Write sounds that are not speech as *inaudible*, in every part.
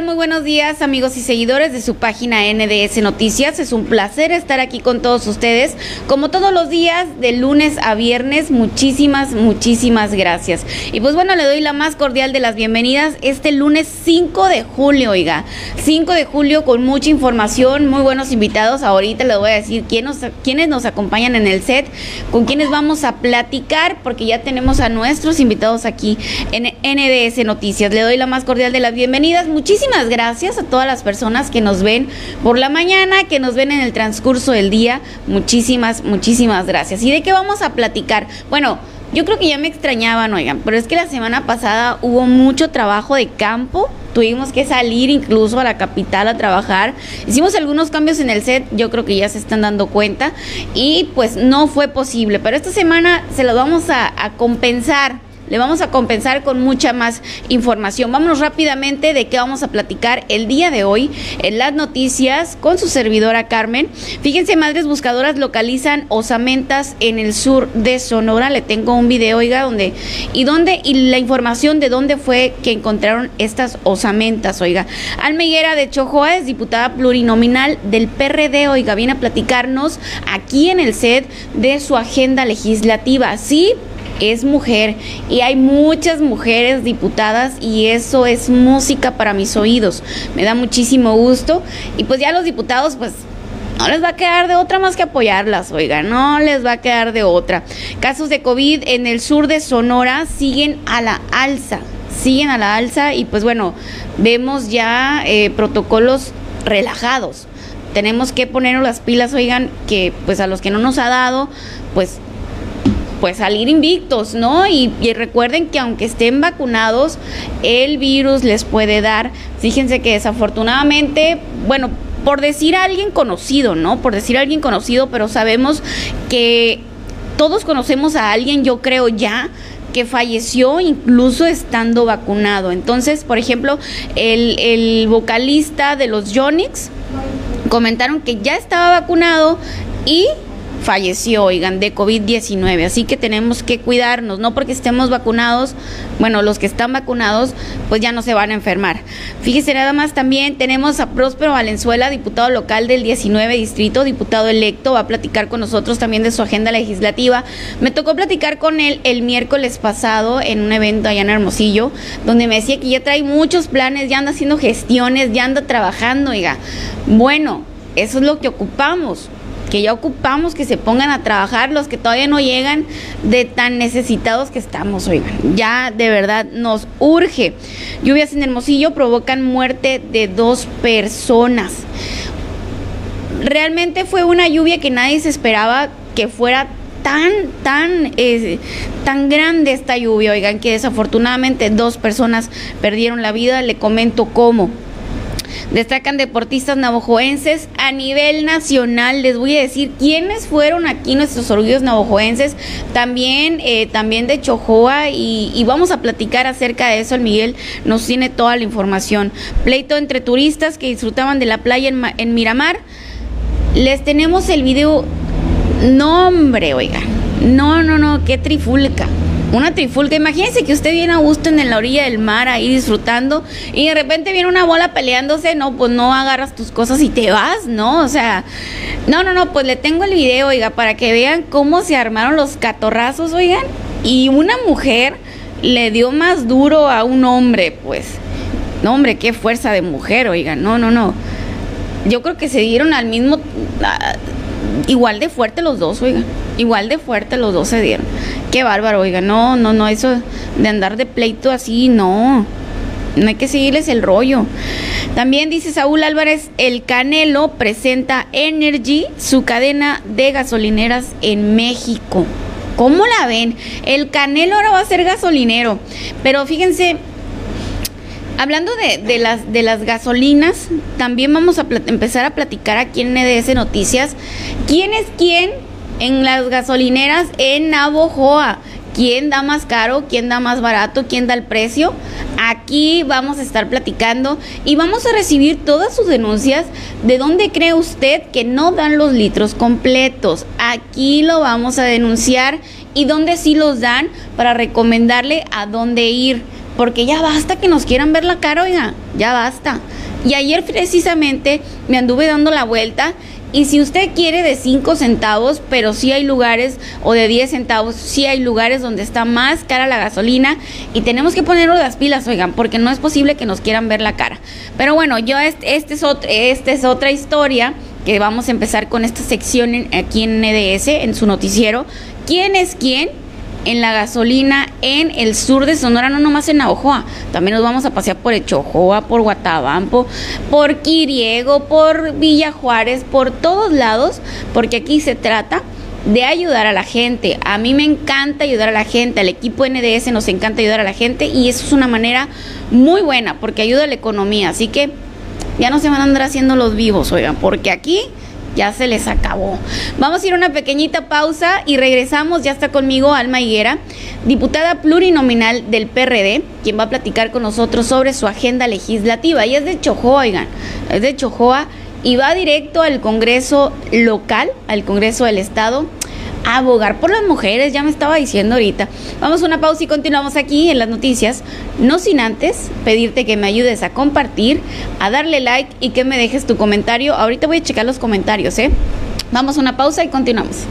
Muy buenos días amigos y seguidores de su página NDS Noticias. Es un placer estar aquí con todos ustedes. Como todos los días, de lunes a viernes, muchísimas, muchísimas gracias. Y pues bueno, le doy la más cordial de las bienvenidas este lunes 5 de julio, oiga. 5 de julio con mucha información, muy buenos invitados. Ahorita les voy a decir quién nos, quiénes nos acompañan en el set, con quienes vamos a platicar, porque ya tenemos a nuestros invitados aquí en NDS Noticias. Le doy la más cordial de las bienvenidas muchísimas gracias a todas las personas que nos ven por la mañana, que nos ven en el transcurso del día. Muchísimas, muchísimas gracias. ¿Y de qué vamos a platicar? Bueno, yo creo que ya me extrañaban, oigan, pero es que la semana pasada hubo mucho trabajo de campo. Tuvimos que salir incluso a la capital a trabajar. Hicimos algunos cambios en el set, yo creo que ya se están dando cuenta. Y pues no fue posible. Pero esta semana se lo vamos a compensar le vamos a compensar con mucha más información. Vámonos rápidamente de qué vamos a platicar el día de hoy en las noticias con su servidora Carmen. Fíjense, madres buscadoras localizan osamentas en el sur de Sonora. Le tengo un video, oiga, donde y dónde y la información de dónde fue que encontraron estas osamentas, oiga. Almeguera de Chojoa es diputada plurinominal del PRD, oiga, viene a platicarnos aquí en el set de su agenda legislativa. Sí, es mujer y hay muchas mujeres diputadas y eso es música para mis oídos. Me da muchísimo gusto y pues ya los diputados pues no les va a quedar de otra más que apoyarlas, oiga, no les va a quedar de otra. Casos de COVID en el sur de Sonora siguen a la alza, siguen a la alza y pues bueno, vemos ya eh, protocolos relajados. Tenemos que ponernos las pilas, oigan, que pues a los que no nos ha dado, pues pues salir invictos, ¿no? Y, recuerden que aunque estén vacunados, el virus les puede dar. Fíjense que desafortunadamente, bueno, por decir a alguien conocido, ¿no? Por decir a alguien conocido, pero sabemos que todos conocemos a alguien, yo creo ya, que falleció incluso estando vacunado. Entonces, por ejemplo, el, vocalista de los Yonix comentaron que ya estaba vacunado y falleció, oigan, de COVID-19. Así que tenemos que cuidarnos, no porque estemos vacunados, bueno, los que están vacunados, pues ya no se van a enfermar. Fíjese nada más también, tenemos a Próspero Valenzuela, diputado local del 19 distrito, diputado electo, va a platicar con nosotros también de su agenda legislativa. Me tocó platicar con él el miércoles pasado en un evento allá en Hermosillo, donde me decía que ya trae muchos planes, ya anda haciendo gestiones, ya anda trabajando, oiga. Bueno, eso es lo que ocupamos que ya ocupamos que se pongan a trabajar los que todavía no llegan de tan necesitados que estamos, oigan. Ya de verdad nos urge. Lluvias en Hermosillo provocan muerte de dos personas. Realmente fue una lluvia que nadie se esperaba que fuera tan, tan, eh, tan grande esta lluvia, oigan, que desafortunadamente dos personas perdieron la vida. Le comento cómo. Destacan deportistas navajoenses a nivel nacional. Les voy a decir quiénes fueron aquí nuestros orgullos navajoenses, también, eh, también de Chojoa, y, vamos a platicar acerca de eso. El Miguel nos tiene toda la información. Pleito entre turistas que disfrutaban de la playa en, en Miramar. Les tenemos el video. No, hombre, oiga. No, no, no, qué trifulca una trifulca. Imagínense que usted viene a gusto en la orilla del mar ahí disfrutando y de repente viene una bola peleándose, no, pues no agarras tus cosas y te vas, ¿no? O sea, no, no, no, pues le tengo el video, oiga, para que vean cómo se armaron los catorrazos, oigan. Y una mujer le dio más duro a un hombre, pues. No, hombre, qué fuerza de mujer, oigan, no, no, no. Yo creo que se dieron al mismo... igual de fuerte los dos, oigan. Igual de fuerte los dos se dieron. Qué bárbaro, oiga, no, no, no, eso de andar de pleito así, no. No hay que seguirles el rollo. También dice Saúl Álvarez, el Canelo presenta Energy, su cadena de gasolineras en México. ¿Cómo la ven? El Canelo ahora va a ser gasolinero. Pero fíjense, hablando de, las, de las gasolinas, también vamos a empezar a platicar aquí en NDS Noticias. ¿Quién es quién en las gasolineras en Navojoa. ¿Quién da más caro? ¿Quién da más barato? ¿Quién da el precio? Aquí vamos a estar platicando y vamos a recibir todas sus denuncias de dónde cree usted que no dan los litros completos. Aquí lo vamos a denunciar y dónde sí los dan para recomendarle a dónde ir. Porque ya basta que nos quieran ver la cara, oiga, ya basta. Y ayer precisamente me anduve dando la vuelta y si usted quiere de 5 centavos, pero sí hay lugares, o de 10 centavos, sí hay lugares donde está más cara la gasolina y tenemos que ponernos las pilas, oigan, porque no es posible que nos quieran ver la cara. Pero bueno, yo este, es, otro, es otra historia que vamos a empezar con esta sección aquí en NDS, en su noticiero. ¿Quién es quién? En la gasolina en el sur de Sonora, no nomás en Navojoa, también nos vamos a pasear por Echojoa, por Guatabampo, por Quiriego, por Villa Juárez, por todos lados, porque aquí se trata de ayudar a la gente. A mí me encanta ayudar a la gente, al equipo NDS nos encanta ayudar a la gente y eso es una manera muy buena porque ayuda a la economía, así que ya no se van a andar haciendo los vivos, oigan, porque aquí ya se les acabó. Vamos a ir a una pequeñita pausa y regresamos. Ya está conmigo Alma Higuera, diputada plurinominal del PRD, quien va a platicar con nosotros sobre su agenda legislativa. Y es de Chojoa, oigan, es de Chojoa y va directo al Congreso local, al Congreso del Estado abogar por las mujeres, ya me estaba diciendo ahorita. Vamos a una pausa y continuamos aquí en las noticias, no sin antes pedirte que me ayudes a compartir, a darle like y que me dejes tu comentario. Ahorita voy a checar los comentarios, ¿eh? Vamos a una pausa y continuamos.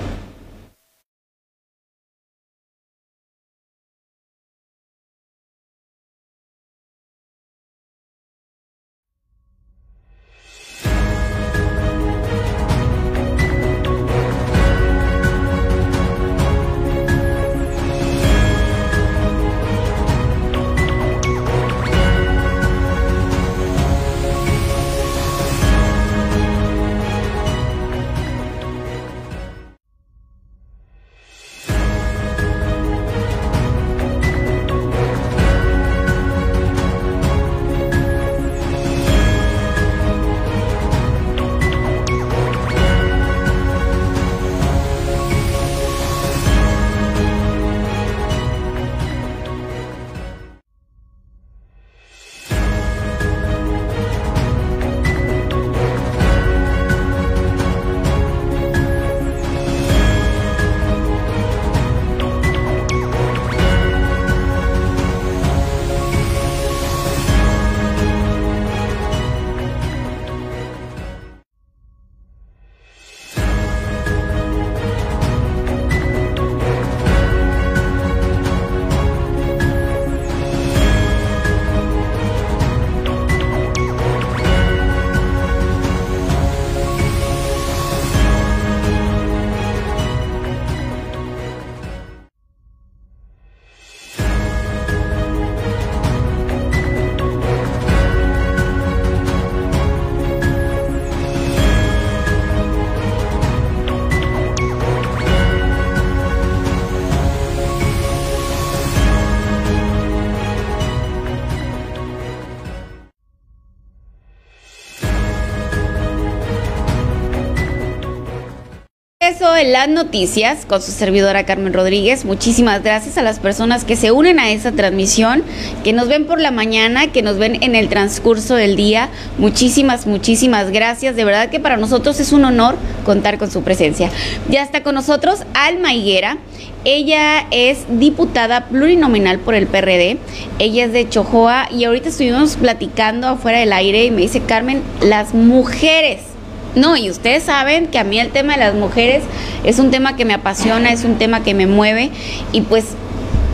Las noticias con su servidora Carmen Rodríguez. Muchísimas gracias a las personas que se unen a esta transmisión, que nos ven por la mañana, que nos ven en el transcurso del día. Muchísimas, muchísimas gracias. De verdad que para nosotros es un honor contar con su presencia. Ya está con nosotros Alma Higuera. Ella es diputada plurinominal por el PRD. Ella es de Chojoa y ahorita estuvimos platicando afuera del aire y me dice, Carmen, las mujeres no, y ustedes saben que a mí el tema de las mujeres es un tema que me apasiona, es un tema que me mueve. Y pues,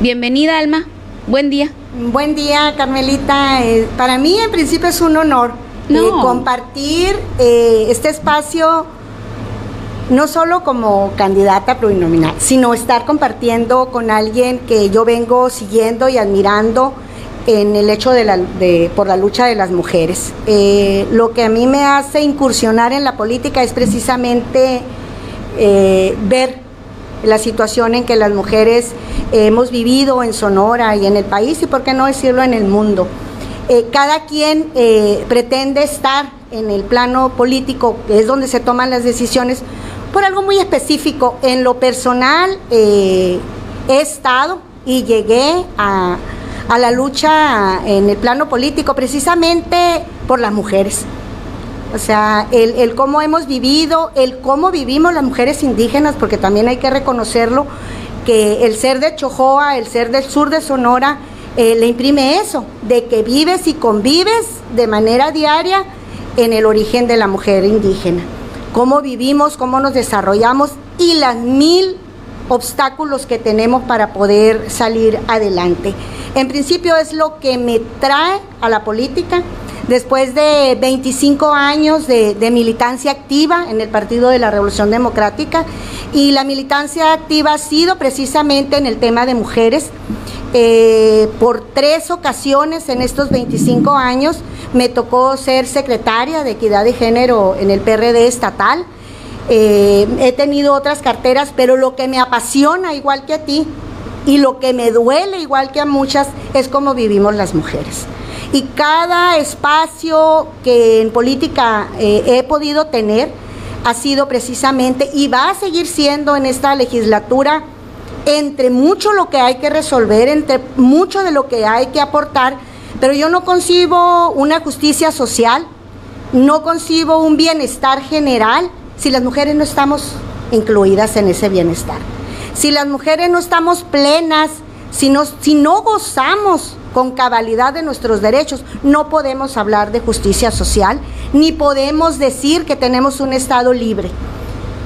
bienvenida Alma, buen día. Buen día, Carmelita. Eh, para mí en principio es un honor eh, compartir eh, este espacio no solo como candidata plurinominal, sino estar compartiendo con alguien que yo vengo siguiendo y admirando en el hecho de la, de, por la lucha de las mujeres. Eh, lo que a mí me hace incursionar en la política es precisamente eh, ver la situación en que las mujeres hemos vivido en Sonora y en el país y por qué no decirlo en el mundo. Eh, cada quien pretende estar en el plano político, que es donde se toman las decisiones, por algo muy específico. En lo personal he estado y llegué a, a la lucha en el plano político, precisamente por las mujeres. O sea, el, cómo hemos vivido, el cómo vivimos las mujeres indígenas, porque también hay que reconocerlo, que el ser de Chojoa, el ser del sur de Sonora, eh, le imprime eso, de que vives y convives de manera diaria en el origen de la mujer indígena. Cómo vivimos, cómo nos desarrollamos y las mil obstáculos que tenemos para poder salir adelante. En principio es lo que me trae a la política. Después de 25 años de, militancia activa en el Partido de la Revolución Democrática, y la militancia activa ha sido precisamente en el tema de mujeres. Eh, por tres ocasiones en estos 25 años me tocó ser secretaria de Equidad de Género en el PRD estatal. Eh, he tenido otras carteras, pero lo que me apasiona, igual que a ti, y lo que me duele, igual que a muchas, es cómo vivimos las mujeres. Y cada espacio que en política eh, he podido tener ha sido precisamente y va a seguir siendo en esta legislatura entre mucho lo que hay que resolver, entre mucho de lo que hay que aportar, pero yo no concibo una justicia social, no concibo un bienestar general si las mujeres no estamos incluidas en ese bienestar. Si las mujeres no estamos plenas, si, no gozamos con cabalidad de nuestros derechos, no podemos hablar de justicia social, ni podemos decir que tenemos un Estado libre.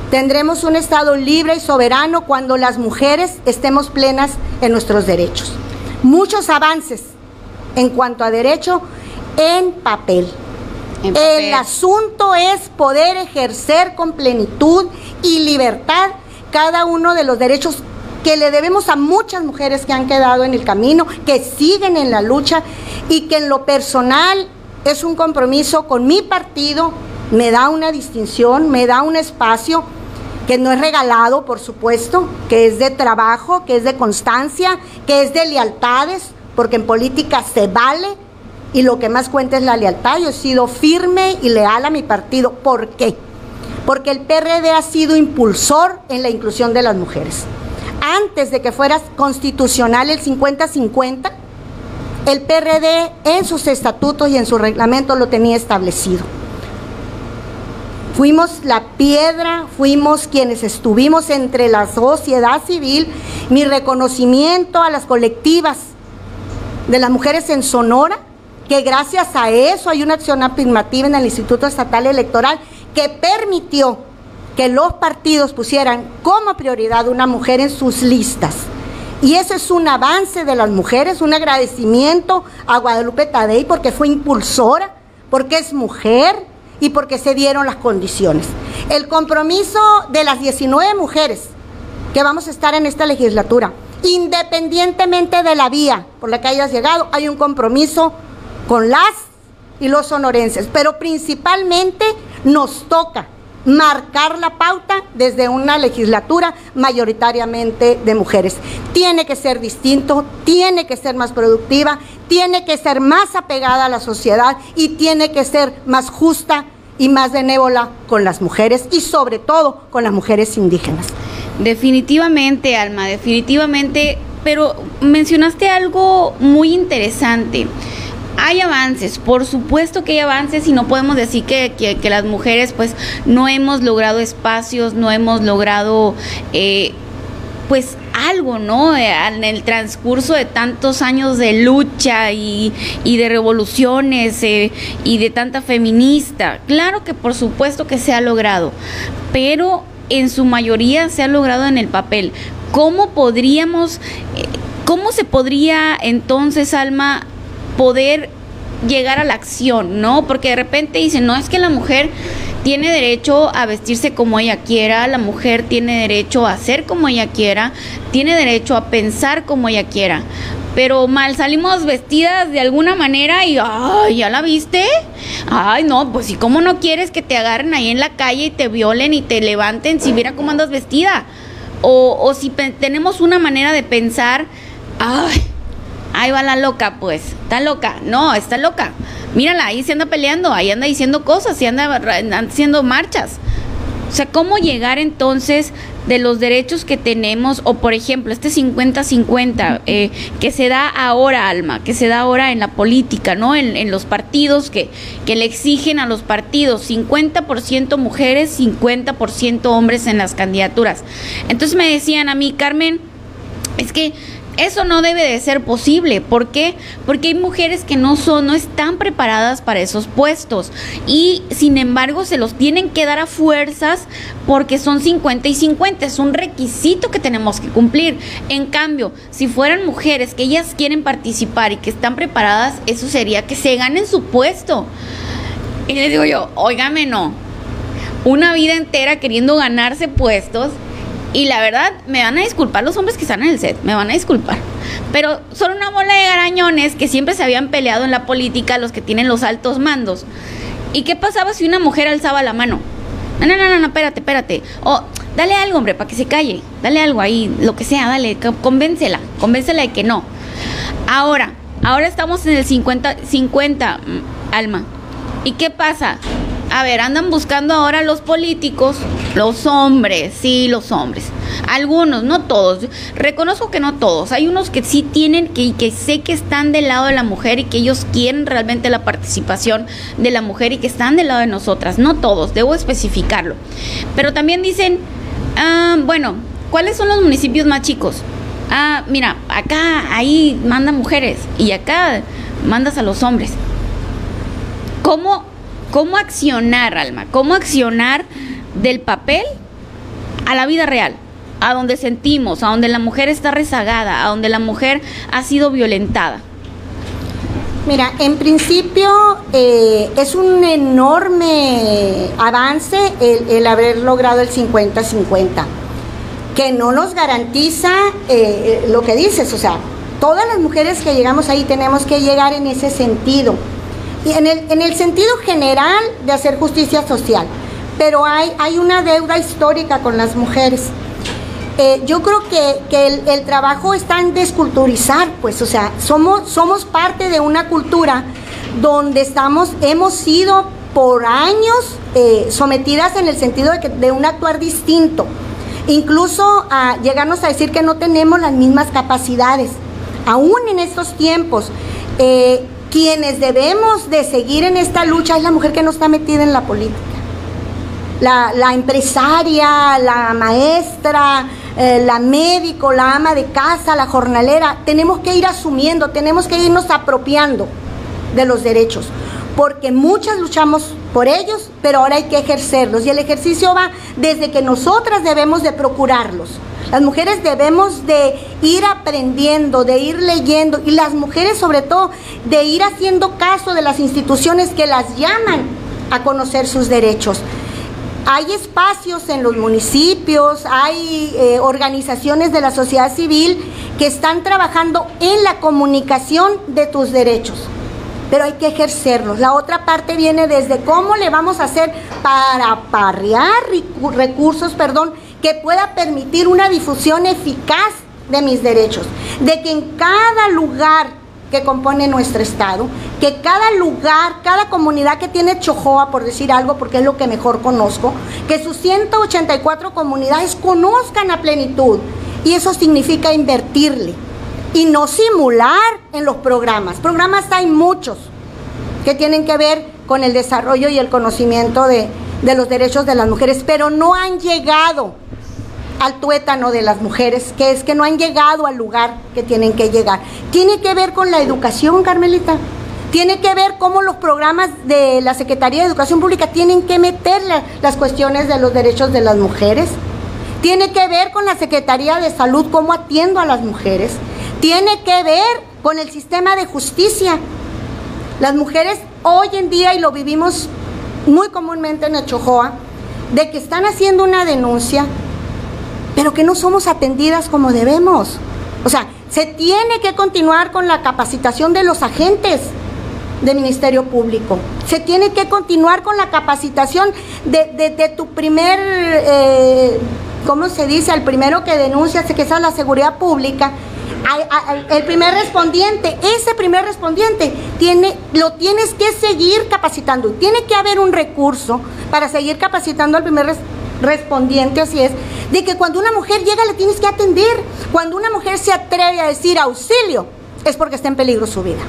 Tendremos un Estado libre y soberano cuando las mujeres estemos plenas en nuestros derechos. Muchos avances en cuanto a derecho en papel. El asunto es poder ejercer con plenitud y libertad cada uno de los derechos que le debemos a muchas mujeres que han quedado en el camino, que siguen en la lucha y que en lo personal es un compromiso con mi partido, me da una distinción, me da un espacio que no es regalado, por supuesto, que es de trabajo, que es de constancia, que es de lealtades, porque en política se vale y lo que más cuenta es la lealtad. Yo he sido firme y leal a mi partido. ¿Por qué? Porque el PRD ha sido impulsor en la inclusión de las mujeres. Antes de que fuera constitucional el 50-50, el PRD en sus estatutos y en su reglamento lo tenía establecido. Fuimos la piedra, fuimos quienes estuvimos entre la sociedad civil, mi reconocimiento a las colectivas de las mujeres en Sonora, que gracias a eso hay una acción afirmativa en el Instituto Estatal Electoral que permitió que los partidos pusieran como prioridad una mujer en sus listas. Y ese es un avance de las mujeres, un agradecimiento a Guadalupe Tadei porque fue impulsora, porque es mujer y porque se dieron las condiciones. El compromiso de las 19 mujeres que vamos a estar en esta legislatura, independientemente de la vía por la que hayas llegado, hay un compromiso con las y los sonorenses, pero principalmente nos toca marcar la pauta desde una legislatura mayoritariamente de mujeres. Tiene que ser distinto, tiene que ser más productiva, tiene que ser más apegada a la sociedad y tiene que ser más justa y más benévola con las mujeres y sobre todo con las mujeres indígenas. Definitivamente, Alma, definitivamente, pero mencionaste algo muy interesante hay avances, por supuesto que hay avances y no podemos decir que, que, las mujeres pues no hemos logrado espacios, no hemos logrado eh, pues algo, ¿no? Eh, en el transcurso de tantos años de lucha y, de revoluciones eh, y de tanta feminista. Claro que por supuesto que se ha logrado, pero en su mayoría se ha logrado en el papel. ¿Cómo podríamos, cómo se podría entonces, Alma, poder llegar a la acción, ¿no? Porque de repente dicen, no, es que la mujer tiene derecho a vestirse como ella quiera, la mujer tiene derecho a hacer como ella quiera, tiene derecho a pensar como ella quiera. Pero mal salimos vestidas de alguna manera y, ay, ¿ya la viste? Ay, no, pues si cómo no quieres que te agarren ahí en la calle y te violen y te levanten si mira cómo andas vestida. O, o si tenemos una manera de pensar, ay, ahí va la loca, pues, está loca, no, está loca. Mírala, ahí se anda peleando, ahí anda diciendo cosas, y anda, haciendo marchas. O sea, ¿cómo llegar entonces de los derechos que tenemos, o por ejemplo, este 50-50 eh, que se da ahora, Alma, que se da ahora en la política, ¿no? En, los partidos que, que le exigen a los partidos 50% mujeres, 50% hombres en las candidaturas. Entonces me decían a mí, Carmen, es que Eso no debe de ser posible. ¿Por qué? Porque hay mujeres que no son, no están preparadas para esos puestos. Y sin embargo se los tienen que dar a fuerzas porque son 50 y 50. Es un requisito que tenemos que cumplir. En cambio, si fueran mujeres que ellas quieren participar y que están preparadas, eso sería que se ganen su puesto. Y le digo yo, óigame no. Una vida entera queriendo ganarse puestos y la verdad, me van a disculpar los hombres que están en el set, me van a disculpar. Pero son una bola de garañones que siempre se habían peleado en la política los que tienen los altos mandos. ¿Y qué pasaba si una mujer alzaba la mano? No, no, no, no, espérate, espérate. O dale algo, hombre, para que se calle. Dale algo ahí, lo que sea, dale, convéncela, convéncela de que no. Ahora, ahora estamos en el 50, 50, mm, Alma. ¿Y qué pasa? A ver, andan buscando ahora los políticos, los hombres, sí, los hombres. Algunos, no todos. Reconozco que no todos. Hay unos que sí tienen que, que sé que están del lado de la mujer y que ellos quieren realmente la participación de la mujer y que están del lado de nosotras. No todos, debo especificarlo. Pero también dicen, ah, bueno, ¿cuáles son los municipios más chicos? Ah, mira, acá, ahí mandan mujeres y acá mandas a los hombres. ¿Cómo cómo accionar, Alma, cómo accionar del papel a la vida real, a donde sentimos, a donde la mujer está rezagada, a donde la mujer ha sido violentada. Mira, en principio eh, es un enorme avance el, haber logrado el 50-50, que no nos garantiza eh, lo que dices, o sea, todas las mujeres que llegamos ahí tenemos que llegar en ese sentido en el, en el sentido general de hacer justicia social, pero hay, hay una deuda histórica con las mujeres. Eh, yo creo que, el, trabajo está en desculturizar, pues, o sea, somos, somos parte de una cultura donde estamos, hemos sido por años eh, sometidas en el sentido de, que, de un actuar distinto, incluso a llegarnos a decir que no tenemos las mismas capacidades, aún en estos tiempos. Eh, quienes debemos de seguir en esta lucha es la mujer que no está metida en la política. La, empresaria, la maestra, eh, la médico, la ama de casa, la jornalera, tenemos que ir asumiendo, tenemos que irnos apropiando de los derechos, porque muchas luchamos por ellos, pero ahora hay que ejercerlos y el ejercicio va desde que nosotras debemos de procurarlos las mujeres debemos de ir aprendiendo, de ir leyendo y las mujeres sobre todo de ir haciendo caso de las instituciones que las llaman a conocer sus derechos. Hay espacios en los municipios, hay eh, organizaciones de la sociedad civil que están trabajando en la comunicación de tus derechos pero hay que ejercerlos. La otra parte viene desde cómo le vamos a hacer para parrear recursos, perdón, que pueda permitir una difusión eficaz de mis derechos, de que en cada lugar que compone nuestro estado, que cada lugar, cada comunidad que tiene Chojoa, por decir algo, porque es lo que mejor conozco, que sus 184 comunidades conozcan a plenitud. Y eso significa invertirle y no simular en los programas. Programas hay muchos que tienen que ver con el desarrollo y el conocimiento de, de los derechos de las mujeres, pero no han llegado al tuétano de las mujeres, que es que no han llegado al lugar que tienen que llegar. Tiene que ver con la educación, Carmelita. Tiene que ver cómo los programas de la Secretaría de Educación Pública tienen que meter las cuestiones de los derechos de las mujeres. Tiene que ver con la Secretaría de Salud, cómo atiendo a las mujeres. Tiene que ver con el sistema de justicia. Las mujeres hoy en día, y lo vivimos muy comúnmente en Echojoa, de que están haciendo una denuncia pero que no somos atendidas como debemos. O sea, se tiene que continuar con la capacitación de los agentes del Ministerio Público. Se tiene que continuar con la capacitación de, tu primer, eh, ¿cómo se dice? El primero que denuncia, que es la seguridad pública. El primer respondiente, ese primer respondiente, tiene, lo tienes que seguir capacitando. Tiene que haber un recurso para seguir capacitando al primer respondiente, así es, de que cuando una mujer llega le tienes que atender. Cuando una mujer se atreve a decir auxilio, es porque está en peligro su vida.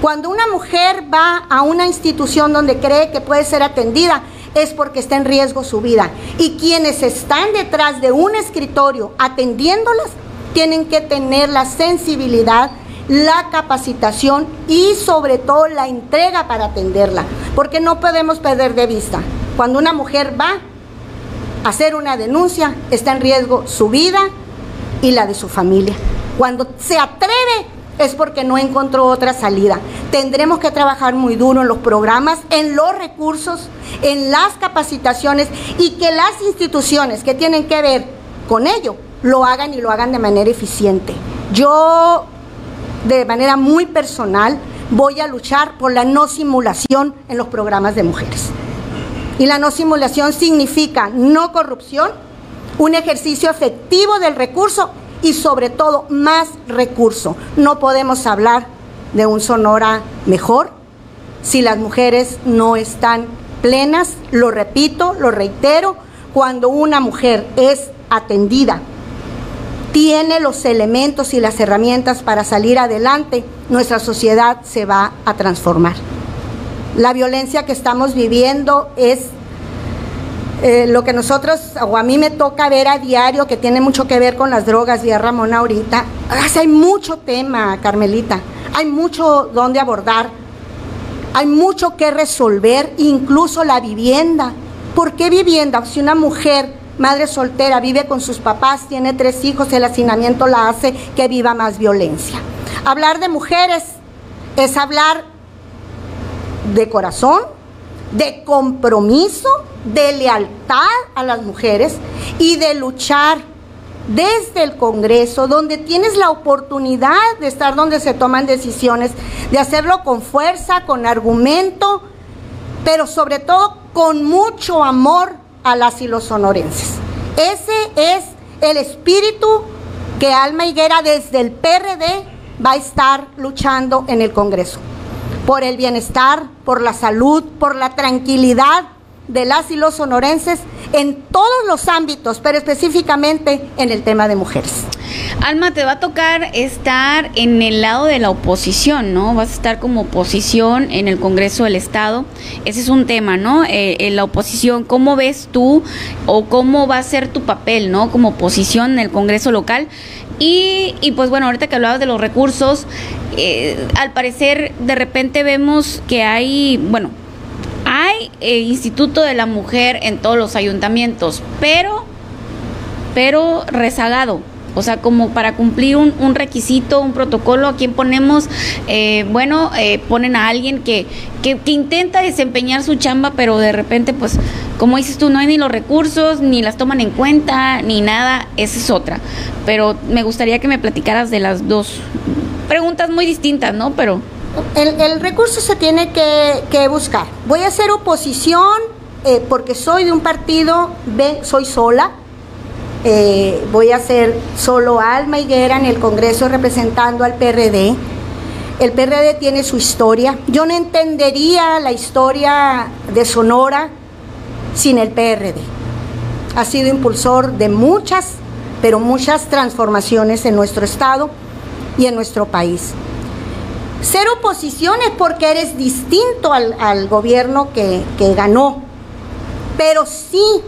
Cuando una mujer va a una institución donde cree que puede ser atendida, es porque está en riesgo su vida. Y quienes están detrás de un escritorio atendiéndolas tienen que tener la sensibilidad, la capacitación y sobre todo la entrega para atenderla, porque no podemos perder de vista. Cuando una mujer va a hacer una denuncia, está en riesgo su vida y la de su familia. Cuando se atreve es porque no encontró otra salida. Tendremos que trabajar muy duro en los programas, en los recursos, en las capacitaciones y que las instituciones que tienen que ver con ello lo hagan y lo hagan de manera eficiente. Yo, de manera muy personal, voy a luchar por la no simulación en los programas de mujeres. Y la no simulación significa no corrupción, un ejercicio efectivo del recurso y sobre todo más recurso. No podemos hablar de un Sonora mejor si las mujeres no están plenas, lo repito, lo reitero, cuando una mujer es atendida, tiene los elementos y las herramientas para salir adelante, nuestra sociedad se va a transformar. La violencia que estamos viviendo es eh, lo que nosotros, o a mí me toca ver a diario, que tiene mucho que ver con las drogas, y a Ramón ahorita, hay mucho tema, Carmelita, hay mucho donde abordar, hay mucho que resolver, incluso la vivienda. ¿Por qué vivienda? Si una mujer, madre soltera, vive con sus papás, tiene tres hijos, el hacinamiento la hace que viva más violencia. Hablar de mujeres es hablar de corazón, de compromiso, de lealtad a las mujeres y de luchar desde el Congreso, donde tienes la oportunidad de estar donde se toman decisiones, de hacerlo con fuerza, con argumento, pero sobre todo con mucho amor a las y los sonorenses. Ese es el espíritu que Alma Higuera desde el PRD va a estar luchando en el Congreso por el bienestar, por la salud, por la tranquilidad de las y los sonorenses en todos los ámbitos, pero específicamente en el tema de mujeres. Alma, te va a tocar estar en el lado de la oposición, ¿no? Vas a estar como oposición en el Congreso del Estado. Ese es un tema, ¿no? Eh, en la oposición, ¿cómo ves tú o cómo va a ser tu papel, ¿no? Como oposición en el Congreso local. Y, y pues bueno, ahorita que hablabas de los recursos, eh, al parecer de repente vemos que hay, bueno, hay eh, Instituto de la Mujer en todos los ayuntamientos, pero, pero rezagado. O sea, como para cumplir un, requisito, un protocolo, ¿a quién ponemos? Eh, bueno, ponen a alguien que, que, que, intenta desempeñar su chamba, pero de repente, pues, como dices tú, no hay ni los recursos, ni las toman en cuenta, ni nada. Esa es otra. Pero me gustaría que me platicaras de las dos preguntas muy distintas, ¿no? Pero... El, recurso se tiene que, buscar. Voy a hacer oposición eh, porque soy de un partido, soy sola. Eh, voy a ser solo Alma Higuera en el Congreso representando al PRD. El PRD tiene su historia. Yo no entendería la historia de Sonora sin el PRD. Ha sido impulsor de muchas, pero muchas transformaciones en nuestro estado y en nuestro país. Ser oposición es porque eres distinto al, gobierno que, que ganó, pero sí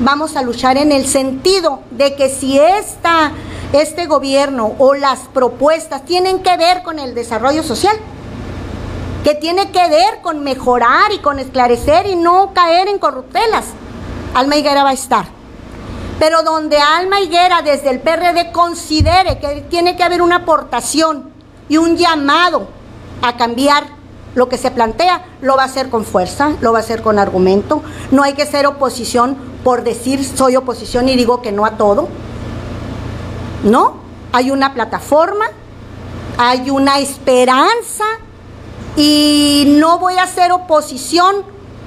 vamos a luchar en el sentido de que si esta, este gobierno o las propuestas tienen que ver con el desarrollo social, que tiene que ver con mejorar y con esclarecer y no caer en corruptelas, Alma Higuera va a estar. Pero donde Alma Higuera desde el PRD considere que tiene que haber una aportación y un llamado a cambiar lo que se plantea, lo va a hacer con fuerza, lo va a hacer con argumento. No hay que ser oposición por decir soy oposición y digo que no a todo. No, hay una plataforma, hay una esperanza y no voy a hacer oposición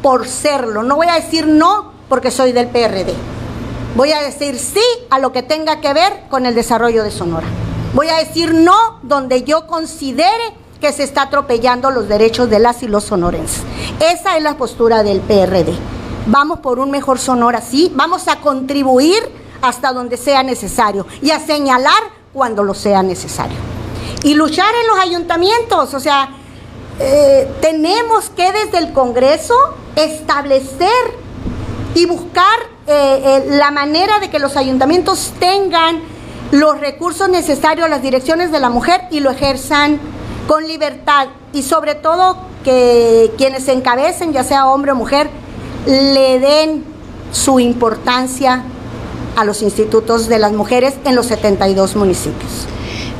por serlo, no voy a decir no porque soy del PRD. Voy a decir sí a lo que tenga que ver con el desarrollo de Sonora. Voy a decir no donde yo considere que se está atropellando los derechos de las y los sonorenses. Esa es la postura del PRD. Vamos por un mejor Sonora, sí, vamos a contribuir hasta donde sea necesario y a señalar cuando lo sea necesario. Y luchar en los ayuntamientos, o sea, eh, tenemos que desde el Congreso establecer y buscar eh, eh, la manera de que los ayuntamientos tengan los recursos necesarios a las direcciones de la mujer y lo ejerzan con libertad y sobre todo que quienes se encabecen, ya sea hombre o mujer, le den su importancia a los institutos de las mujeres en los 72 municipios.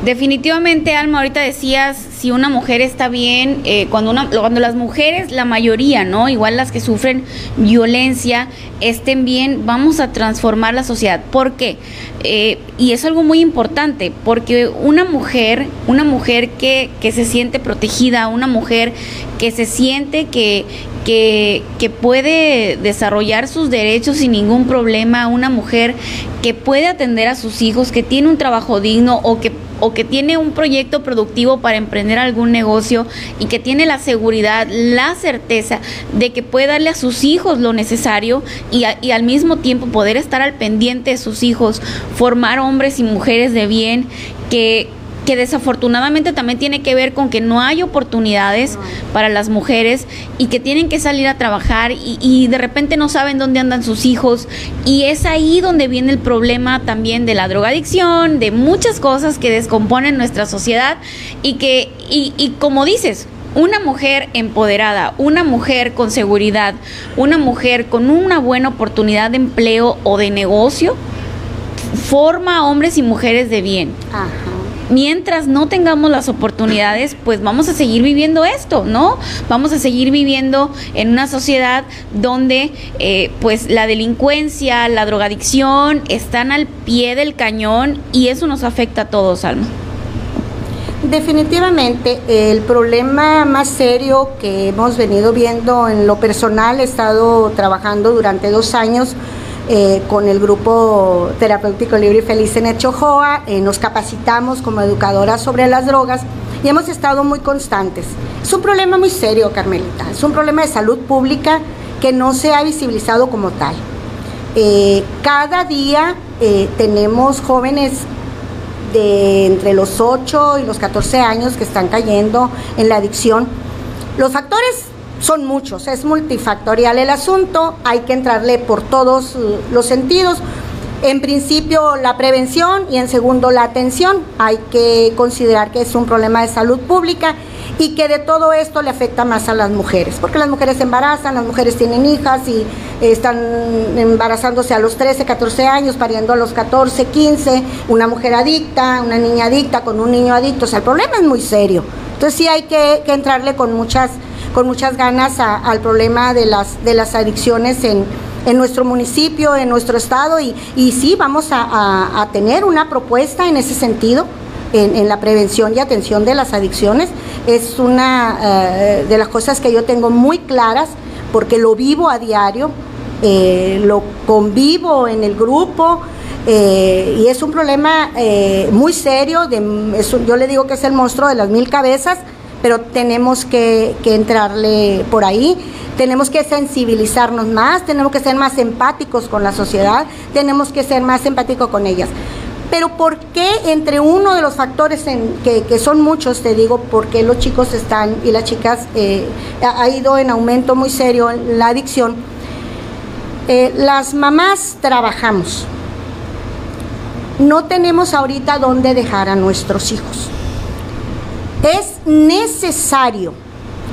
Definitivamente, Alma, ahorita decías si una mujer está bien, eh, cuando, una, cuando las mujeres, la mayoría, ¿no? Igual las que sufren violencia, estén bien, vamos a transformar la sociedad. ¿Por qué? Eh, y es algo muy importante, porque una mujer, una mujer que, que se siente protegida, una mujer que se siente que, que, que, puede desarrollar sus derechos sin ningún problema, una mujer que puede atender a sus hijos, que tiene un trabajo digno o que o que tiene un proyecto productivo para emprender algún negocio y que tiene la seguridad, la certeza de que puede darle a sus hijos lo necesario y, y al mismo tiempo poder estar al pendiente de sus hijos, formar hombres y mujeres de bien que, que desafortunadamente también tiene que ver con que no hay oportunidades para las mujeres y que tienen que salir a trabajar y, de repente no saben dónde andan sus hijos. Y es ahí donde viene el problema también de la drogadicción, de muchas cosas que descomponen nuestra sociedad y que, y, y como dices, una mujer empoderada, una mujer con seguridad, una mujer con una buena oportunidad de empleo o de negocio, forma hombres y mujeres de bien. Ajá mientras no tengamos las oportunidades, pues vamos a seguir viviendo esto, ¿no? Vamos a seguir viviendo en una sociedad donde eh, pues la delincuencia, la drogadicción están al pie del cañón y eso nos afecta a todos, Alma. Definitivamente, el problema más serio que hemos venido viendo en lo personal, he estado trabajando durante dos años eh, con el grupo terapéutico libre y feliz en Echojoa, eh, nos capacitamos como educadoras sobre las drogas y hemos estado muy constantes. Es un problema muy serio, Carmelita, es un problema de salud pública que no se ha visibilizado como tal. Eh, cada día tenemos jóvenes de entre los 8 y los 14 años que están cayendo en la adicción. Los factores son muchos, es multifactorial el asunto, hay que entrarle por todos los sentidos. En principio la prevención y en segundo la atención. Hay que considerar que es un problema de salud pública y que de todo esto le afecta más a las mujeres, porque las mujeres se embarazan, las mujeres tienen hijas y están embarazándose a los 13, 14 años, pariendo a los 14, 15, una mujer adicta, una niña adicta con un niño adicto, o sea, el problema es muy serio. Entonces sí hay que, que entrarle con muchas con muchas ganas al problema de las, de las adicciones en, nuestro municipio, en nuestro estado y, y sí vamos a, tener una propuesta en ese sentido. En, la prevención y atención de las adicciones es una eh, de las cosas que yo tengo muy claras porque lo vivo a diario, eh, lo convivo en el grupo, eh, y es un problema muy serio, de, yo le digo que es el monstruo de las mil cabezas, pero tenemos que, entrarle por ahí, tenemos que sensibilizarnos más, tenemos que ser más empáticos con la sociedad, tenemos que ser más empáticos con ellas. Pero ¿por qué entre uno de los factores en, que, son muchos, te digo, por qué los chicos están y las chicas eh, ha ido en aumento muy serio la adicción? Eh, las mamás trabajamos. No tenemos ahorita dónde dejar a nuestros hijos. Es necesario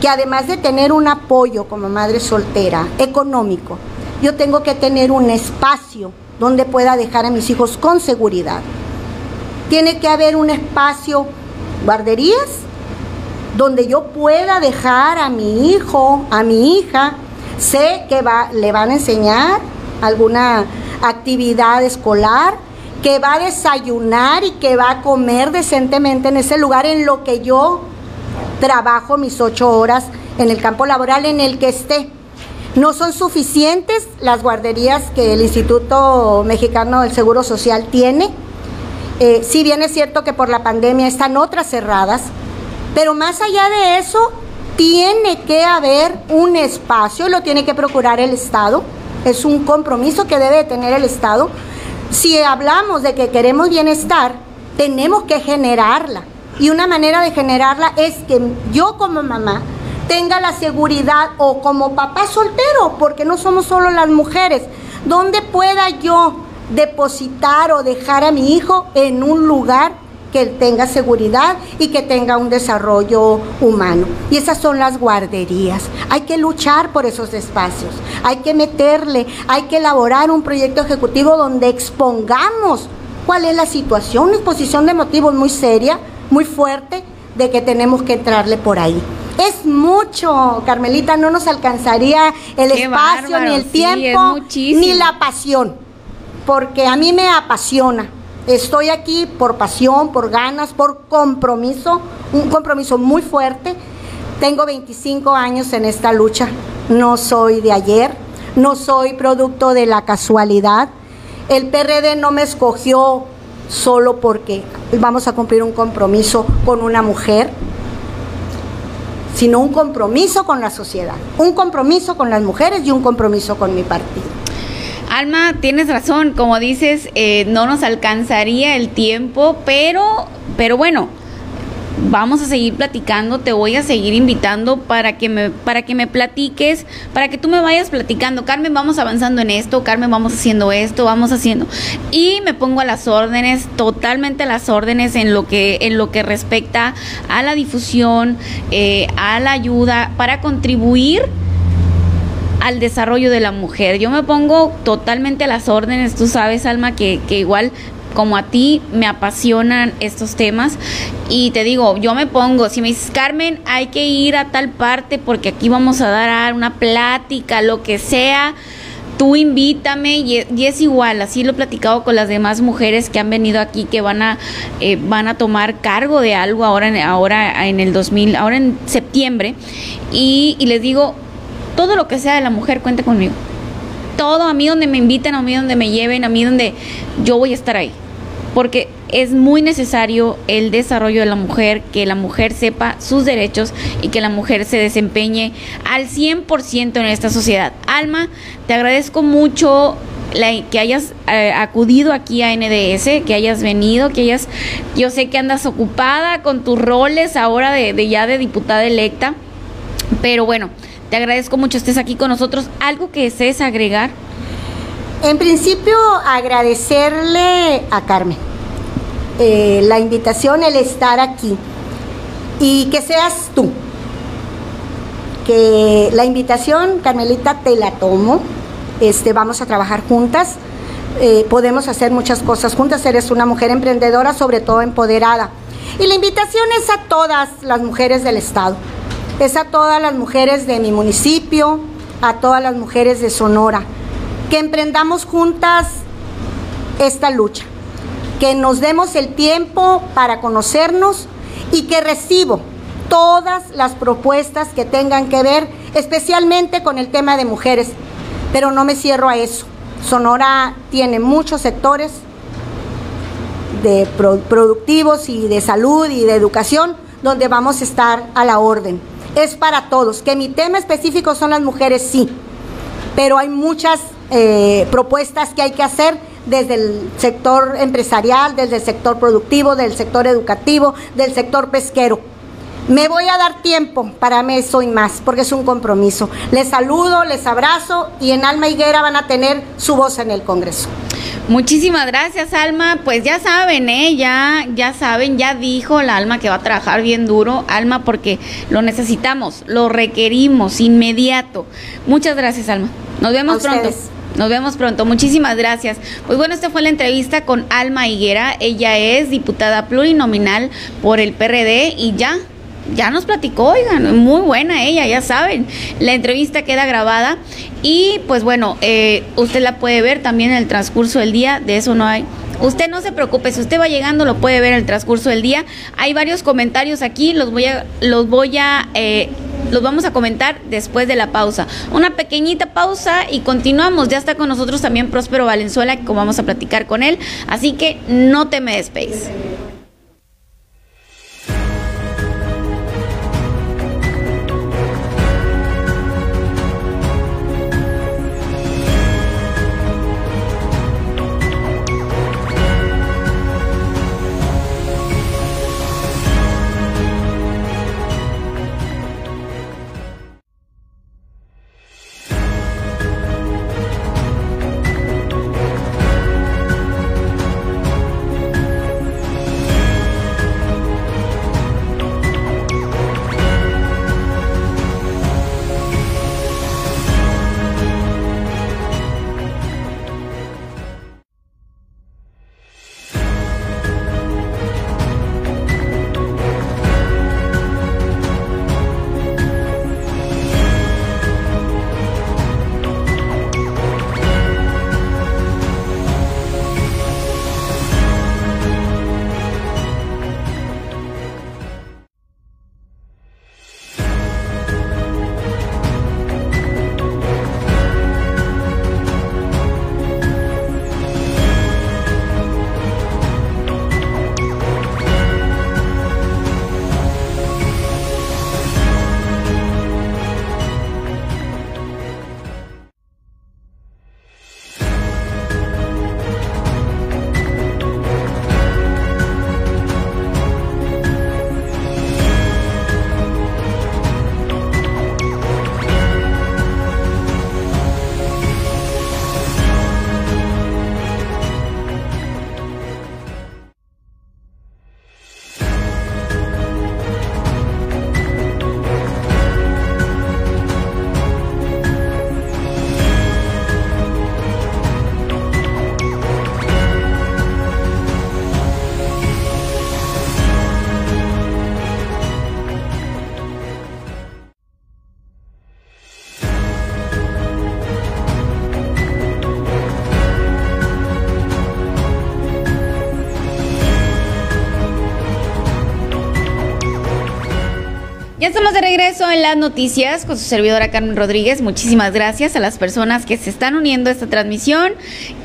que además de tener un apoyo como madre soltera económico, yo tengo que tener un espacio donde pueda dejar a mis hijos con seguridad. Tiene que haber un espacio, guarderías, donde yo pueda dejar a mi hijo, a mi hija, sé que le van a enseñar alguna actividad escolar, que va a desayunar y que va a comer decentemente en ese lugar en lo que yo trabajo mis ocho horas en el campo laboral en el que esté. No son suficientes las guarderías que el Instituto Mexicano del Seguro Social tiene. Eh, si bien es cierto que por la pandemia están otras cerradas, pero más allá de eso, tiene que haber un espacio, lo tiene que procurar el Estado, es un compromiso que debe tener el Estado si hablamos de que queremos bienestar, tenemos que generarla. Y una manera de generarla es que yo como mamá tenga la seguridad o como papá soltero, porque no somos solo las mujeres, donde pueda yo depositar o dejar a mi hijo en un lugar que tenga seguridad y que tenga un desarrollo humano. Y esas son las guarderías. Hay que luchar por esos espacios, hay que meterle, hay que elaborar un proyecto ejecutivo donde expongamos cuál es la situación, una exposición de motivos muy seria, muy fuerte, de que tenemos que entrarle por ahí. Es mucho, Carmelita, no nos alcanzaría el espacio, ni el tiempo, ni la pasión, porque a mí me apasiona Estoy aquí por pasión, por ganas, por compromiso, un compromiso muy fuerte. Tengo 25 años en esta lucha, no soy de ayer, no soy producto de la casualidad. El PRD no me escogió solo porque vamos a cumplir un compromiso con una mujer, sino un compromiso con la sociedad, un compromiso con las mujeres y un compromiso con mi partido. Alma, tienes razón, como dices, eh, no nos alcanzaría el tiempo, pero, pero bueno, vamos a seguir platicando, te voy a seguir invitando para que me para que me platiques, para que tú me vayas platicando, Carmen, vamos avanzando en esto, Carmen, vamos haciendo esto, vamos haciendo y me pongo a las órdenes, totalmente a las órdenes en lo que en lo que respecta a la difusión, eh, a la ayuda para contribuir al desarrollo de la mujer. Yo me pongo totalmente a las órdenes, tú sabes, Alma, que, que igual como a ti me apasionan estos temas y te digo, yo me pongo, si me dices, Carmen, hay que ir a tal parte porque aquí vamos a dar una plática, lo que sea, tú invítame y, es igual, así lo he platicado con las demás mujeres que han venido aquí que van a eh, van a tomar cargo de algo ahora en, ahora en el 2000, ahora en septiembre y, y les digo, todo lo que sea de la mujer, cuente conmigo. Todo, a mí donde me inviten, a mí donde me lleven, a mí donde yo voy a estar ahí. Porque es muy necesario el desarrollo de la mujer, que la mujer sepa sus derechos y que la mujer se desempeñe al 100% en esta sociedad. Alma, te agradezco mucho que hayas eh, acudido aquí a NDS, que hayas venido, que hayas, yo sé que andas ocupada con tus roles ahora de, de ya de diputada electa, pero bueno, te agradezco mucho estés aquí con nosotros. ¿Algo que desees agregar? En principio, agradecerle a Carmen eh, la invitación, el estar aquí y que seas tú. Que la invitación, Carmelita, te la tomo. Este, vamos a trabajar juntas. Eh, podemos hacer muchas cosas juntas. Eres una mujer emprendedora, sobre todo empoderada. Y la invitación es a todas las mujeres del Estado es a todas las mujeres de mi municipio, a todas las mujeres de Sonora, que emprendamos juntas esta lucha, que nos demos el tiempo para conocernos y que recibo todas las propuestas que tengan que ver especialmente con el tema de mujeres, pero no me cierro a eso. Sonora tiene muchos sectores de productivos y de salud y de educación donde vamos a estar a la orden es para todos. Que mi tema específico son las mujeres, sí, pero hay muchas eh, propuestas que hay que hacer desde el sector empresarial, desde el sector productivo, del sector educativo, del sector pesquero. Me voy a dar tiempo para mí eso y más, porque es un compromiso. Les saludo, les abrazo y en Alma Higuera van a tener su voz en el Congreso. Muchísimas gracias, Alma. Pues ya saben, ¿eh? Ya, ya saben, ya dijo la Alma que va a trabajar bien duro, Alma, porque lo necesitamos, lo requerimos inmediato. Muchas gracias, Alma. Nos vemos pronto. Nos vemos pronto. Muchísimas gracias. Pues bueno, esta fue la entrevista con Alma Higuera. Ella es diputada plurinominal por el PRD y ya ya nos platicó, oigan, muy buena ella, ya saben. La entrevista queda grabada y pues bueno, eh, usted la puede ver también en el transcurso del día, de eso no hay. Usted no se preocupe, si usted va llegando lo puede ver en el transcurso del día. Hay varios comentarios aquí, los voy a, los voy a, eh, los vamos a comentar después de la pausa. Una pequeñita pausa y continuamos. Ya está con nosotros también Próspero Valenzuela, como vamos a platicar con él. Así que no te me despegues. Regreso en las noticias con su servidora Carmen Rodríguez. Muchísimas gracias a las personas que se están uniendo a esta transmisión,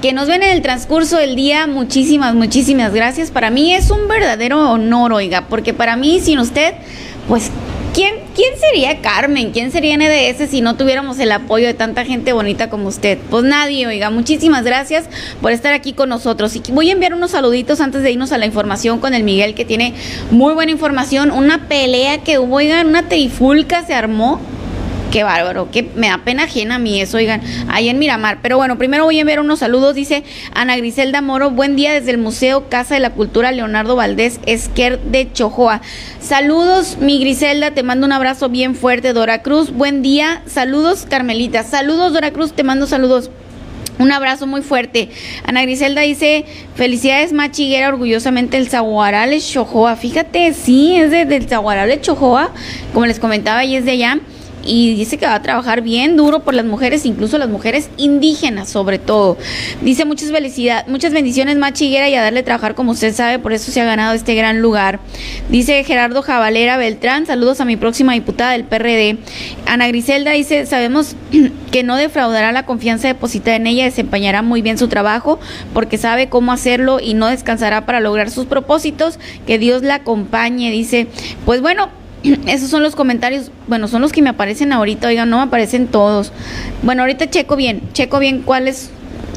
que nos ven en el transcurso del día. Muchísimas, muchísimas gracias. Para mí es un verdadero honor, oiga, porque para mí, sin usted, pues ¿Quién, ¿Quién sería Carmen? ¿Quién sería NDS si no tuviéramos el apoyo de tanta gente bonita como usted? Pues nadie, oiga. Muchísimas gracias por estar aquí con nosotros. Y voy a enviar unos saluditos antes de irnos a la información con el Miguel, que tiene muy buena información. Una pelea que hubo, oigan, una trifulca se armó Qué bárbaro, que me da pena ajena a mí eso, oigan, ahí en Miramar. Pero bueno, primero voy a enviar unos saludos, dice Ana Griselda Moro, buen día desde el Museo Casa de la Cultura Leonardo Valdés Esquer de Chojoa. Saludos, mi Griselda, te mando un abrazo bien fuerte, Dora Cruz, buen día, saludos, Carmelita, saludos, Dora Cruz, te mando saludos. Un abrazo muy fuerte. Ana Griselda dice, felicidades Machiguera, orgullosamente el Zaguarales Chojoa. Fíjate, sí, es de, del Zaguarales Chojoa, como les comentaba, y es de allá y dice que va a trabajar bien duro por las mujeres, incluso las mujeres indígenas sobre todo. Dice muchas felicidades, muchas bendiciones más chiguera y a darle trabajar como usted sabe, por eso se ha ganado este gran lugar. Dice Gerardo Javalera Beltrán, saludos a mi próxima diputada del PRD. Ana Griselda dice, sabemos *clears throat* que no defraudará la confianza depositada en ella, desempeñará muy bien su trabajo porque sabe cómo hacerlo y no descansará para lograr sus propósitos. Que Dios la acompañe, dice. Pues bueno, *clears throat* esos son los comentarios, bueno, son los que me aparecen ahorita, oigan, no me aparecen todos. Bueno, ahorita checo bien, checo bien cuáles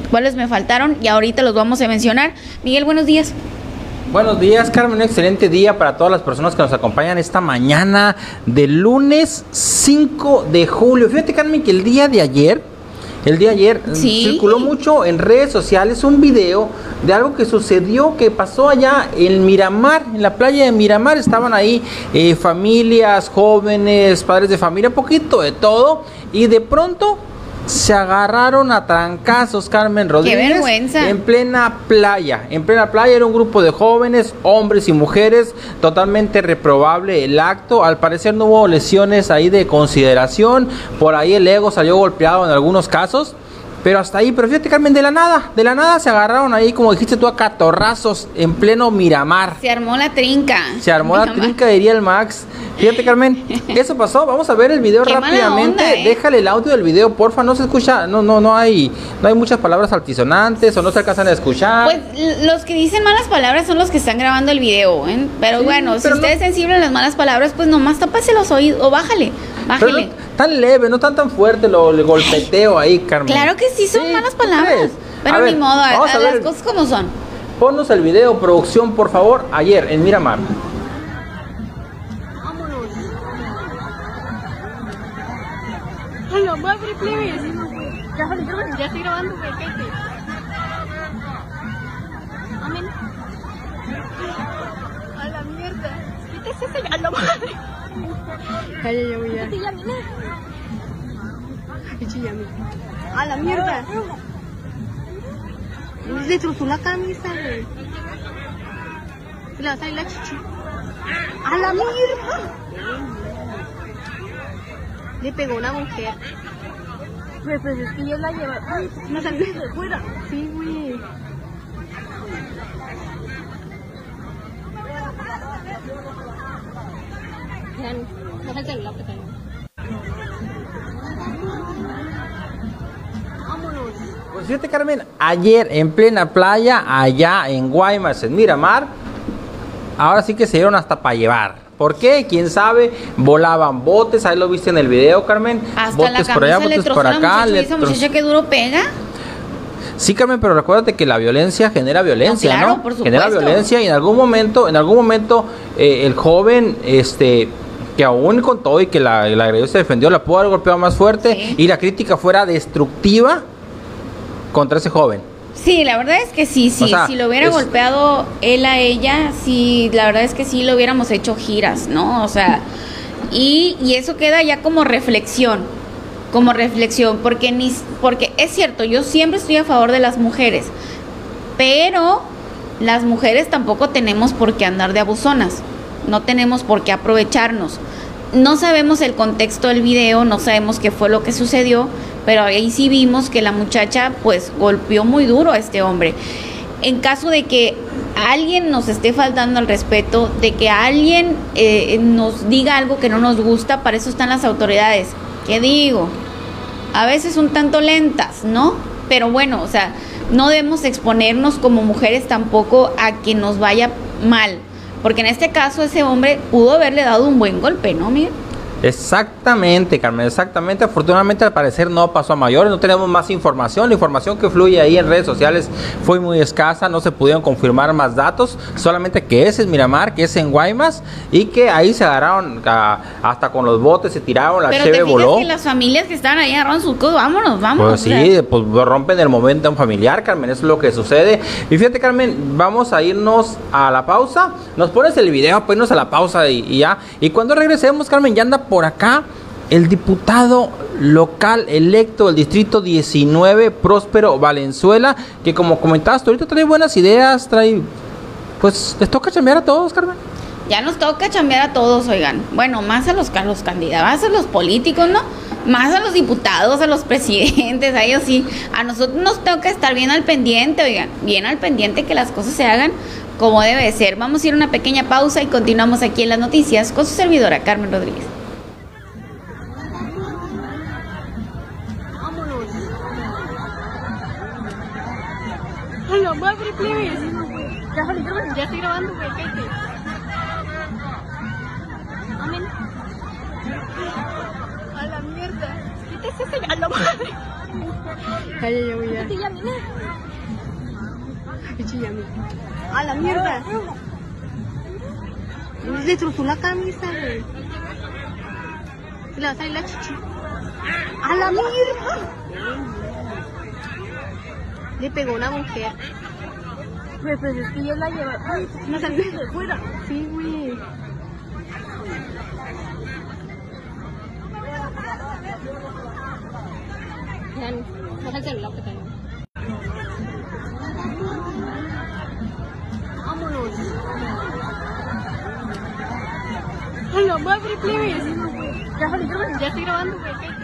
cuáles me faltaron y ahorita los vamos a mencionar. Miguel, buenos días. Buenos días, Carmen. Un excelente día para todas las personas que nos acompañan esta mañana de lunes 5 de julio. Fíjate, Carmen, que el día de ayer el día de ayer mm, circuló mucho en redes sociales un video de algo que sucedió, que pasó allá en Miramar, en la playa de Miramar. Estaban ahí eh, familias, jóvenes, padres de familia, un poquito de todo. Y de pronto se agarraron a trancazos Carmen Rodríguez en plena playa. En plena playa era un grupo de jóvenes, hombres y mujeres, totalmente reprobable el acto. Al parecer no hubo lesiones ahí de consideración. Por ahí el ego salió golpeado en algunos casos. Pero hasta ahí, pero fíjate Carmen, de la nada, de la nada se agarraron ahí, como dijiste tú, a catorrazos en pleno Miramar. Se armó la trinca. Se armó la *laughs* trinca, diría el Max. Fíjate Carmen, eso pasó, vamos a ver el video *laughs* rápidamente. ¿eh? Déjale el audio del video, porfa, no se escucha, no, no, no hay, no hay muchas palabras altisonantes o no se alcanzan a escuchar. Pues los que dicen malas palabras son los que están grabando el video, ¿eh? Pero bueno, si usted es sensible a las malas palabras, pues nomás tápase los oídos o bájale, bájale tan leve, no tan tan fuerte lo el golpeteo ahí, Carmen. Claro que sí, son malas palabras. Pero ni modo, a, las cosas como son. Ponnos el video, producción, por favor, ayer en Miramar. Vámonos. Hola, madre, plebes. Ya, ya estoy grabando, perfecto. Amén. A la mierda. Quítese ese a la madre. Calla, ya voy a. A la mierda. Le destrozó la camisa, güey. Se le va a salir la chichi. A la mierda. Le pegó una mujer. Pues, pues es que yo la llevo. Ay, no salió de fuera. Sí, güey. Deja el celular que tengo. Pues fíjate, Carmen, ayer en plena playa, allá en Guaymas, en Miramar, ahora sí que se dieron hasta para llevar. ¿Por qué? ¿Quién sabe? Volaban botes, ahí lo viste en el video, Carmen. Hasta botes por allá, botes por acá. Muchacho, esa muchacha que duro pega? Sí, Carmen, pero recuérdate que la violencia genera violencia, ¿no? Por genera violencia y en algún momento, en algún momento, eh, el joven, este, que aún con todo y que la, la se defendió, la pudo haber golpeado más fuerte y la crítica fuera destructiva contra ese joven. Sí, la verdad es que sí, sí, si lo hubiera golpeado él a ella, sí, la verdad es que sí lo hubiéramos hecho giras, ¿no? O sea, y, y eso queda ya como reflexión, como reflexión, porque, ni, porque es cierto, yo siempre estoy a favor de las mujeres, pero las mujeres tampoco tenemos por qué andar de abusonas, no tenemos por qué aprovecharnos. No sabemos el contexto del video, no sabemos qué fue lo que sucedió, pero ahí sí vimos que la muchacha pues golpeó muy duro a este hombre. En caso de que alguien nos esté faltando al respeto, de que alguien eh, nos diga algo que no nos gusta, para eso están las autoridades. ¿Qué digo? A veces un tanto lentas, ¿no? Pero bueno, o sea, no debemos exponernos como mujeres tampoco a que nos vaya mal, porque en este caso ese hombre pudo haberle dado un buen golpe, ¿no, Miguel? Exactamente, Carmen, exactamente. Afortunadamente al parecer no pasó a mayores, no tenemos más información. La información que fluye ahí en redes sociales fue muy escasa, no se pudieron confirmar más datos, solamente que ese es Miramar, que es en Guaymas y que ahí se agarraron hasta con los botes, se tiraron, la Pero cheve voló. Que las familias que estaban ahí agarraron sus cosas, vámonos, vámonos. Pues sí, pues rompen el momento un familiar, Carmen, eso es lo que sucede. Y fíjate, Carmen, vamos a irnos a la pausa. Nos pones el video, pues irnos a la pausa y, y ya. Y cuando regresemos, Carmen, ya anda por acá el diputado local electo del distrito 19, Próspero Valenzuela, que como comentabas, ahorita trae buenas ideas, trae, pues les toca chambear a todos, Carmen. Ya nos toca chambear a todos, oigan. Bueno, más a los, a los candidatos, a los políticos, ¿no? Más a los diputados, a los *laughs* presidentes, a ellos sí. A nosotros nos toca estar bien al pendiente, oigan, bien al pendiente que las cosas se hagan como debe ser. Vamos a ir a una pequeña pausa y continuamos aquí en las noticias con su servidora Carmen Rodríguez. La madre, plebes. Ya, ya, ya estoy grabando, güey. Amén. A la mierda. Quítese ese a la madre. Calla, ya voy ya. A la mierda. Le destrozó la camisa, güey. Se le va a salir la chichi. A la mierda. Le pegó una mujer. Pues, pues es que yo la llevé. No salió de fuera. Sí, güey. Deja el celular que tengo. Vámonos. A la madre, plebes. Ya estoy grabando, güey.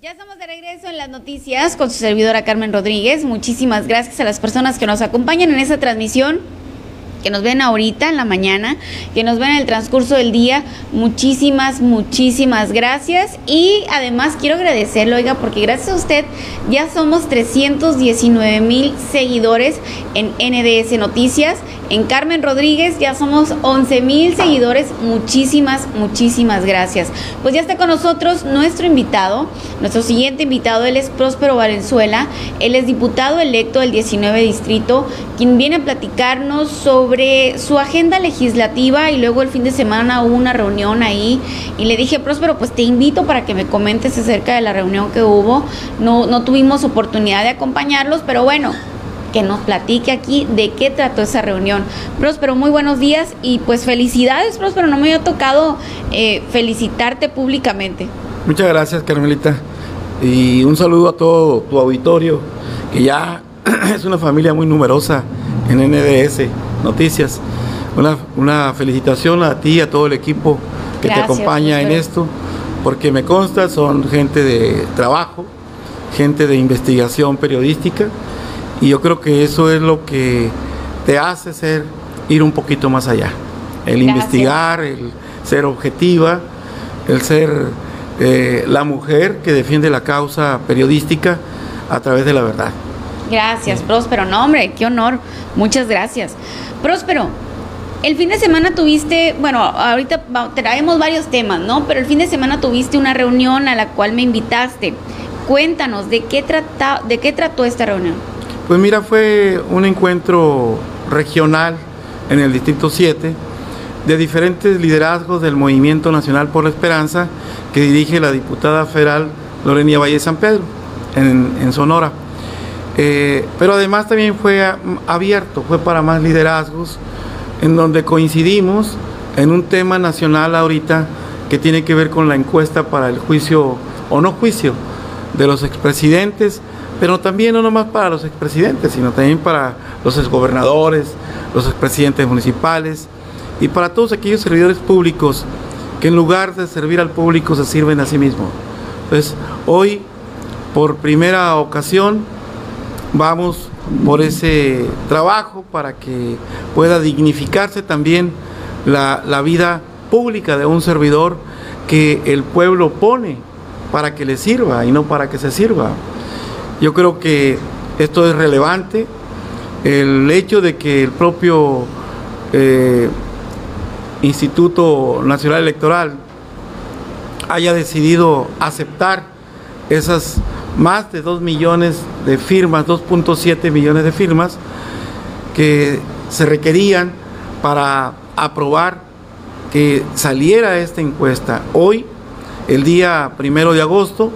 Ya estamos de regreso en las noticias con su servidora Carmen Rodríguez. Muchísimas gracias a las personas que nos acompañan en esta transmisión que nos ven ahorita en la mañana, que nos ven en el transcurso del día. Muchísimas, muchísimas gracias. Y además quiero agradecerlo, oiga, porque gracias a usted ya somos 319 mil seguidores en NDS Noticias. En Carmen Rodríguez ya somos 11 mil seguidores. Muchísimas, muchísimas gracias. Pues ya está con nosotros nuestro invitado, nuestro siguiente invitado, él es Próspero Valenzuela. Él es diputado electo del 19 Distrito, quien viene a platicarnos sobre su agenda legislativa y luego el fin de semana hubo una reunión ahí y le dije, Próspero, pues te invito para que me comentes acerca de la reunión que hubo. No, no tuvimos oportunidad de acompañarlos, pero bueno, que nos platique aquí de qué trató esa reunión. Próspero, muy buenos días y pues felicidades, Próspero, no me había tocado eh, felicitarte públicamente. Muchas gracias, Carmelita. Y un saludo a todo tu auditorio, que ya *clears throat* es una familia muy numerosa en NDS Noticias. Una, una felicitación a ti y a todo el equipo que te acompaña en esto, porque me consta, son gente de trabajo, gente de investigación periodística y yo creo que eso es lo que te hace ser ir un poquito más allá. El investigar, el ser objetiva, el ser eh, la mujer que defiende la causa periodística a través de la verdad. Gracias, Próspero. No, hombre, qué honor. Muchas gracias. Próspero, el fin de semana tuviste, bueno, ahorita traemos varios temas, ¿no? Pero el fin de semana tuviste una reunión a la cual me invitaste. Cuéntanos, ¿de qué, trata, de qué trató esta reunión? Pues mira, fue un encuentro regional en el Distrito 7 de diferentes liderazgos del Movimiento Nacional por la Esperanza que dirige la diputada federal Lorenia Valle San Pedro en Sonora. Eh, pero además también fue abierto, fue para más liderazgos, en donde coincidimos en un tema nacional ahorita que tiene que ver con la encuesta para el juicio o no juicio de los expresidentes, pero también no nomás para los expresidentes, sino también para los exgobernadores, los expresidentes municipales y para todos aquellos servidores públicos que en lugar de servir al público se sirven a sí mismos. Entonces, hoy, por primera ocasión, vamos por ese trabajo para que pueda dignificarse también la, vida pública de un servidor que el pueblo pone para que le sirva y no para que se sirva. Yo creo que esto es relevante. El hecho de que el propio eh, Instituto Nacional Electoral haya decidido aceptar esas más de 2 millones de firmas, 2.7 millones de firmas que se requerían para aprobar que saliera esta encuesta. Hoy, el día primero de agosto,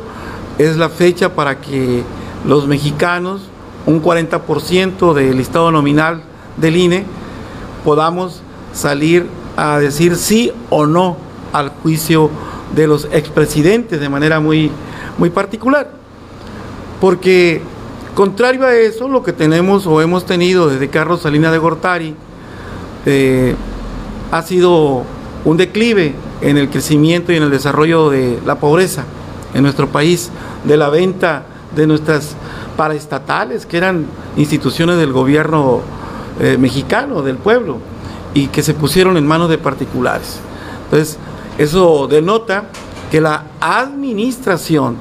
es la fecha para que los mexicanos, un 40% del listado nominal del INE, podamos salir a decir sí o no al juicio de los expresidentes de manera muy, muy particular porque contrario a eso, lo que tenemos o hemos tenido desde Carlos Salinas de Gortari eh, ha sido un declive en el crecimiento y en el desarrollo de la pobreza en nuestro país, de la venta de nuestras paraestatales, que eran instituciones del gobierno eh, mexicano, del pueblo, y que se pusieron en manos de particulares. Entonces, eso denota que la administración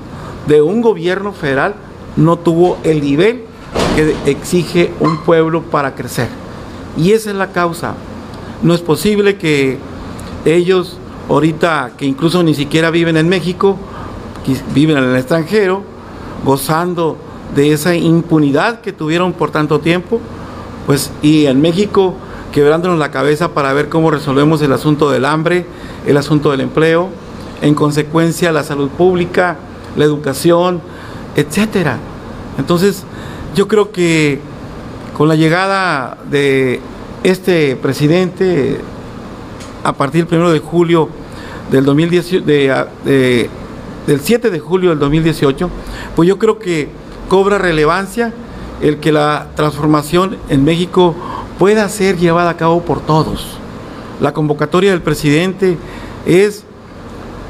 de un gobierno federal no tuvo el nivel que exige un pueblo para crecer. Y esa es la causa. No es posible que ellos, ahorita que incluso ni siquiera viven en México, viven en el extranjero, gozando de esa impunidad que tuvieron por tanto tiempo, pues y en México quebrándonos la cabeza para ver cómo resolvemos el asunto del hambre, el asunto del empleo, en consecuencia la salud pública, la educación, etcétera. Entonces, yo creo que con la llegada de este presidente a partir del 1 de julio del 2018, del 7 de julio del 2018, pues yo creo que cobra relevancia el que la transformación en México pueda ser llevada a cabo por todos. La convocatoria del presidente es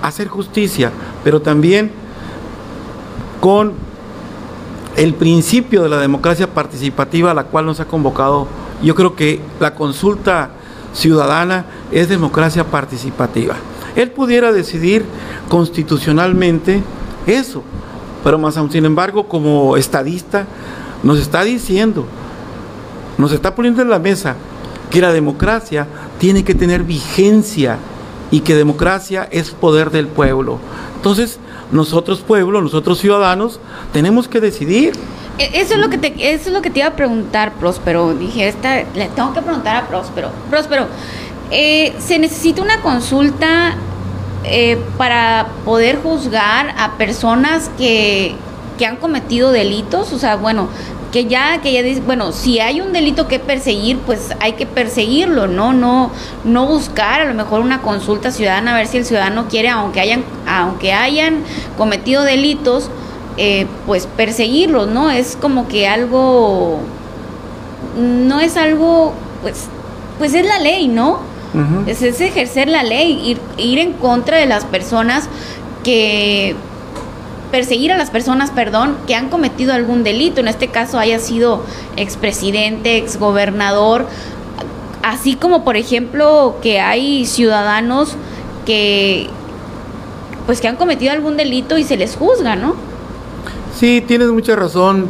hacer justicia, pero también con el principio de la democracia participativa a la cual nos ha convocado. Yo creo que la consulta ciudadana es democracia participativa. Él pudiera decidir constitucionalmente eso, pero más aún, sin embargo, como estadista, nos está diciendo, nos está poniendo en la mesa que la democracia tiene que tener vigencia y que democracia es poder del pueblo. Entonces, nosotros pueblo, nosotros ciudadanos, tenemos que decidir. E, eso es lo que te, eso es lo que te iba a preguntar, Próspero. Dije, esta, le tengo que preguntar a Próspero. Próspero, eh, ¿se necesita una consulta eh, para poder juzgar a personas que, que han cometido delitos? O sea, bueno, que ya que ya dice, bueno, si hay un delito que perseguir, pues hay que perseguirlo, no no no buscar a lo mejor una consulta ciudadana a ver si el ciudadano quiere aunque hayan aunque hayan cometido delitos, eh, pues perseguirlos, ¿no? Es como que algo no es algo pues pues es la ley, ¿no? es, es, ejercer la ley, ir, ir en contra de las personas que perseguir a las personas, perdón, que han cometido algún delito, en este caso haya sido expresidente, exgobernador, Así como, por ejemplo, que hay ciudadanos que pues que han cometido algún delito y se les juzga, ¿no? Sí, tienes mucha razón,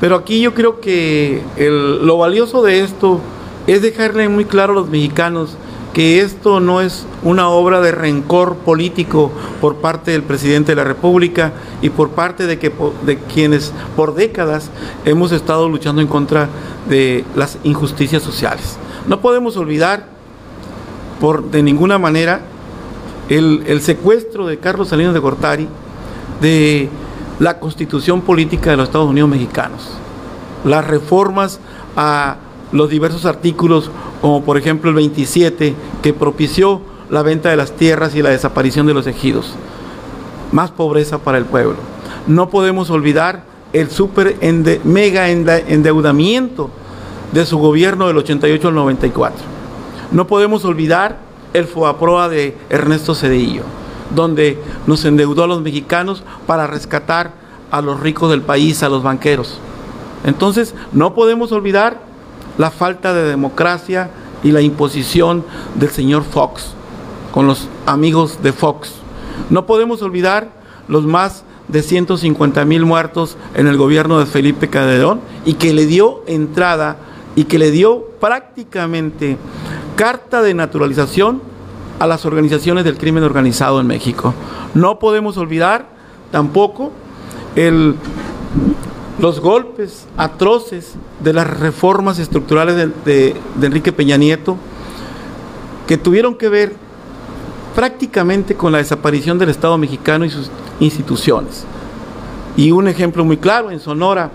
pero aquí yo creo que lo valioso de esto es dejarle muy claro a los mexicanos que esto no es una obra de rencor político por parte del presidente de la República y por parte de, que, de quienes por décadas hemos estado luchando en contra de las injusticias sociales. No podemos olvidar por de ninguna manera el, el secuestro de Carlos Salinas de Gortari de la constitución política de los Estados Unidos mexicanos, las reformas a los diversos artículos, como por ejemplo el 27, que propició la venta de las tierras y la desaparición de los ejidos. Más pobreza para el pueblo. No podemos olvidar el super mega endeudamiento de su gobierno del 88 al 94. No podemos olvidar el FOAPROA de Ernesto Cedillo, donde nos endeudó a los mexicanos para rescatar a los ricos del país, a los banqueros. Entonces, no podemos olvidar la falta de democracia y la imposición del señor Fox con los amigos de Fox. No podemos olvidar los más de 150 mil muertos en el gobierno de Felipe Calderón y que le dio entrada y que le dio prácticamente carta de naturalización a las organizaciones del crimen organizado en México. No podemos olvidar tampoco el los golpes atroces de las reformas estructurales de, Enrique Peña Nieto, que tuvieron que ver prácticamente con la desaparición del Estado mexicano y sus instituciones. Y un ejemplo muy claro en Sonora,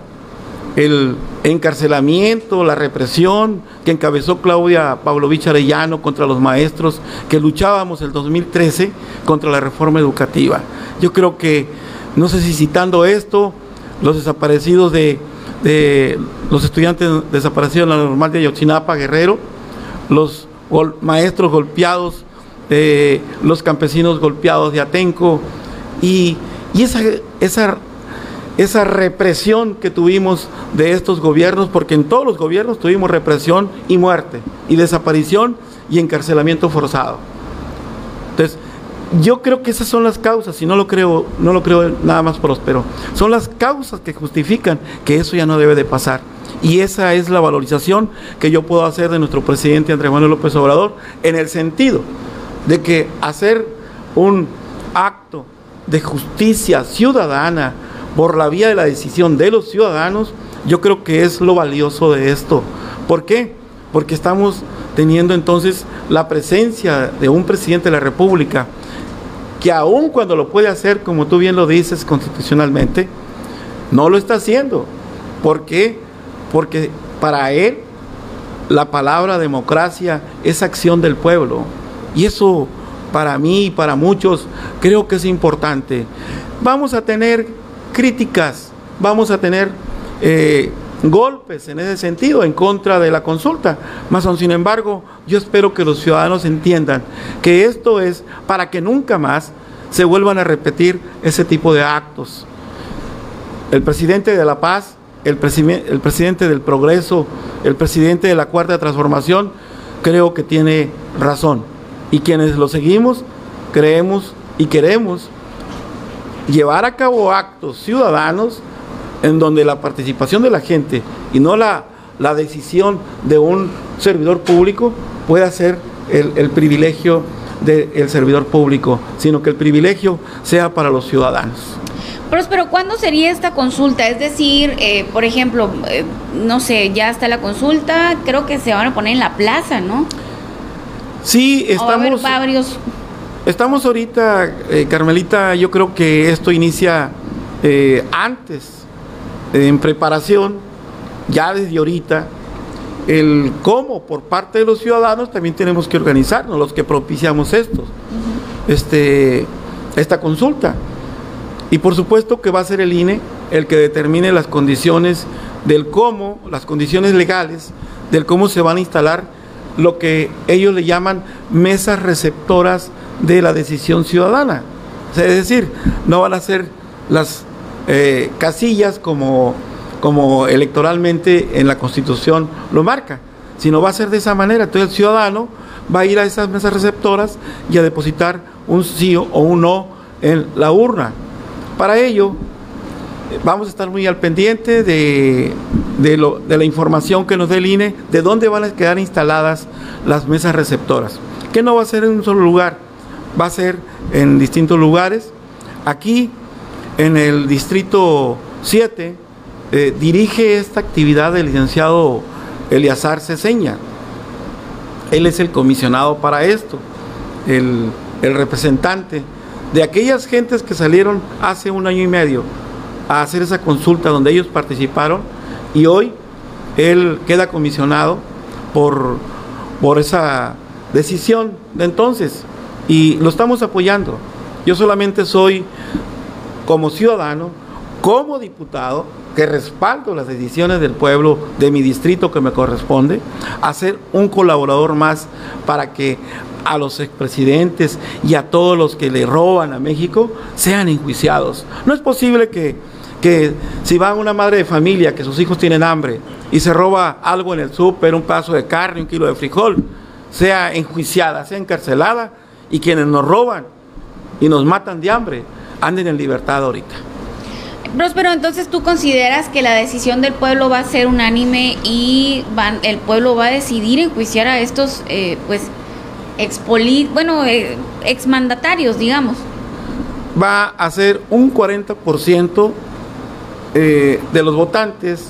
el encarcelamiento, la represión que encabezó Claudia Pavlovich Arellano contra los maestros que luchábamos el 2013 contra la reforma educativa. Yo creo que, no sé si citando esto, los desaparecidos de, los estudiantes desaparecidos en la normal de Ayotzinapa, Guerrero, los maestros golpeados, eh, los campesinos golpeados de Atenco y, esa, esa, esa represión que tuvimos de estos gobiernos, porque en todos los gobiernos tuvimos represión y muerte, y desaparición y encarcelamiento forzado. Entonces, yo creo que esas son las causas, y no lo creo, no lo creo nada más próspero. Son las causas que justifican que eso ya no debe de pasar. Y esa es la valorización que yo puedo hacer de nuestro presidente Andrés Manuel López Obrador, en el sentido de que hacer un acto de justicia ciudadana por la vía de la decisión de los ciudadanos, yo creo que es lo valioso de esto. ¿Por qué? Porque estamos teniendo entonces la presencia de un presidente de la República que aun cuando lo puede hacer, como tú bien lo dices constitucionalmente, no lo está haciendo. ¿Por qué? Porque para él la palabra democracia es acción del pueblo. Y eso para mí y para muchos creo que es importante. Vamos a tener críticas, vamos a tener eh, golpes en ese sentido en contra de la consulta. Más aún, sin embargo, yo espero que los ciudadanos entiendan que esto es para que nunca más se vuelvan a repetir ese tipo de actos. El presidente de la paz, el, el presidente del progreso, el presidente de la cuarta transformación, creo que tiene razón. Y quienes lo seguimos, creemos y queremos llevar a cabo actos ciudadanos en donde la participación de la gente y no la, la decisión de un servidor público pueda ser el, privilegio del servidor público, sino que el privilegio sea para los ciudadanos. Pero, ¿cuándo sería esta consulta? Es decir, eh, por ejemplo, eh, no sé, ya está la consulta, creo que se van a poner en la plaza, ¿no? Sí, estamos... varios... Estamos ahorita, eh, Carmelita, yo creo que esto inicia antes en preparación, ya desde ahorita, el cómo por parte de los ciudadanos también tenemos que organizarnos, los que propiciamos esto, este, esta consulta. Y por supuesto que va a ser el INE el que determine las condiciones del cómo, las condiciones legales, del cómo se van a instalar lo que ellos le llaman mesas receptoras de la decisión ciudadana. es decir, no van a ser las eh, casillas como, como electoralmente en la Constitución lo marca, sino va a ser de esa manera. Entonces el ciudadano va a ir a esas mesas receptoras y a depositar un sí o un no en la urna. Para ello, vamos a estar muy al pendiente de, lo, de la información que nos dé el INE, de dónde van a quedar instaladas las mesas receptoras. Que no va a ser en un solo lugar, va a ser en distintos lugares. Aquí, en el distrito 7, eh, dirige esta actividad el licenciado Eliazar Ceseña. Él es el comisionado para esto, el, el representante de aquellas gentes que salieron hace un año y medio a hacer esa consulta donde ellos participaron y hoy él queda comisionado por, por esa decisión de entonces y lo estamos apoyando. Yo solamente soy como ciudadano, como diputado, que respaldo las decisiones del pueblo de mi distrito que me corresponde, a ser un colaborador más para que a los expresidentes y a todos los que le roban a México sean enjuiciados. No es posible que, que si va una madre de familia, que sus hijos tienen hambre y se roba algo en el súper, un paso de carne, un kilo de frijol, sea enjuiciada, sea encarcelada y quienes nos roban y nos matan de hambre anden en libertad ahorita. Próspero, entonces tú consideras que la decisión del pueblo va a ser unánime y van, el pueblo va a decidir enjuiciar a estos, eh, pues, expoli bueno, eh, exmandatarios, digamos. Va a ser un 40% eh, de los votantes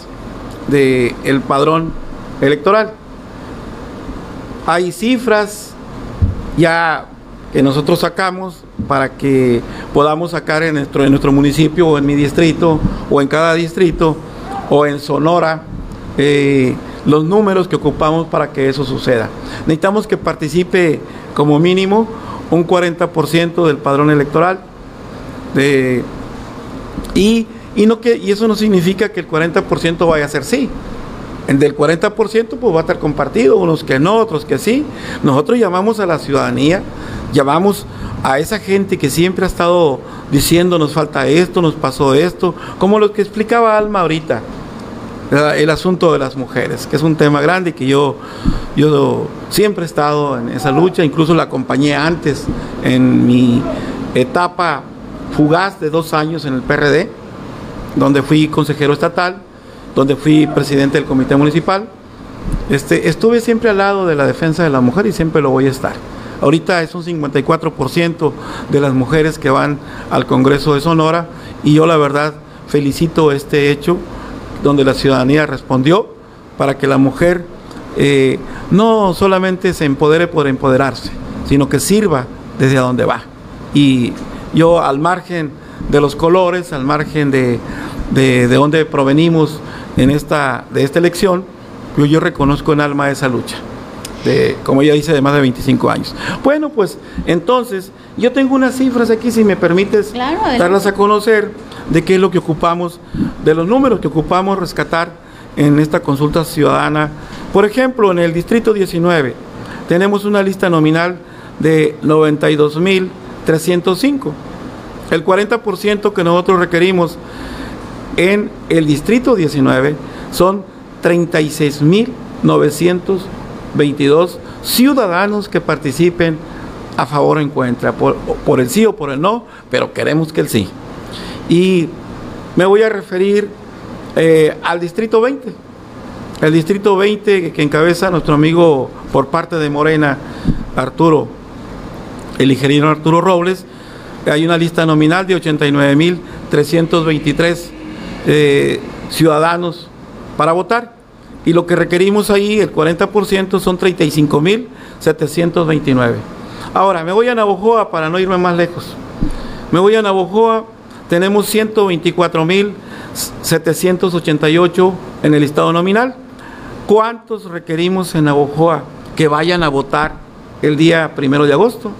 del el padrón electoral. Hay cifras ya que nosotros sacamos para que podamos sacar en nuestro, en nuestro municipio o en mi distrito o en cada distrito o en Sonora eh, los números que ocupamos para que eso suceda. Necesitamos que participe como mínimo un 40% del padrón electoral y, y, no que, y eso no significa que el 40% vaya a ser sí. El del 40% pues va a estar compartido, unos que no, otros que sí. Nosotros llamamos a la ciudadanía, llamamos a esa gente que siempre ha estado diciendo nos falta esto, nos pasó esto, como lo que explicaba Alma ahorita, el asunto de las mujeres, que es un tema grande que yo, yo siempre he estado en esa lucha, incluso la acompañé antes en mi etapa fugaz de dos años en el PRD, donde fui consejero estatal, donde fui presidente del comité municipal. Este, estuve siempre al lado de la defensa de la mujer y siempre lo voy a estar. Ahorita es un 54% de las mujeres que van al Congreso de Sonora y yo la verdad felicito este hecho donde la ciudadanía respondió para que la mujer eh, no solamente se empodere por empoderarse, sino que sirva desde donde va. Y yo al margen de los colores, al margen de, de, de dónde provenimos en esta, de esta elección, yo, yo reconozco en alma esa lucha como ella dice, de más de 25 años. Bueno, pues entonces, yo tengo unas cifras aquí, si me permites darlas a conocer, de qué es lo que ocupamos, de los números que ocupamos rescatar en esta consulta ciudadana. Por ejemplo, en el distrito 19 tenemos una lista nominal de 92.305. El 40% que nosotros requerimos en el distrito 19 son 36.900 22 ciudadanos que participen a favor o en contra, por, el sí o por el no, pero queremos que el sí. Y me voy a referir eh, al Distrito 20. El Distrito 20 que encabeza nuestro amigo por parte de Morena, Arturo, el ingeniero Arturo Robles, hay una lista nominal de 89.323 eh, ciudadanos para votar y lo que requerimos ahí, el 40%, son 35.729. Ahora, me voy a Navojoa para no irme más lejos. Me voy a Navojoa, tenemos 124.788 en el estado nominal. ¿Cuántos requerimos en Navojoa que vayan a votar el día primero de agosto?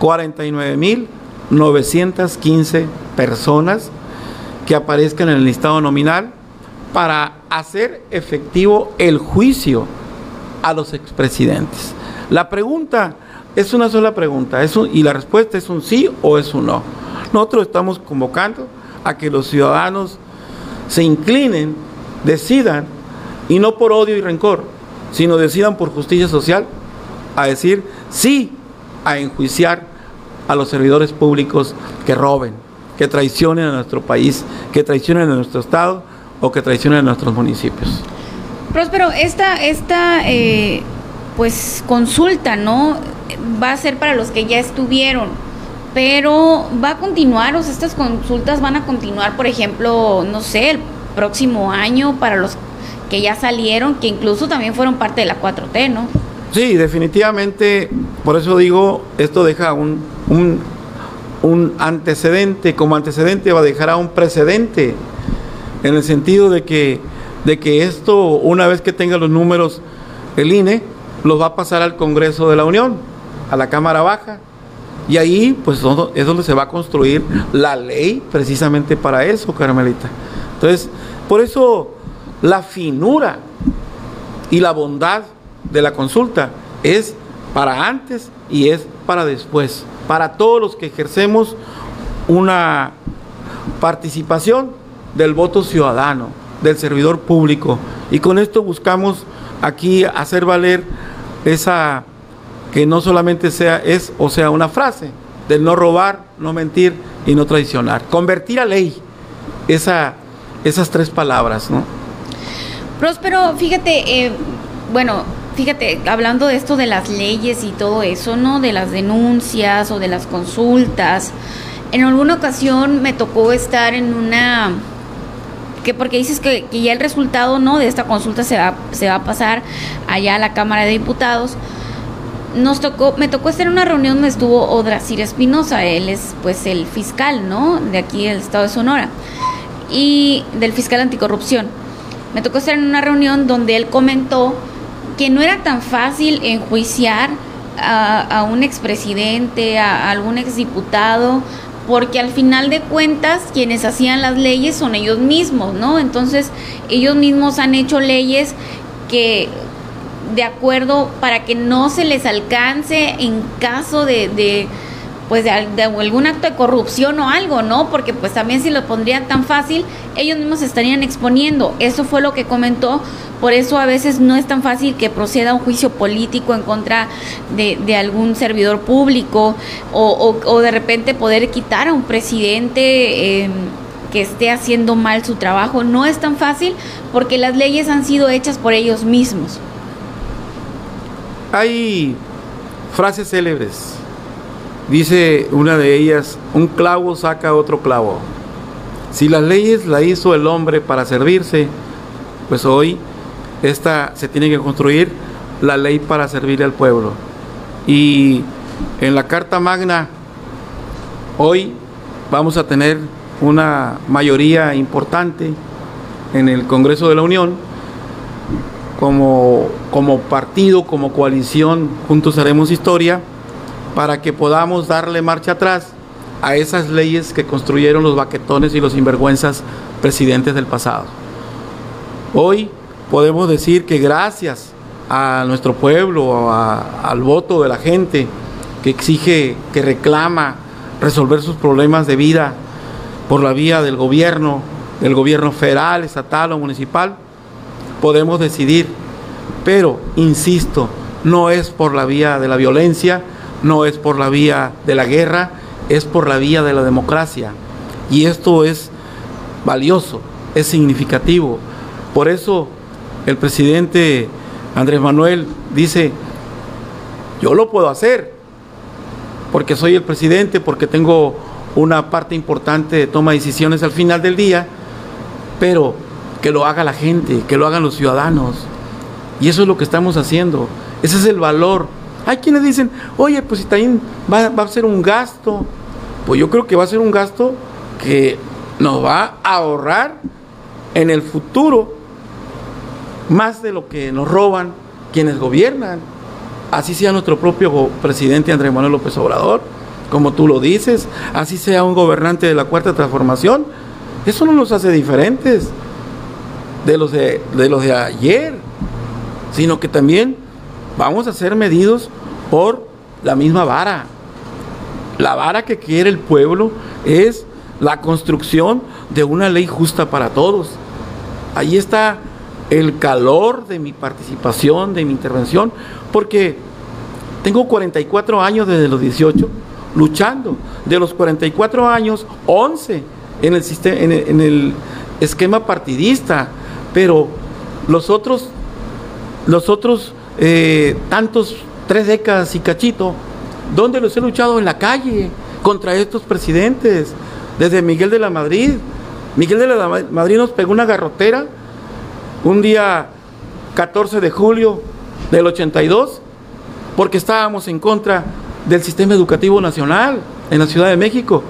49.915 personas que aparezcan en el estado nominal para hacer efectivo el juicio a los expresidentes. La pregunta es una sola pregunta y la respuesta es un sí o es un no. Nosotros estamos convocando a que los ciudadanos se inclinen, decidan, y no por odio y rencor, sino decidan por justicia social a decir sí a enjuiciar a los servidores públicos que roben, que traicionen a nuestro país, que traicionen a nuestro Estado o que traicionen a nuestros municipios. Próspero, esta, esta eh, pues consulta, ¿no? Va a ser para los que ya estuvieron, pero va a continuar, o sea, estas consultas van a continuar, por ejemplo, no sé, el próximo año para los que ya salieron, que incluso también fueron parte de la 4T, ¿no? Sí, definitivamente, por eso digo, esto deja un, un, un antecedente, como antecedente va a dejar a un precedente, en el sentido de que, de que esto, una vez que tenga los números, el INE los va a pasar al Congreso de la Unión, a la Cámara Baja, y ahí, pues, es donde se va a construir la ley precisamente para eso, Carmelita. Entonces, por eso la finura y la bondad de la consulta es para antes y es para después, para todos los que ejercemos una participación del voto ciudadano, del servidor público. Y con esto buscamos aquí hacer valer esa que no solamente sea es o sea una frase del no robar, no mentir y no traicionar. Convertir a ley esa, esas tres palabras, ¿no? Próspero, fíjate, eh, bueno, fíjate, hablando de esto de las leyes y todo eso, ¿no? De las denuncias o de las consultas. En alguna ocasión me tocó estar en una que porque dices que, ya el resultado no de esta consulta se va, se va a pasar allá a la Cámara de Diputados. Nos tocó, me tocó estar en una reunión donde estuvo Odrasir Espinosa, él es pues el fiscal, ¿no? De aquí del estado de Sonora. Y del fiscal anticorrupción. Me tocó estar en una reunión donde él comentó que no era tan fácil enjuiciar a, a un expresidente, a, a algún exdiputado, porque al final de cuentas quienes hacían las leyes son ellos mismos, ¿no? Entonces ellos mismos han hecho leyes que de acuerdo para que no se les alcance en caso de, de pues de, algún acto de corrupción o algo, ¿no? Porque pues también si lo pondrían tan fácil, ellos mismos se estarían exponiendo. Eso fue lo que comentó, por eso a veces no es tan fácil que proceda un juicio político en contra de, algún servidor público o, de repente poder quitar a un presidente. Eh, que esté haciendo mal su trabajo no es tan fácil porque las leyes han sido hechas por ellos mismos. Hay frases célebres Dice una de ellas, un clavo saca otro clavo. Si las leyes la hizo el hombre para servirse, pues hoy esta se tiene que construir la ley para servir al pueblo. Y en la Carta Magna, hoy vamos a tener una mayoría importante en el Congreso de la Unión, como, como partido, como coalición, juntos haremos historia para que podamos darle marcha atrás a esas leyes que construyeron los baquetones y los sinvergüenzas presidentes del pasado. Hoy podemos decir que gracias a nuestro pueblo, al voto de la gente que exige, que reclama resolver sus problemas de vida por la vía del gobierno, del gobierno federal, estatal o municipal, podemos decidir. Pero, insisto, no es por la vía de la violencia, no es por la vía de la guerra, es por la vía de la democracia. Y esto es valioso, es significativo. Por eso el presidente Andrés Manuel dice, yo lo puedo hacer, porque soy el presidente, porque tengo una parte importante de toma de decisiones al final del día, pero que lo haga la gente, que lo hagan los ciudadanos. Y eso es lo que estamos haciendo. Ese es el valor hay quienes dicen, oye, pues si también va, va a ser un gasto. Pues yo creo que va a ser un gasto que nos va a ahorrar en el futuro más de lo que nos roban quienes gobiernan. Así sea nuestro propio presidente Andrés Manuel López Obrador, como tú lo dices, así sea un gobernante de la cuarta transformación. Eso no nos hace diferentes de los de, de los de ayer, sino que también vamos a ser medidos por la misma vara. La vara que quiere el pueblo es la construcción de una ley justa para todos. Ahí está el calor de mi participación, de mi intervención, porque tengo 44 años desde los 18 luchando. De los 44 años, 11 en el, sistema, en el, esquema partidista, pero los otros, los otros eh, tantos, tres décadas y cachito, ¿dónde los he luchado? En la calle, contra estos presidentes, desde Miguel de la Madrid. Miguel de la Madrid nos pegó una garrotera un día 14 de julio del 82, porque estábamos en contra del sistema educativo nacional en la Ciudad de México.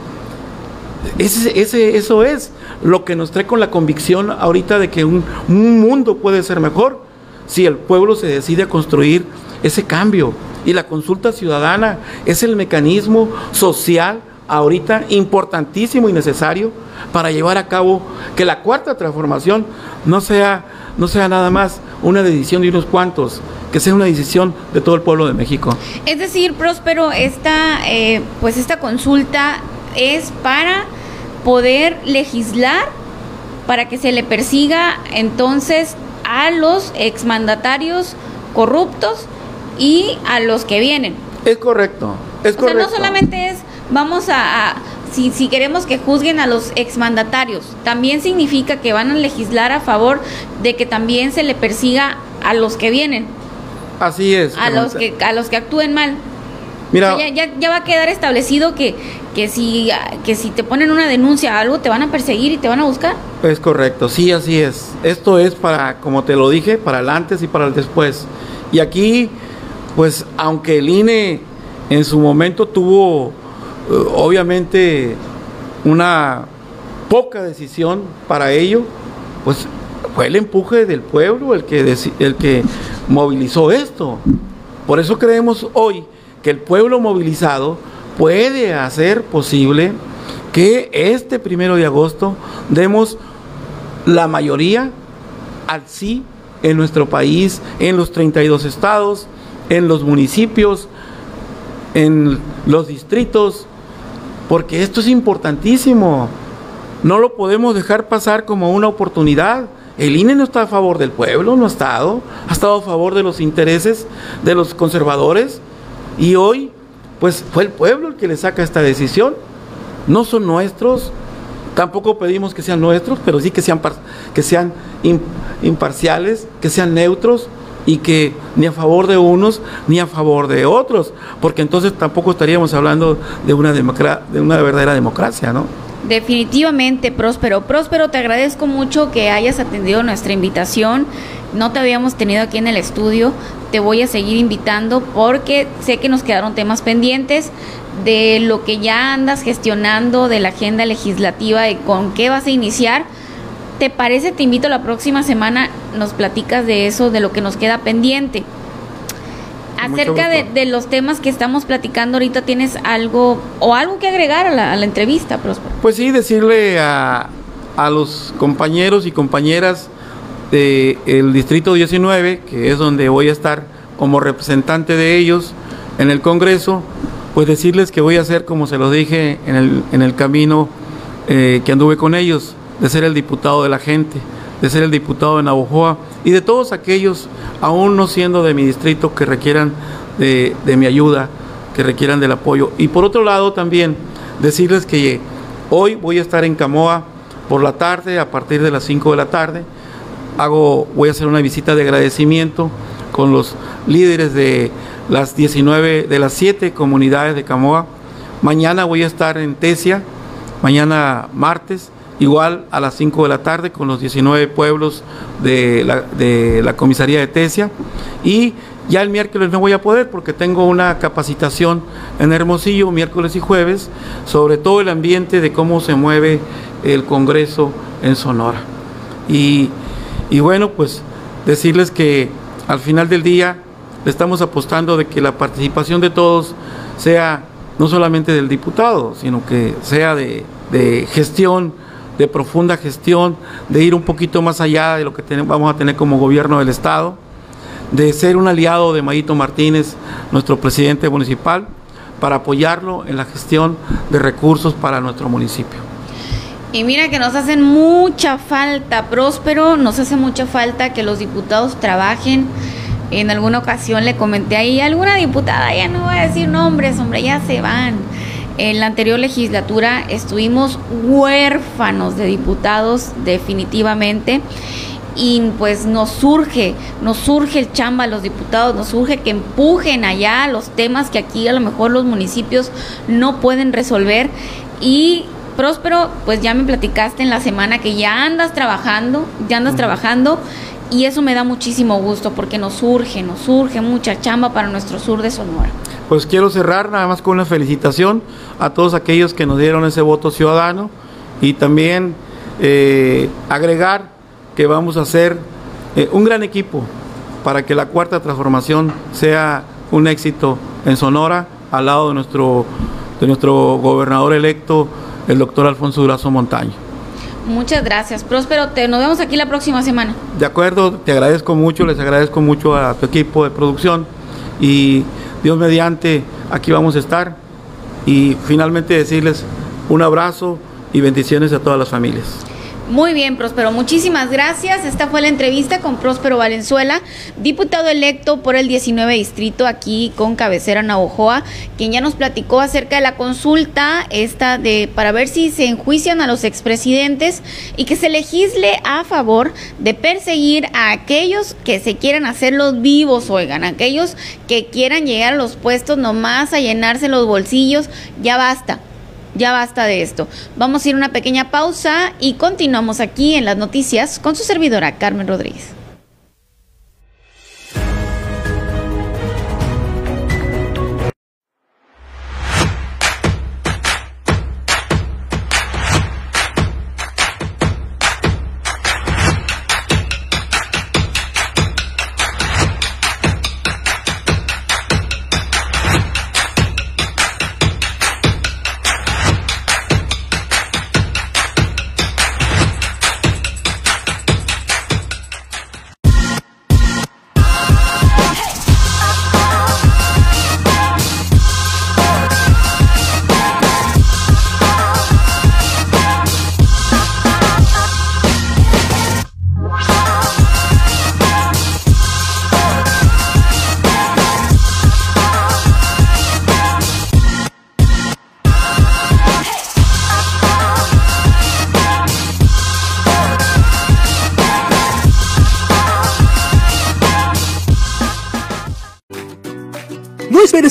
Ese, ese, eso es lo que nos trae con la convicción ahorita de que un, un mundo puede ser mejor si el pueblo se decide a construir ese cambio. Y la consulta ciudadana es el mecanismo social ahorita importantísimo y necesario para llevar a cabo que la cuarta transformación no sea, no sea nada más una decisión de unos cuantos, que sea una decisión de todo el pueblo de México. Es decir, Próspero, esta, eh, pues esta consulta es para poder legislar para que se le persiga entonces a los exmandatarios corruptos y a los que vienen. Es correcto, es correcto. no solamente es vamos a, si, si, queremos que juzguen a los exmandatarios, también significa que van a legislar a favor de que también se le persiga a los que vienen. Así es. A los que, a los que actúen mal. Mira, ya, ya, va a quedar establecido que, que, si, que si te ponen una denuncia algo, te van a perseguir y te van a buscar. Es correcto, sí, así es. Esto es para, como te lo dije, para el antes y para el después. Y aquí, pues, aunque el INE en su momento tuvo eh, obviamente una poca decisión para ello, pues fue el empuje del pueblo el que, el que movilizó esto. Por eso creemos hoy que el pueblo movilizado puede hacer posible que este primero de agosto demos la mayoría al sí en nuestro país, en los 32 estados, en los municipios, en los distritos, porque esto es importantísimo. No lo podemos dejar pasar como una oportunidad. El INE no está a favor del pueblo, no ha estado, ha estado a favor de los intereses de los conservadores y hoy pues fue el pueblo el que le saca esta decisión. No son nuestros, tampoco pedimos que sean nuestros, pero sí que sean, que sean imparciales, que sean neutros y que ni a favor de unos ni a favor de otros, porque entonces tampoco estaríamos hablando de una, de una verdadera democracia, ¿no? Definitivamente, Próspero. Próspero, te agradezco mucho que hayas atendido nuestra invitación. No te habíamos tenido aquí en el estudio. Te voy a seguir invitando porque sé que nos quedaron temas pendientes de lo que ya andas gestionando, de la agenda legislativa, y con qué vas a iniciar ¿Te parece? Te invito la próxima semana, nos platicas de eso, de lo que nos queda pendiente. Acerca de, los temas que estamos platicando ahorita, ¿tienes algo o algo que agregar a la, entrevista, Próspero? Pues sí, decirle a, a los compañeros y compañeras del Distrito 19, que es donde voy a estar como representante de ellos en el Congreso, pues decirles que voy a hacer como se lo dije en el, en el camino eh, que anduve con ellos, de ser el diputado de la gente, de ser el diputado de Navojoa y de todos aquellos, aún no siendo de mi distrito, que requieran de, mi ayuda, que requieran del apoyo. Y por otro lado también decirles que hoy voy a estar en Camoa por la tarde, a partir de las 5 de la tarde. Hago, voy a hacer una visita de agradecimiento con los líderes de las 19, de las 7 comunidades de Camoa. Mañana voy a estar en Tesia, mañana martes, igual a las 5 de la tarde con los 19 pueblos de la, de la comisaría de Tesia y ya el miércoles no voy a poder porque tengo una capacitación en Hermosillo miércoles y jueves sobre todo el ambiente de cómo se mueve el Congreso en Sonora. Y, y bueno, pues decirles que al final del día le estamos apostando de que la participación de todos sea no solamente del diputado, sino que sea de, gestión de profunda gestión, de ir un poquito más allá de lo que vamos a tener como gobierno del Estado, de ser un aliado de Mayito Martínez, nuestro presidente municipal, para apoyarlo en la gestión de recursos para nuestro municipio. Y mira que nos hacen mucha falta, Próspero, nos hace mucha falta que los diputados trabajen. En alguna ocasión le comenté ahí, alguna diputada, ya no voy a decir nombres, hombre, ya se van. En la anterior legislatura estuvimos huérfanos de diputados definitivamente y pues nos surge, nos surge el chamba a los diputados, nos surge que empujen allá los temas que aquí a lo mejor los municipios no pueden resolver y Próspero, pues ya me platicaste en la semana que ya andas trabajando, ya andas trabajando y eso me da muchísimo gusto porque nos surge, nos surge mucha chamba para nuestro sur de Sonora. Pues quiero cerrar nada más con una felicitación a todos aquellos que nos dieron ese voto ciudadano y también eh, agregar que vamos a hacer eh, un gran equipo para que la cuarta transformación sea un éxito en Sonora al lado de nuestro, de nuestro gobernador electo el doctor Alfonso Durazo Montaño. Muchas gracias, Próspero. Te, nos vemos aquí la próxima semana. De acuerdo, te agradezco mucho, les agradezco mucho a tu equipo de producción y Dios mediante, aquí vamos a estar y finalmente decirles un abrazo y bendiciones a todas las familias. Muy bien, Próspero. Muchísimas gracias. Esta fue la entrevista con Próspero Valenzuela, diputado electo por el 19 distrito aquí con cabecera Navojoa, quien ya nos platicó acerca de la consulta esta de para ver si se enjuician a los expresidentes y que se legisle a favor de perseguir a aquellos que se quieran hacer los vivos, oigan, aquellos que quieran llegar a los puestos nomás a llenarse los bolsillos. Ya basta ya basta de esto. Vamos a ir a una pequeña pausa y continuamos aquí en las noticias con su servidora Carmen Rodríguez.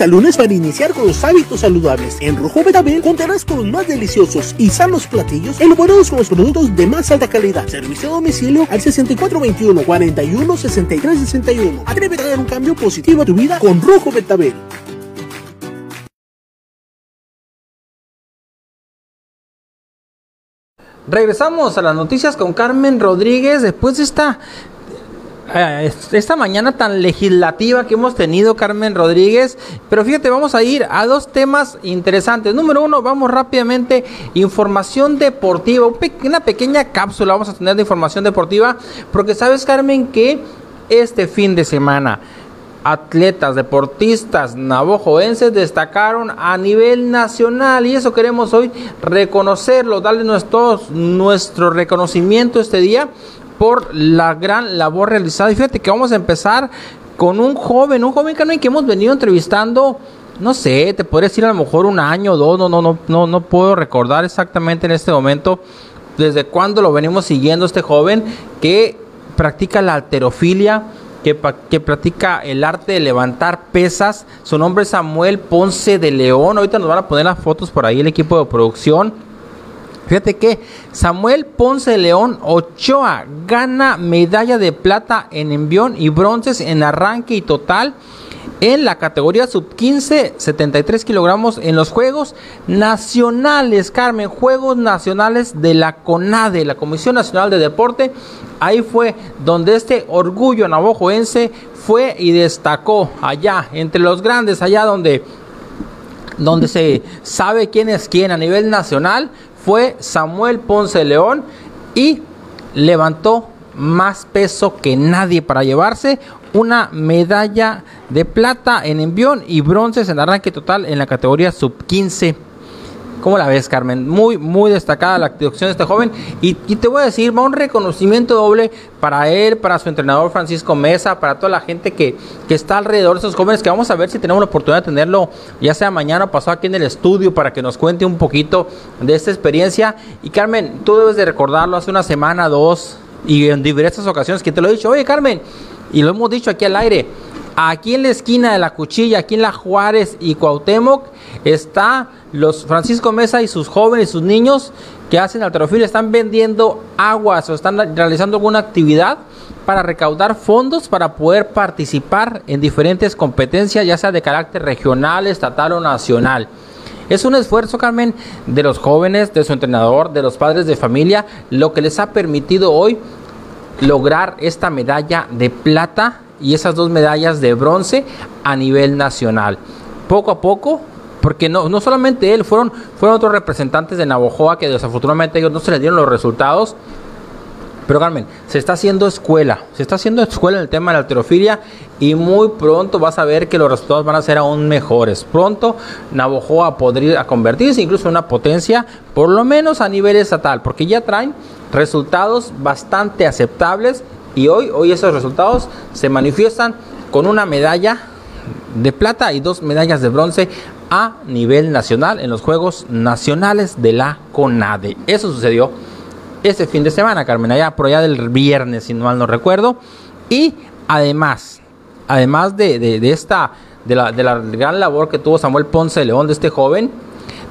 A lunes para iniciar con los hábitos saludables. En Rojo Betabel contarás con los más deliciosos y sanos platillos elaborados con los productos de más alta calidad. Servicio a domicilio al 6421 41 63 61. Atrévete a dar un cambio positivo a tu vida con Rojo Betabel. Regresamos a las noticias con Carmen Rodríguez después de esta esta mañana tan legislativa que hemos tenido, Carmen Rodríguez. Pero fíjate, vamos a ir a dos temas interesantes. Número uno, vamos rápidamente, información deportiva, una pequeña cápsula vamos a tener de información deportiva, porque sabes, Carmen, que este fin de semana atletas, deportistas navojoenses destacaron a nivel nacional y eso queremos hoy reconocerlo, darle nuestro, nuestro reconocimiento este día por la gran labor realizada. Y fíjate que vamos a empezar con un joven, un joven que hemos venido entrevistando, no sé, te podría decir a lo mejor un año, dos, no, no, no, no, no puedo recordar exactamente en este momento desde cuándo lo venimos siguiendo este joven que practica la alterofilia que practica el arte de levantar pesas. Su nombre es Samuel Ponce de León. Ahorita nos van a poner las fotos por ahí el equipo de producción. Fíjate que Samuel Ponce León Ochoa gana medalla de plata en envión y bronces en arranque y total en la categoría sub 15, 73 kilogramos en los Juegos Nacionales, Carmen, Juegos Nacionales de la CONADE, la Comisión Nacional de Deporte. Ahí fue donde este orgullo navajoense fue y destacó allá, entre los grandes, allá donde, donde se sabe quién es quién a nivel nacional, fue Samuel Ponce León y levantó más peso que nadie para llevarse una medalla de plata en envión y bronces en arranque total en la categoría sub 15. ¿Cómo la ves, Carmen? Muy, muy destacada la actuación de este joven. Y, te voy a decir, va un reconocimiento doble para él, para su entrenador Francisco Mesa, para toda la gente que, que está alrededor de esos jóvenes, que vamos a ver si tenemos la oportunidad de tenerlo, ya sea mañana o pasado aquí en el estudio, para que nos cuente un poquito de esta experiencia. Y Carmen, tú debes de recordarlo hace una semana, dos, y en diversas ocasiones que te lo he dicho, oye Carmen, y lo hemos dicho aquí al aire, aquí en la esquina de la cuchilla, aquí en la Juárez y Cuauhtémoc, está los Francisco Mesa y sus jóvenes, sus niños que hacen alterofilia, están vendiendo aguas o están realizando alguna actividad para recaudar fondos para poder participar en diferentes competencias, ya sea de carácter regional, estatal o nacional. Es un esfuerzo, Carmen, de los jóvenes, de su entrenador, de los padres de familia, lo que les ha permitido hoy lograr esta medalla de plata y esas dos medallas de bronce a nivel nacional. Poco a poco, porque no, no solamente él, fueron, fueron otros representantes de Navojoa que desafortunadamente ellos no se les dieron los resultados. Pero Carmen, se está haciendo escuela, se está haciendo escuela en el tema de la alterofilia y muy pronto vas a ver que los resultados van a ser aún mejores. Pronto Navojoa podría convertirse incluso en una potencia, por lo menos a nivel estatal, porque ya traen resultados bastante aceptables y hoy, hoy esos resultados se manifiestan con una medalla de plata y dos medallas de bronce a nivel nacional en los Juegos Nacionales de la CONADE. Eso sucedió este fin de semana, Carmen, allá por allá del viernes, si mal no recuerdo. Y además, además de, esta, de la, de la, gran labor que tuvo Samuel Ponce de León, de este joven,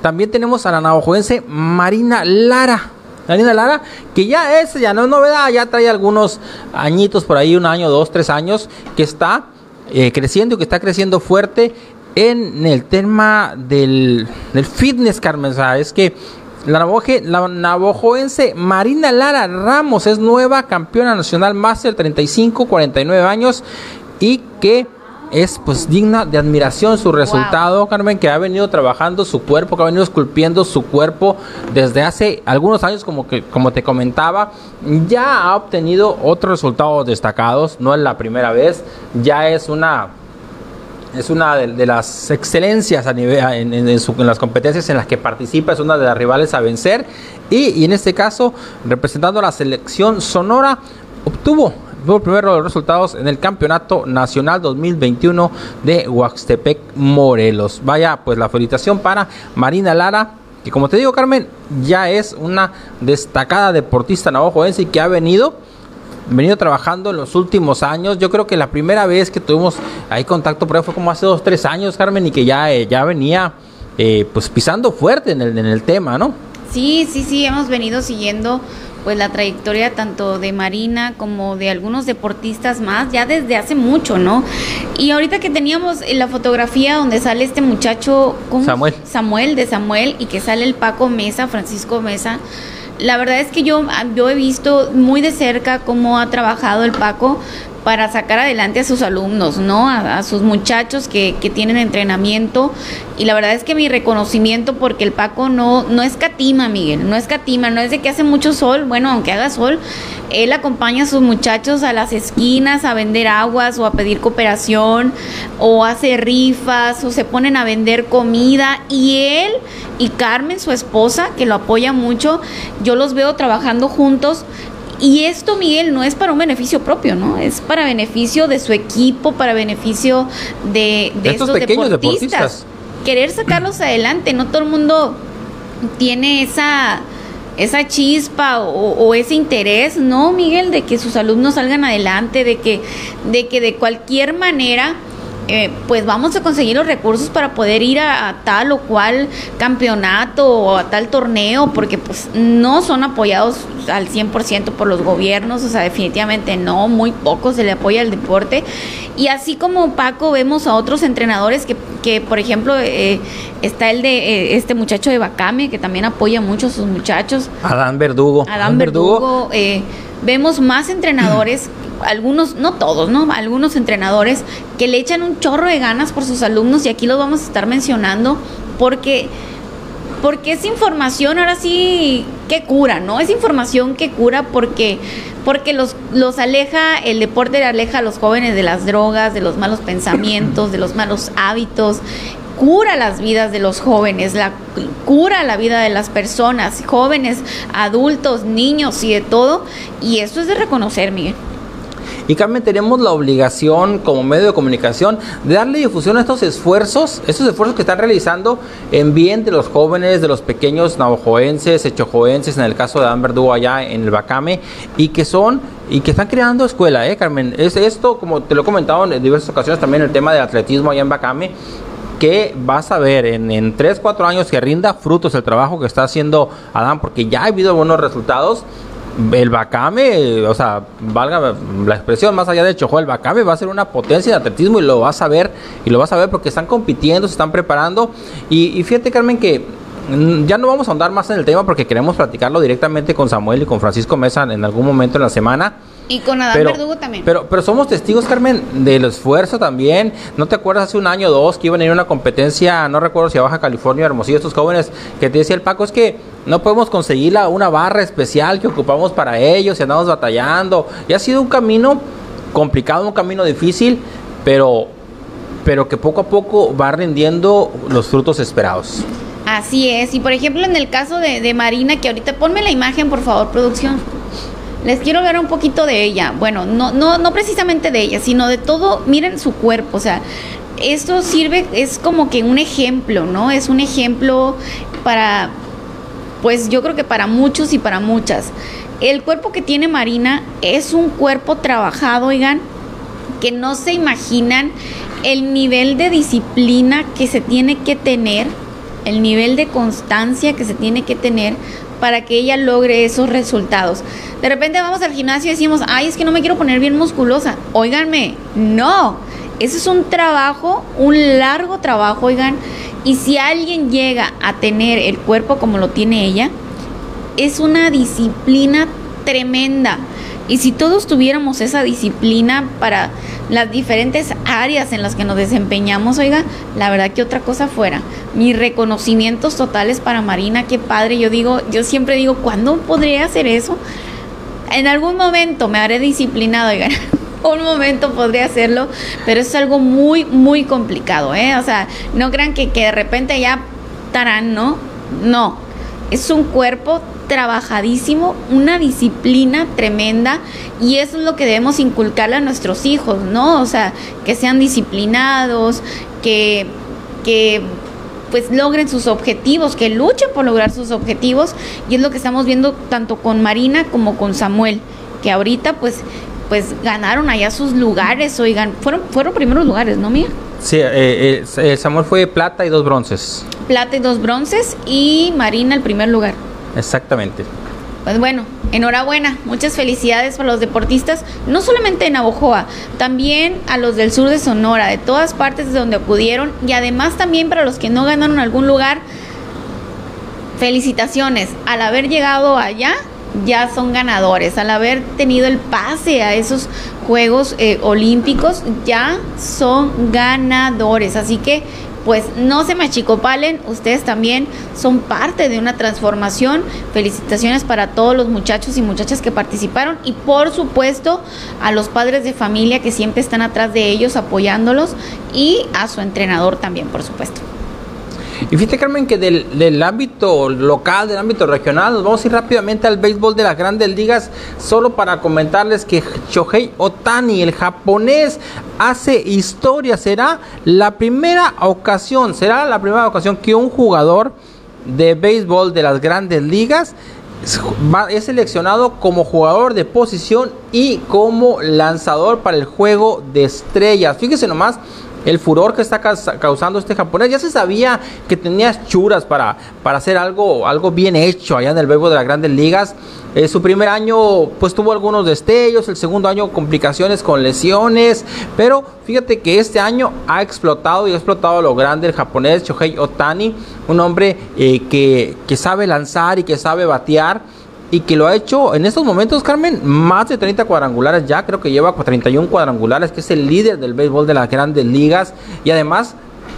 también tenemos a la navajoense Marina Lara. Marina Lara, que ya es, ya no es novedad, ya trae algunos añitos por ahí, un año, dos, tres años, que está eh, creciendo, que está creciendo fuerte en el tema del, del fitness, Carmen. O es que la, la navojoense Marina Lara Ramos es nueva campeona nacional Master 35, 49 años y que es pues digna de admiración su resultado, Carmen, que ha venido trabajando su cuerpo, que ha venido esculpiendo su cuerpo desde hace algunos años, como que como te comentaba, ya ha obtenido otros resultados destacados, no es la primera vez, ya es una es una de, las excelencias a nivel, en, las competencias en las que participa, es una de las rivales a vencer. Y, en este caso, representando a la selección sonora, obtuvo primero los resultados en el Campeonato Nacional 2021 de Huaxtepec, Morelos. Vaya, pues la felicitación para Marina Lara, que como te digo, Carmen, ya es una destacada deportista navajoense y que ha venido venido trabajando en los últimos años. Yo creo que la primera vez que tuvimos ahí contacto por fue como hace dos, tres años, Carmen, y que ya, eh, ya venía eh, pues pisando fuerte en el, en el tema, ¿no? Sí, sí, sí, hemos venido siguiendo pues la trayectoria tanto de Marina como de algunos deportistas más ya desde hace mucho, ¿no? Y ahorita que teníamos la fotografía donde sale este muchacho Samuel. Samuel de Samuel y que sale el Paco Mesa, Francisco Mesa, la verdad es que yo, yo he visto muy de cerca cómo ha trabajado el Paco para sacar adelante a sus alumnos, ¿no? A, sus muchachos que, tienen entrenamiento. Y la verdad es que mi reconocimiento, porque el Paco no, no escatima, Miguel, no escatima, no es de que hace mucho sol, bueno, aunque haga sol, él acompaña a sus muchachos a las esquinas a vender aguas o a pedir cooperación, o hace rifas, o se ponen a vender comida. Y él y Carmen, su esposa, que lo apoya mucho, yo los veo trabajando juntos y esto, Miguel, no es para un beneficio propio, ¿no? Es para beneficio de su equipo, para beneficio de, de, estos, pequeños deportistas. Querer sacarlos adelante, no todo el mundo tiene esa esa chispa o, ese interés, ¿no, Miguel? De que sus alumnos salgan adelante, de que, de que de cualquier manera eh, pues vamos a conseguir los recursos para poder ir a, tal o cual campeonato o a tal torneo, porque pues no son apoyados al 100% por los gobiernos, o sea, definitivamente no, muy poco se le apoya al deporte. Y así como Paco, vemos a otros entrenadores que, que por ejemplo, eh, está el de eh, este muchacho de Bacame, que también apoya mucho a sus muchachos. Adán Verdugo. Adán, Verdugo. Vemos más entrenadores *clears throat* algunos, no todos, ¿no? Algunos entrenadores que le echan un chorro de ganas por sus alumnos y aquí los vamos a estar mencionando porque porque es información ahora sí que cura, ¿no? Es información que cura porque porque los los aleja el deporte aleja a los jóvenes de las drogas, de los malos *clears throat* pensamientos, de los malos hábitos cura las vidas de los jóvenes, la cura la vida de las personas, jóvenes, adultos, niños y de todo. Y eso es de reconocer, Miguel. Y Carmen, tenemos la obligación como medio de comunicación de darle difusión a estos esfuerzos, estos esfuerzos que están realizando en bien de los jóvenes, de los pequeños navajoenses, echojoenses, en el caso de Dan Verdugo allá en el Bacame, y que son y que están creando escuela, ¿eh, Carmen? Es esto, como te lo he comentado en diversas ocasiones también, el tema del atletismo allá en Bacame, que vas a ver en, en 3, 4 años que rinda frutos el trabajo que está haciendo Adán, porque ya ha habido buenos resultados el Bacame, o sea, valga la expresión, más allá de Chojo, el Bacame va a ser una potencia de atletismo y lo vas a ver, y lo vas a ver porque están compitiendo, se están preparando. Y, y fíjate, Carmen, que ya no vamos a andar más en el tema porque queremos platicarlo directamente con Samuel y con Francisco Mesa en algún momento en la semana. Y con Adán Verdugo también. Pero, pero somos testigos, Carmen, del esfuerzo también. ¿No te acuerdas hace un año o dos que iban a ir a una competencia, no recuerdo si a Baja California, Hermosillo, estos jóvenes, que te decía el Paco, es que no podemos conseguir la, una barra especial que ocupamos para ellos y andamos batallando. Y ha sido un camino complicado, un camino difícil, pero, pero que poco a poco va rindiendo los frutos esperados. Así es, y por ejemplo en el caso de, Marina, que ahorita ponme la imagen, por favor, producción. Les quiero ver un poquito de ella. Bueno, no, no, no precisamente de ella, sino de todo. Miren su cuerpo, o sea, esto sirve, es como que un ejemplo, ¿no? Es un ejemplo para, pues yo creo que para muchos y para muchas. El cuerpo que tiene Marina es un cuerpo trabajado, oigan, que no se imaginan el nivel de disciplina que se tiene que tener, el nivel de constancia que se tiene que tener para que ella logre esos resultados. De repente vamos al gimnasio y decimos, ay, es que no me quiero poner bien musculosa. Óiganme, no. Ese es un trabajo, un largo trabajo, oigan. Y si alguien llega a tener el cuerpo como lo tiene ella, es una disciplina tremenda. Y si todos tuviéramos esa disciplina para las diferentes áreas en las que nos desempeñamos, oiga, la verdad que otra cosa fuera. Mis reconocimientos totales para Marina, qué padre. Yo digo, yo siempre digo, ¿cuándo podría hacer eso? En algún momento me haré disciplinado, oiga. *laughs* un momento podría hacerlo, pero es algo muy, muy complicado, ¿eh? O sea, no crean que, que de repente ya estarán, ¿no? No, es un cuerpo trabajadísimo, una disciplina tremenda y eso es lo que debemos inculcarle a nuestros hijos, ¿no? O sea, que sean disciplinados, que, que pues logren sus objetivos, que luchen por lograr sus objetivos y es lo que estamos viendo tanto con Marina como con Samuel. que ahorita pues pues ganaron allá sus lugares, oigan, fueron fueron primeros lugares, ¿no, mía? Sí, eh, eh, Samuel fue plata y dos bronces. Plata y dos bronces y Marina el primer lugar. Exactamente. Pues bueno, enhorabuena, muchas felicidades para los deportistas, no solamente en Navojoa, también a los del sur de Sonora, de todas partes de donde acudieron y además también para los que no ganaron algún lugar, felicitaciones al haber llegado allá. Ya son ganadores, al haber tenido el pase a esos Juegos eh, Olímpicos, ya son ganadores. Así que pues no se machicopalen, ustedes también son parte de una transformación. Felicitaciones para todos los muchachos y muchachas que participaron y por supuesto a los padres de familia que siempre están atrás de ellos apoyándolos y a su entrenador también, por supuesto. Y fíjate, Carmen, que del, ámbito local, del ámbito regional, nos vamos a ir rápidamente al béisbol de las grandes ligas, solo para comentarles que Shohei Otani, el japonés, hace historia. Será la primera ocasión, será la primera ocasión que un jugador de béisbol de las grandes ligas es seleccionado como jugador de posición y como lanzador para el juego de estrellas. Fíjese nomás el furor que está causando este japonés. Ya se sabía que tenía churas para, para hacer algo, algo bien hecho allá en el béisbol de las grandes ligas. Eh, su primer año pues tuvo algunos destellos, el segundo año complicaciones con lesiones, pero fíjate que este año ha explotado y ha explotado lo grande el japonés Shohei Otani, un hombre eh, que, que sabe lanzar y que sabe batear y que lo ha hecho en estos momentos, Carmen, más de 30 cuadrangulares ya, creo que lleva 31 cuadrangulares, que es el líder del béisbol de las grandes ligas y además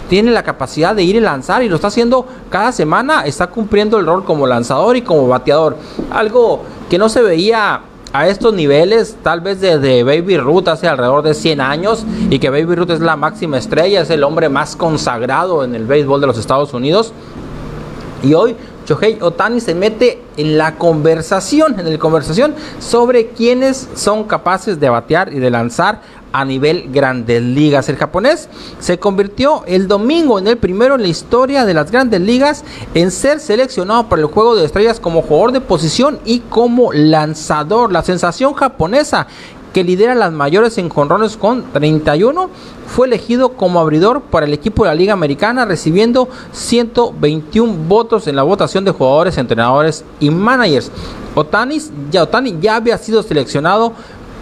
tiene la capacidad de ir y lanzar y lo está haciendo cada semana, está cumpliendo el rol como lanzador y como bateador, algo que no se veía a estos niveles, tal vez desde Baby Ruth hace alrededor de 100 años y que Baby Ruth es la máxima estrella, es el hombre más consagrado en el béisbol de los Estados Unidos. Y hoy Shohei Otani se mete en la conversación, en la conversación sobre quiénes son capaces de batear y de lanzar a nivel grandes ligas. El japonés se convirtió el domingo en el primero en la historia de las grandes ligas en ser seleccionado para el juego de estrellas como jugador de posición y como lanzador. La sensación japonesa que lidera las mayores en jonrones con 31, fue elegido como abridor para el equipo de la Liga Americana, recibiendo 121 votos en la votación de jugadores, entrenadores y managers. Otani ya, Otani ya había sido seleccionado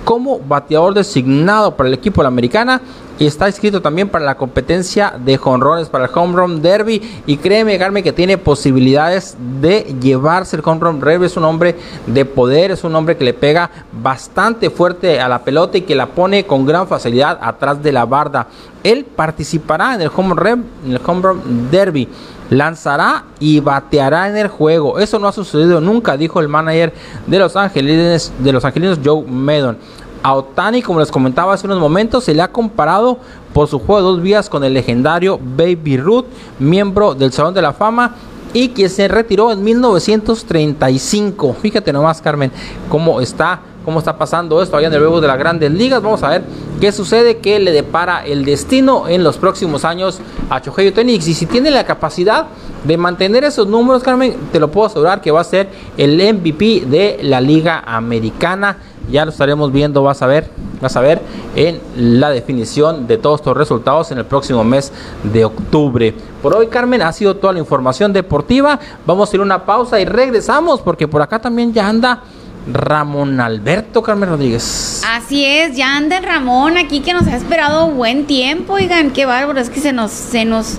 como bateador designado para el equipo de la Americana y está inscrito también para la competencia de jonrones para el Home Run Derby y créeme, Carmen, que tiene posibilidades de llevarse el Home Run Derby, es un hombre de poder, es un hombre que le pega bastante fuerte a la pelota y que la pone con gran facilidad atrás de la barda. Él participará en el Home Run, en el Home Derby lanzará y bateará en el juego. Eso no ha sucedido nunca, dijo el manager de los Angelinos, de los Angelinos Joe Maddon. A Otani, como les comentaba hace unos momentos, se le ha comparado por su juego de dos vías con el legendario Baby Ruth, miembro del Salón de la Fama y que se retiró en 1935. Fíjate nomás, Carmen, cómo está, cómo está pasando esto allá en el juego de las grandes ligas. Vamos a ver qué sucede, qué le depara el destino en los próximos años a Chohei Otani. Y si tiene la capacidad de mantener esos números, Carmen, te lo puedo asegurar que va a ser el MVP de la Liga Americana ya lo estaremos viendo, vas a ver, vas a ver en la definición de todos estos resultados en el próximo mes de octubre. Por hoy, Carmen, ha sido toda la información deportiva. Vamos a ir a una pausa y regresamos porque por acá también ya anda Ramón Alberto Carmen Rodríguez. Así es, ya anda el Ramón aquí que nos ha esperado buen tiempo. Oigan, qué bárbaro, es que se nos, se nos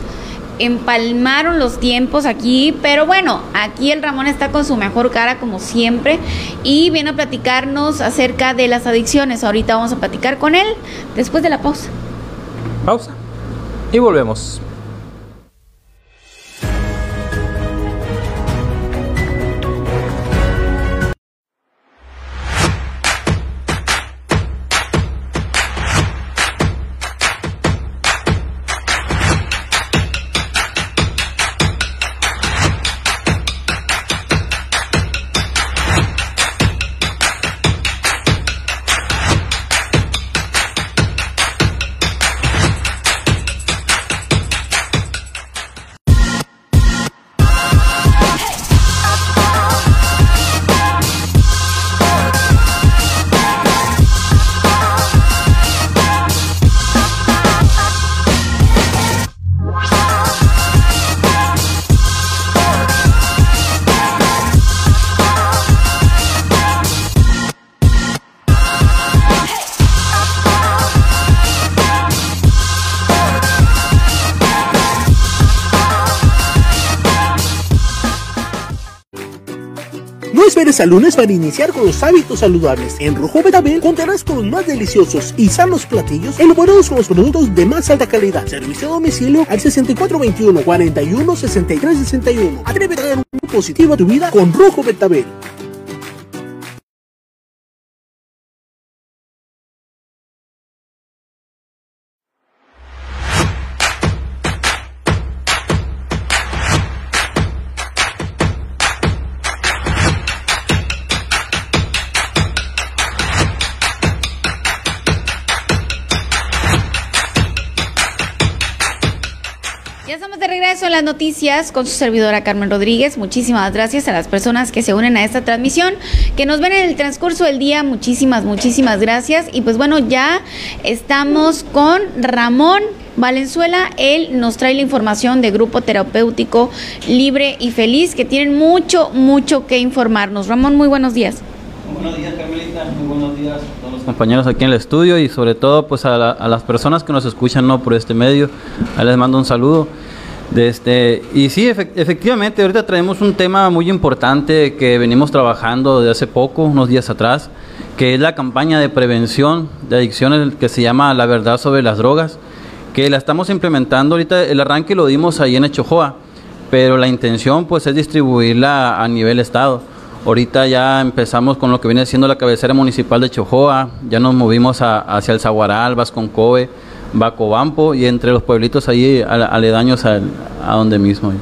empalmaron los tiempos aquí, pero bueno, aquí el Ramón está con su mejor cara como siempre y viene a platicarnos acerca de las adicciones. Ahorita vamos a platicar con él después de la pausa. Pausa y volvemos. A lunes para iniciar con los hábitos saludables. En Rojo Betabel contarás con los más deliciosos y sanos platillos elaborados con los productos de más alta calidad. Servicio a domicilio al 6421 41 63 61. Atrévete a dar un positivo a tu vida con Rojo Betabel. Las noticias con su servidora Carmen Rodríguez. Muchísimas gracias a las personas que se unen a esta transmisión, que nos ven en el transcurso del día. Muchísimas, muchísimas gracias. Y pues bueno, ya estamos con Ramón Valenzuela. Él nos trae la información de Grupo Terapéutico Libre y Feliz, que tienen mucho, mucho que informarnos. Ramón, muy buenos días. Buenos días, Carmelita. Muy buenos días a todos los compañeros aquí en el estudio y sobre todo pues a, las personas que nos escuchan ¿no? por este medio. Ahí les mando un saludo. Este, y sí, efectivamente, ahorita traemos un tema muy importante que venimos trabajando de hace poco, unos días atrás, que es la campaña de prevención de adicciones que se llama La Verdad sobre las Drogas, que la estamos implementando ahorita, el arranque lo dimos ahí en Echojoa, pero la intención pues es distribuirla a nivel estado. Ahorita ya empezamos con lo que viene siendo la cabecera municipal de Echojoa, ya nos movimos hacia el Zaguaral, Vasconcoe, Bacobampo y entre los pueblitos ahí aledaños a, donde mismo.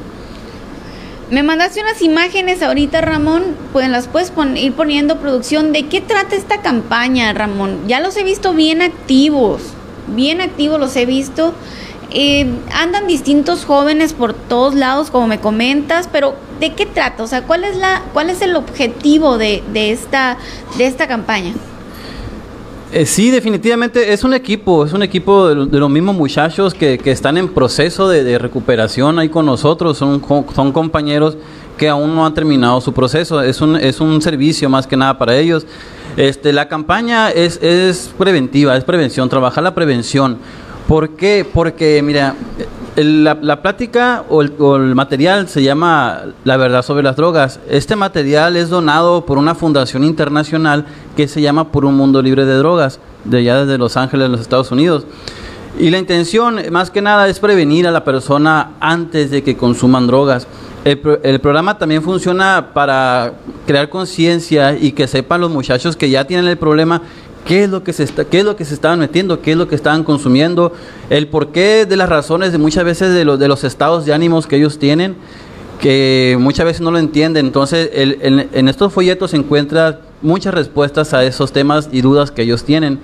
Me mandaste unas imágenes ahorita, Ramón, pues las puedes ir poniendo producción. ¿De qué trata esta campaña, Ramón? Ya los he visto bien activos, bien activos los he visto. Eh, andan distintos jóvenes por todos lados, como me comentas, pero ¿de qué trata? O sea, ¿cuál es la, cuál es el objetivo de, de esta, de esta campaña? Eh, sí, definitivamente es un equipo, es un equipo de, los mismos muchachos que, están en proceso de, recuperación ahí con nosotros, son, son compañeros que aún no han terminado su proceso, es un, es un servicio más que nada para ellos. Este, la campaña es, es preventiva, es prevención, trabajar la prevención. ¿Por qué? Porque, mira, la, plática o el, material se llama La verdad sobre las drogas. Este material es donado por una fundación internacional que se llama Por un mundo libre de drogas, de allá desde Los Ángeles, en los Estados Unidos. Y la intención, más que nada, es prevenir a la persona antes de que consuman drogas. El, el programa también funciona para crear conciencia y que sepan los muchachos que ya tienen el problema qué es lo que se está, qué es lo que se estaban metiendo, qué es lo que estaban consumiendo, el porqué de las razones de muchas veces de, de los estados de ánimos que ellos tienen, que muchas veces no lo entienden. Entonces, en, estos folletos se encuentran muchas respuestas a esos temas y dudas que ellos tienen.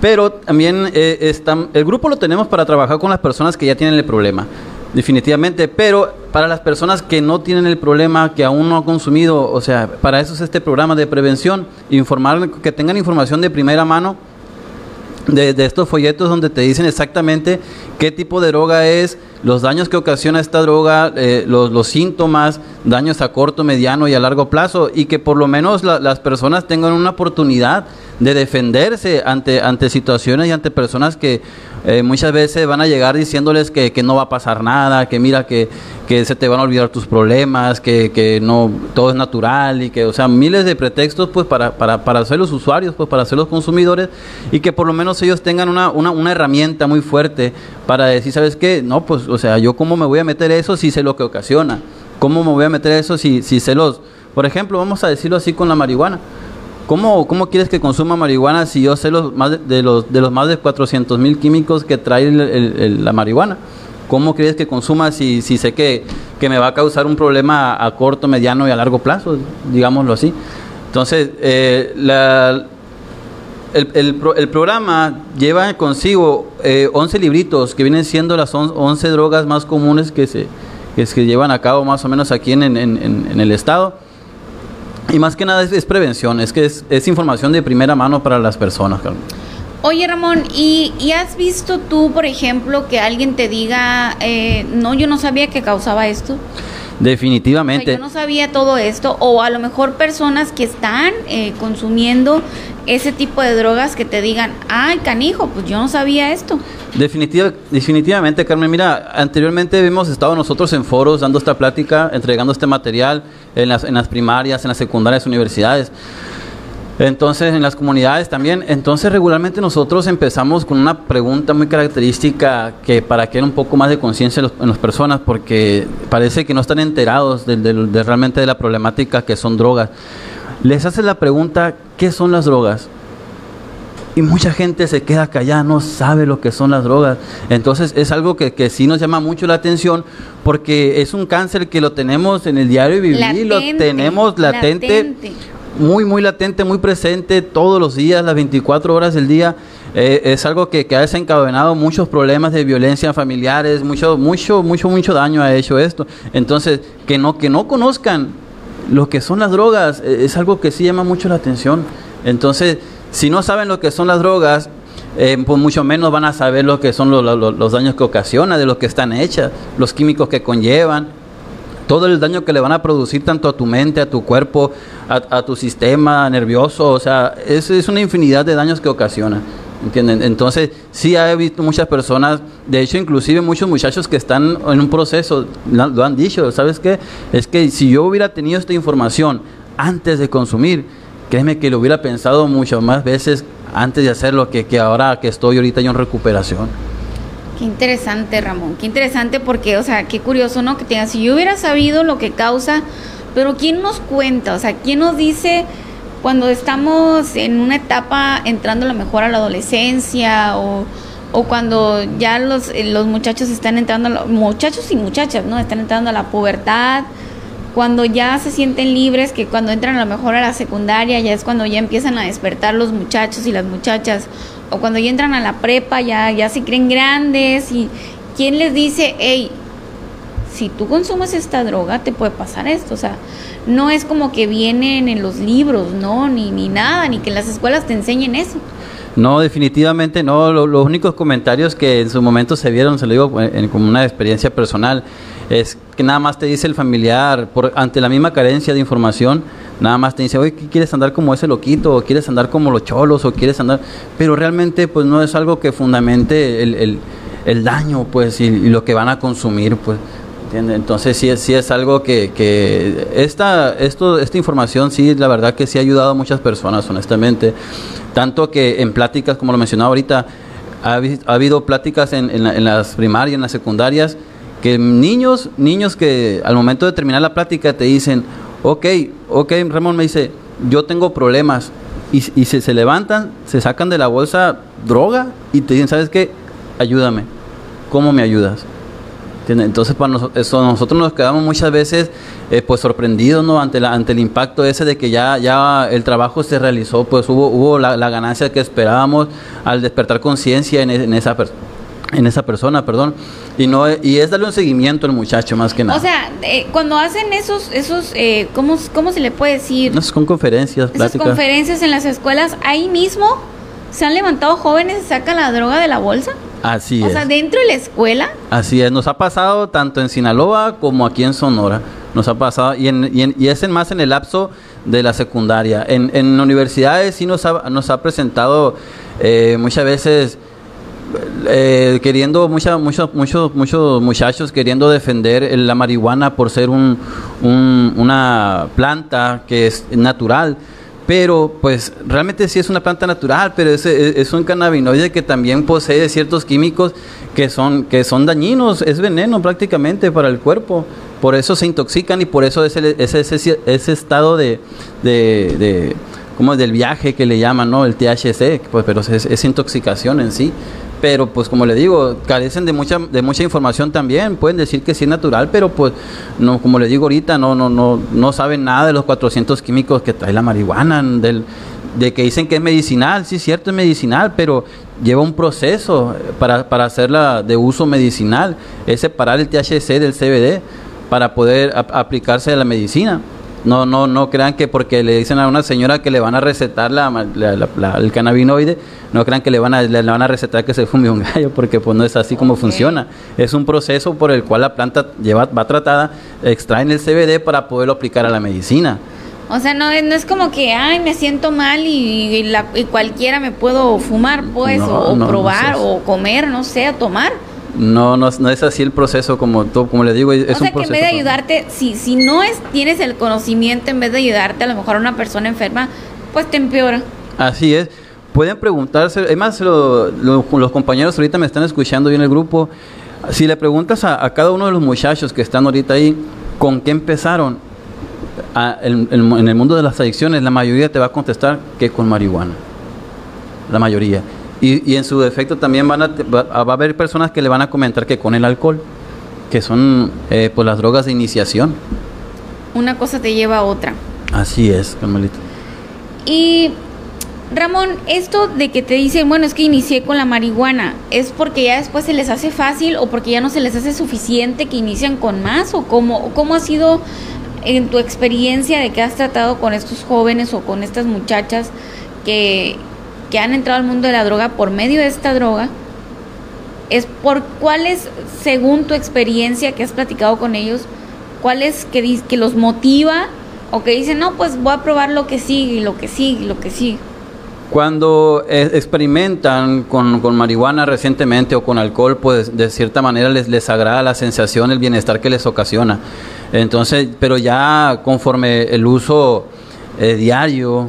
Pero también eh, están, el grupo lo tenemos para trabajar con las personas que ya tienen el problema definitivamente, pero para las personas que no tienen el problema, que aún no han consumido, o sea, para eso es este programa de prevención, informar, que tengan información de primera mano de, estos folletos donde te dicen exactamente qué tipo de droga es, los daños que ocasiona esta droga, eh, los, síntomas, daños a corto, mediano y a largo plazo, y que por lo menos las personas tengan una oportunidad de defenderse ante, ante situaciones y ante personas que eh, muchas veces van a llegar diciéndoles que, que, no va a pasar nada, que mira que, que se te van a olvidar tus problemas, que, que, no todo es natural y que, o sea, miles de pretextos pues para, para, para ser los usuarios, pues para ser los consumidores y que por lo menos ellos tengan una, una, una herramienta muy fuerte para decir, ¿sabes qué? No, pues, o sea, yo cómo me voy a meter eso si sé lo que ocasiona, cómo me voy a meter eso si, si sé los, por ejemplo, vamos a decirlo así con la marihuana. ¿Cómo, ¿Cómo quieres que consuma marihuana si yo sé los más de, los, de los más de 400 mil químicos que trae la marihuana? ¿Cómo quieres que consuma si, si sé que, que, me va a causar un problema a, corto, mediano y a largo plazo, digámoslo así? Entonces, eh, el, el, programa lleva consigo eh, 11 libritos que vienen siendo las 11 drogas más comunes que se, que llevan a cabo más o menos aquí en, en el estado y más que nada es, prevención, es que es, información de primera mano para las personas. Oye Ramón, ¿y, has visto tú, por ejemplo, que alguien te diga, eh, no, yo no sabía que causaba esto? Definitivamente. yo no sabía todo esto, o a lo mejor personas que están eh, consumiendo ese tipo de drogas que te digan, ay, canijo, pues yo no sabía esto. Definitiva, definitivamente, Carmen. Mira, anteriormente hemos estado nosotros en foros dando esta plática, entregando este material en las, en las primarias, en las secundarias, universidades. Entonces, en las comunidades también. Entonces, regularmente nosotros empezamos con una pregunta muy característica que para que haya un poco más de conciencia en, las personas, porque parece que no están enterados de, realmente de la problemática que son drogas. Les hace la pregunta, ¿qué son las drogas? Y mucha gente se queda callada, no sabe lo que son las drogas. Entonces es algo que, que sí nos llama mucho la atención porque es un cáncer que lo tenemos en el diario vivir, lo tenemos latente muy, muy latente, muy presente todos los días, las 24 horas del día. Eh, es algo que, ha desencadenado muchos problemas de violencia familiares, mucho, mucho, mucho, mucho daño ha hecho esto. Entonces, que no, que no conozcan lo que son las drogas, eh, es algo que sí llama mucho la atención. Entonces, si no saben lo que son las drogas, eh, pues mucho menos van a saber lo que son los, daños que ocasiona, de lo que están hechas, los químicos que conllevan todo el daño que le van a producir tanto a tu mente, a tu cuerpo, a, tu sistema nervioso, o sea, es, es una infinidad de daños que ocasiona. ¿Entienden? Entonces, sí he visto muchas personas, de hecho, inclusive muchos muchachos que están en un proceso, lo han dicho, ¿sabes qué? Es que si yo hubiera tenido esta información antes de consumir, créeme que lo hubiera pensado muchas más veces antes de hacerlo que, que ahora que estoy ahorita yo en recuperación. Qué interesante, Ramón. Qué interesante porque, o sea, qué curioso, ¿no? Que tenga, si yo hubiera sabido lo que causa, pero ¿quién nos cuenta? O sea, ¿quién nos dice cuando estamos en una etapa entrando a lo mejor a la adolescencia o, o cuando ya los, eh, los muchachos están entrando, muchachos y muchachas, ¿no? Están entrando a la pubertad, cuando ya se sienten libres, que cuando entran a lo mejor a la secundaria ya es cuando ya empiezan a despertar los muchachos y las muchachas o cuando ya entran a la prepa ya, ya se creen grandes y quién les dice, hey, si tú consumes esta droga te puede pasar esto, o sea, no es como que vienen en los libros, no, ni, ni nada, ni que las escuelas te enseñen eso. No, definitivamente no. los únicos comentarios que en su momento se vieron, se lo digo como una experiencia personal, es que nada más te dice el familiar, por, ante la misma carencia de información, nada más te dice, oye, ¿quieres andar como ese loquito? ¿O quieres andar como los cholos? ¿O quieres andar...? Pero realmente, pues, no es algo que fundamente el, el, daño, pues, y, lo que van a consumir, pues. Entonces sí sí es algo que, que esta, esto, esta información sí, la verdad que sí ha ayudado a muchas personas, honestamente. Tanto que en pláticas, como lo mencionaba ahorita, ha, ha habido pláticas en, en, en las primarias, en las secundarias, que niños, niños que al momento de terminar la plática te dicen, ok, ok, Ramón me dice, yo tengo problemas. Y, y se, se levantan, se sacan de la bolsa droga y te dicen, ¿sabes qué? Ayúdame. ¿Cómo me ayudas? Entonces, para nosotros, nosotros nos quedamos muchas veces eh, pues sorprendidos ¿no? ante, la, ante el impacto ese de que ya, ya el trabajo se realizó, pues hubo, hubo la, ganancia que esperábamos al despertar conciencia en, en, esa persona en esa persona, perdón, y no y es darle un seguimiento al muchacho más que nada. O sea, eh, cuando hacen esos esos eh, ¿cómo, ¿cómo, se le puede decir? No, con conferencias, Esas conferencias en las escuelas, ahí mismo se han levantado jóvenes y sacan la droga de la bolsa. Así es. O sea, dentro de la escuela. Así es, nos ha pasado tanto en Sinaloa como aquí en Sonora. Nos ha pasado, y, en, y, y es en más en el lapso de la secundaria. En, en universidades sí nos ha, nos ha presentado eh, muchas veces eh, queriendo muchos muchos muchos muchos muchachos queriendo defender la marihuana por ser un, una planta que es natural pero pues realmente sí es una planta natural pero es, es, un cannabinoide que también posee ciertos químicos que son que son dañinos es veneno prácticamente para el cuerpo. Por eso se intoxican y por eso es ese, ese, ese estado de, de como del viaje que le llaman, ¿no? El THC, pues, pero es, es intoxicación en sí pero pues como le digo, carecen de mucha de mucha información también, pueden decir que sí es natural, pero pues no como le digo ahorita, no no no no saben nada de los 400 químicos que trae la marihuana, del de que dicen que es medicinal, sí es cierto es medicinal, pero lleva un proceso para, para hacerla de uso medicinal, es separar el THC del CBD para poder aplicarse a la medicina. No, no, no crean que porque le dicen a una señora que le van a recetar la, el cannabinoide, no crean que le van a, le van a recetar que se fume un gallo, porque pues no es así como funciona. Es un proceso por el cual la planta lleva, va tratada, extraen el CBD para poderlo aplicar a la medicina. O sea, no, no es como que, ay, me siento mal y, la, cualquiera me puedo fumar, pues, o, probar, o comer, no sé, o tomar. No, no, no, es así el proceso como como le digo, es o sea, que en vez de ayudarte, si, si no es, tienes el conocimiento, en vez de ayudarte a lo mejor a una persona enferma, pues te empeora. Así es. Pueden preguntarse, además los compañeros ahorita me están escuchando en el grupo, si le preguntas a, cada uno de los muchachos que están ahorita ahí, ¿con qué empezaron? en, el mundo de las adicciones, la mayoría te va a contestar que con marihuana. La mayoría. Y, en su defecto también van a, va, a haber personas que le van a comentar que con el alcohol, que son eh, pues las drogas de iniciación. Una cosa te lleva a otra. Así es, Carmelita. Y Ramón, esto de que te dicen, bueno, es que inicié con la marihuana, ¿es porque ya después se les hace fácil o porque ya no se les hace suficiente que inician con más? ¿O cómo, cómo ha sido en tu experiencia de que has tratado con estos jóvenes o con estas muchachas que, que han entrado al mundo de la droga por medio de esta droga? ¿Es por cuáles, según tu experiencia que has platicado con ellos, cuáles que, que los motiva o que dicen, no, pues voy a probar lo que sigue lo que sigue lo que sigue? Cuando eh, experimentan con, con, marihuana recientemente o con alcohol, pues de cierta manera les, les agrada la sensación, el bienestar que les ocasiona. Entonces, pero ya conforme el uso eh, diario,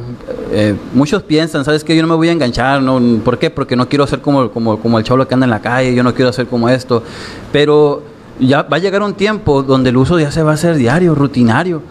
eh, muchos piensan, ¿sabes qué? Yo no me voy a enganchar, ¿no? ¿Por qué? Porque no quiero ser como, como, como el cholo que anda en la calle, yo no quiero ser como esto. Pero ya va a llegar un tiempo donde el uso ya se va a hacer diario, rutinario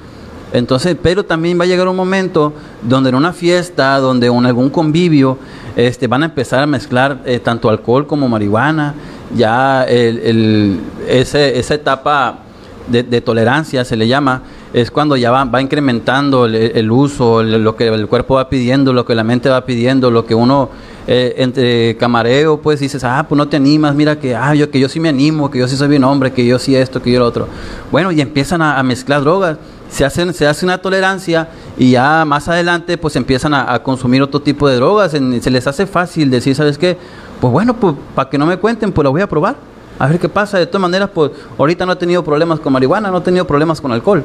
entonces, pero también va a llegar un momento donde en una fiesta, donde en algún convivio, este, van a empezar a mezclar eh, tanto alcohol como marihuana. Ya el, esa etapa de, tolerancia se le llama, es cuando ya va, va incrementando el, uso, lo que el cuerpo va pidiendo, lo que la mente va pidiendo, lo que uno eh, entre camareo, pues dices, ah, pues no te animas, mira que, ah, yo, que yo sí me animo, que yo sí soy bien hombre, que yo sí esto, que yo lo otro. Bueno, y empiezan a mezclar drogas se, hacen, se hace una tolerancia y ya más adelante pues empiezan a, consumir otro tipo de drogas. se les hace fácil decir, ¿sabes qué? Pues bueno, pues para que no me cuenten, pues lo voy a probar. A ver qué pasa. De todas maneras, pues ahorita no he tenido problemas con marihuana, no he tenido problemas con alcohol.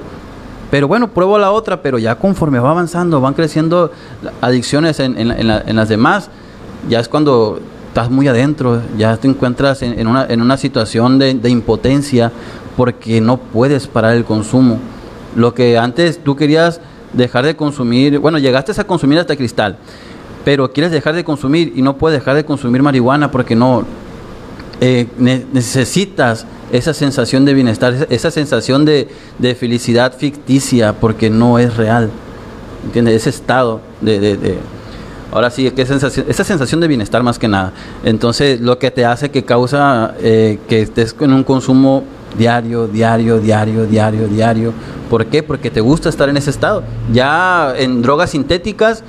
Pero bueno, pruebo la otra, pero ya conforme va avanzando, van creciendo adicciones en, las demás, ya es cuando estás muy adentro, ya te encuentras en, una, en una situación de, de impotencia porque no puedes parar el consumo. Lo que antes tú querías dejar de consumir, bueno, llegaste a consumir hasta cristal, pero quieres dejar de consumir y no puedes dejar de consumir marihuana porque no eh, necesitas esa sensación de bienestar, esa sensación de, felicidad ficticia porque no es real. ¿Entiendes? Ese estado de, ahora sí, que sensación, esa sensación de bienestar más que nada. Entonces, lo que te hace que causa eh, que estés en un consumo diario, diario, diario, diario, diario. ¿Por qué? Porque te gusta estar en ese estado. Ya en drogas sintéticas,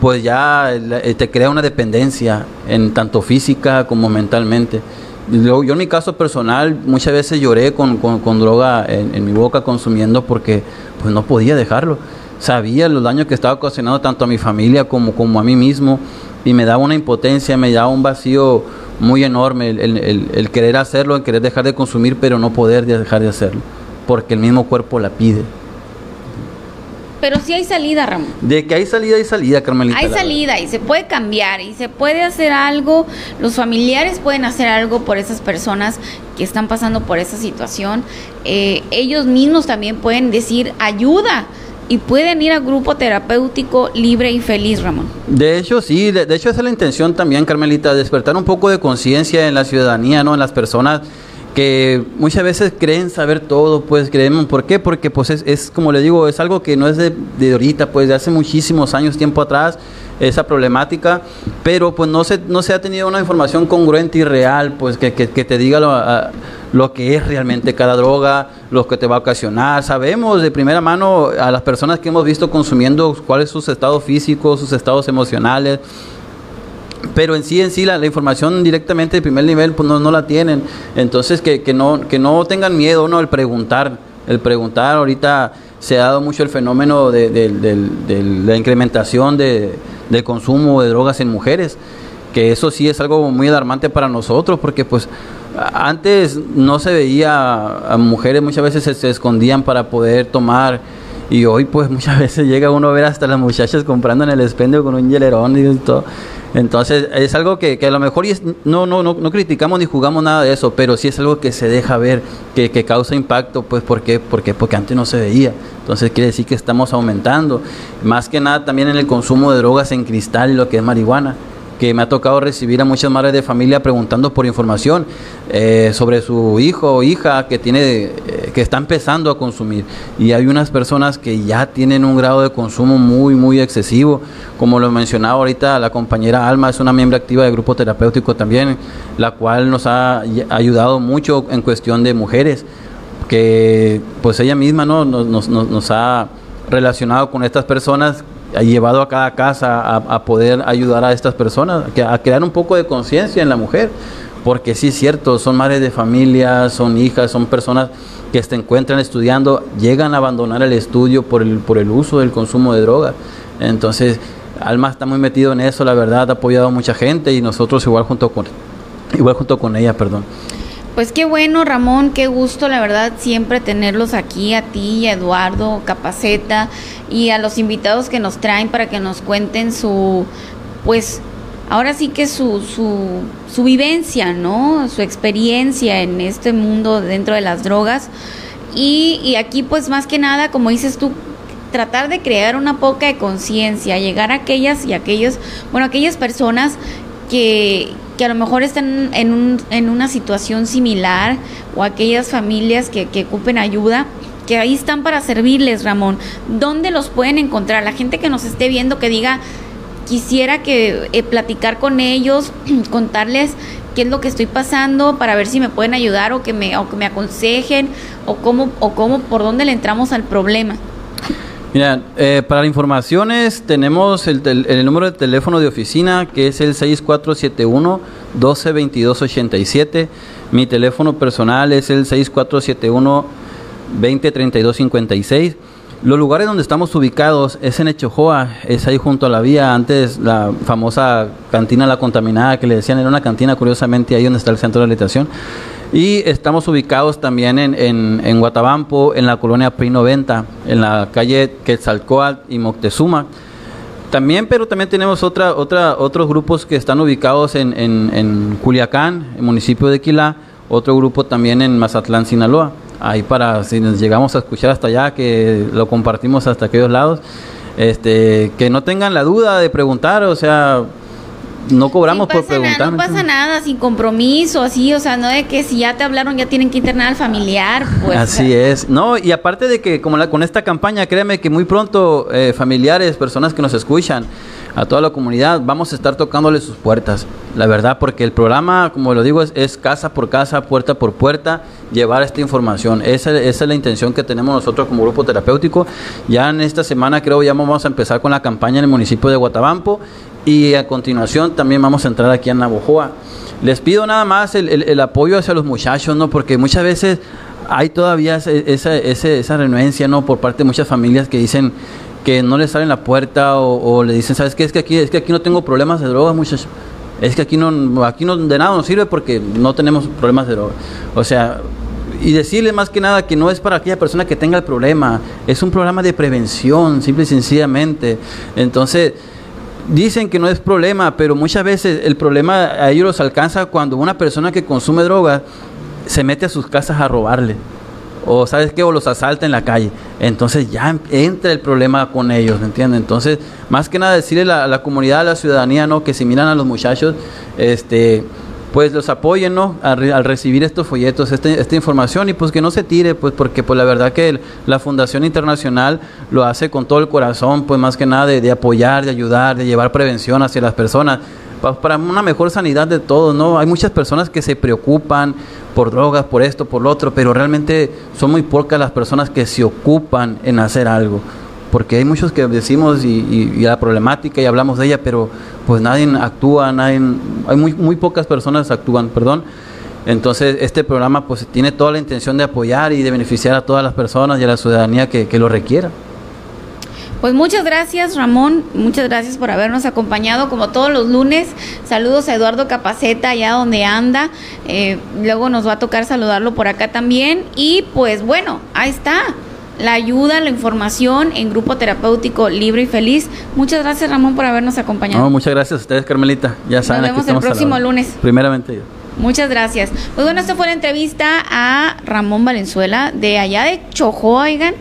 pues ya eh, te crea una dependencia, en tanto física como mentalmente. Yo, en mi caso personal muchas veces lloré con, con, droga en, mi boca consumiendo porque pues no podía dejarlo. Sabía los daños que estaba ocasionando tanto a mi familia como, como a mí mismo y me daba una impotencia, me daba un vacío muy enorme el, querer hacerlo, el querer dejar de consumir, pero no poder dejar de hacerlo, porque el mismo cuerpo la pide. Pero sí hay salida, Ramón. De que hay salida, hay salida, Carmelita. Hay salida y se puede cambiar y se puede hacer algo. Los familiares pueden hacer algo por esas personas que están pasando por esa situación. Eh, ellos mismos también pueden decir ayuda y pueden ir a grupo terapéutico libre y feliz, Ramón. De hecho, sí, de, hecho esa es la intención también, Carmelita, despertar un poco de conciencia en la ciudadanía, ¿no? En las personas que muchas veces creen saber todo, pues creemos, ¿por qué? Porque pues es, como le digo, es algo que no es de, de, ahorita, pues de hace muchísimos años, tiempo atrás, esa problemática, pero pues no se, no se ha tenido una información congruente y real, pues que, que, te diga lo, lo, que es realmente cada droga, lo que te va a ocasionar. Sabemos de primera mano a las personas que hemos visto consumiendo cuáles son sus estados físicos, sus estados emocionales, pero en sí, en sí, la, información directamente de primer nivel, pues no, no la tienen. Entonces, que, que, no, que no tengan miedo, ¿no? El preguntar, el preguntar, ahorita se ha dado mucho el fenómeno de, de la incrementación de, del consumo de drogas en mujeres, que eso sí es algo muy alarmante para nosotros, porque pues antes no se veía a mujeres, muchas veces se, escondían para poder tomar Y hoy pues *laughs* muchas veces llega uno a ver hasta las muchachas comprando en el expendio con un hielerón y todo. Entonces es algo que, a lo mejor no, no, no, no, criticamos ni jugamos nada de eso, pero sí es algo que se deja ver, que, que causa impacto, pues ¿por qué? Porque, porque antes no se veía. Entonces quiere decir que estamos aumentando. Más que nada también en el consumo de drogas en cristal lo que es marihuana que me ha tocado recibir a muchas madres de familia preguntando por información eh, sobre su hijo o hija que tiene que está empezando a consumir. Y hay unas personas que ya tienen un grado de consumo muy muy excesivo. Como lo mencionaba ahorita la compañera Alma es una miembro activa del grupo terapéutico también la cual nos ha ayudado mucho en cuestión de mujeres que pues ella misma no nos, nos ha relacionado con estas personas ha llevado a cada casa a, poder ayudar a estas personas, a crear un poco de conciencia en la mujer, porque sí es cierto, son madres de familia, son hijas, son personas que se encuentran estudiando, llegan a abandonar el estudio por el, por el uso del consumo de drogas. Entonces, Alma está muy metido en eso, la verdad, ha apoyado a mucha gente y nosotros igual junto con, igual junto con ella, perdón. Pues qué bueno, Ramón, qué gusto, la verdad, siempre tenerlos aquí, a ti, a Eduardo, Capaceta y a los invitados que nos traen para que nos cuenten su, pues, ahora sí que su, su, su vivencia, ¿no? Su experiencia en este mundo dentro de las drogas. Y, y aquí, pues, más que nada, como dices tú, tratar de crear una poca de conciencia, llegar a aquellas y aquellos, bueno, aquellas personas que, que a lo mejor están en, un, en una situación similar o aquellas familias que, que ocupen ayuda que ahí están para servirles, Ramón. ¿Dónde los pueden encontrar? La gente que nos esté viendo que diga, quisiera que eh, platicar con ellos, *clears throat* contarles qué es lo que estoy pasando para ver si me pueden ayudar o que me, o que me aconsejen o cómo, o cómo, por dónde le entramos al problema. Mira, eh, para informaciones tenemos el, el, número de teléfono de oficina que es el 6471 122287. Mi teléfono personal es el 6471 203256. Los lugares donde estamos ubicados es en Echojoa, es ahí junto a la vía, antes la famosa cantina La Contaminada que le decían, era una cantina curiosamente ahí donde está el centro de habitación. Y estamos ubicados también en, en, en Guatabampo, en la colonia PRI 90, en la calle Quetzalcoatl y Moctezuma. También, pero también tenemos otra, otra, otros grupos que están ubicados en, en, en Culiacán, el municipio de Quilá, otro grupo también en Mazatlán, Sinaloa. Ahí para, si nos llegamos a escuchar hasta allá, que lo compartimos hasta aquellos lados, este, que no tengan la duda de preguntar, o sea, no cobramos por preguntar. no pasa nada, sin compromiso, así, o sea, no de que si ya te hablaron ya tienen que internar al familiar. Pues, así es. No, y aparte de que como la, con esta campaña, créeme que muy pronto eh, familiares, personas que nos escuchan, a toda la comunidad, vamos a estar tocándole sus puertas, la verdad, porque el programa, como lo digo, es, casa por casa, puerta por puerta, llevar esta información. Esa, esa, es la intención que tenemos nosotros como grupo terapéutico. Ya en esta semana creo ya vamos a empezar con la campaña en el municipio de Guatabampo y a continuación también vamos a entrar aquí en Navojoa. Les pido nada más el, apoyo hacia los muchachos, ¿no? Porque muchas veces hay todavía esa, esa, esa renuencia, ¿no? Por parte de muchas familias que dicen que no les salen la puerta o, le dicen, ¿sabes qué? Es que aquí, es que aquí no tengo problemas de drogas, muchachos. Es que aquí no, aquí no, de nada nos sirve porque no tenemos problemas de drogas. O sea, y decirle más que nada que no es para aquella persona que tenga el problema, es un programa de prevención, simple y sencillamente. Entonces, dicen que no es problema, pero muchas veces el problema a ellos los alcanza cuando una persona que consume drogas se mete a sus casas a robarle. O sabes qué, o los asalta en la calle. Entonces ya entra el problema con ellos, ¿me entiendes? Entonces, más que nada decirle a la, comunidad, a la ciudadanía, ¿no? Que si miran a los muchachos, este pues los apoyen ¿no? al, recibir estos folletos, este, esta información y pues que no se tire, pues porque pues la verdad que la Fundación Internacional lo hace con todo el corazón, pues más que nada de, apoyar, de ayudar, de llevar prevención hacia las personas, para una mejor sanidad de todos, ¿no? Hay muchas personas que se preocupan por drogas, por esto, por lo otro, pero realmente son muy pocas las personas que se ocupan en hacer algo porque hay muchos que decimos y, la problemática y hablamos de ella, pero pues nadie actúa, nadie, hay muy, muy pocas personas actúan, perdón. Entonces este programa pues tiene toda la intención de apoyar y de beneficiar a todas las personas y a la ciudadanía que, lo requiera. Pues muchas gracias Ramón, muchas gracias por habernos acompañado como todos los lunes. Saludos a Eduardo Capaceta allá donde anda. Eh, luego nos va a tocar saludarlo por acá también. Y pues bueno, ahí está la ayuda, la información en Grupo Terapéutico Libre y Feliz. Muchas gracias, Ramón, por habernos acompañado. No, muchas gracias a ustedes, Carmelita. Ya saben, Nos vemos el próximo lunes. Primeramente Muchas gracias. Pues bueno, esta fue la entrevista a Ramón Valenzuela de allá de Chojo, oigan.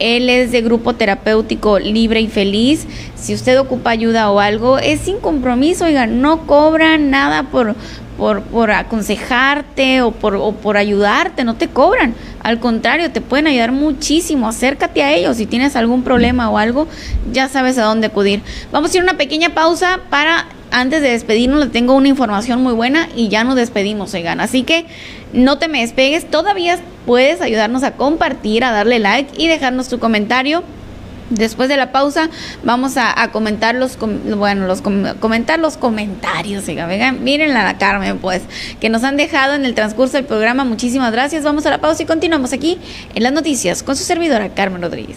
Él es de Grupo Terapéutico Libre y Feliz. Si usted ocupa ayuda o algo, es sin compromiso, oigan, no cobran nada por, por, por aconsejarte o por, o por ayudarte, no te cobran. Al contrario, te pueden ayudar muchísimo. Acércate a ellos. Si tienes algún problema o algo, ya sabes a dónde acudir. Vamos a ir a una pequeña pausa para antes de despedirnos le tengo una información muy buena y ya nos despedimos, oigan. Así que no te me despegues, todavía puedes ayudarnos a compartir, a darle like y dejarnos tu comentario. Después de la pausa vamos a, comentar los bueno los comentar los comentarios, vengan, miren a la Carmen pues que nos han dejado en el transcurso del programa. Muchísimas gracias. Vamos a la pausa y continuamos aquí en las noticias con su servidora Carmen Rodríguez.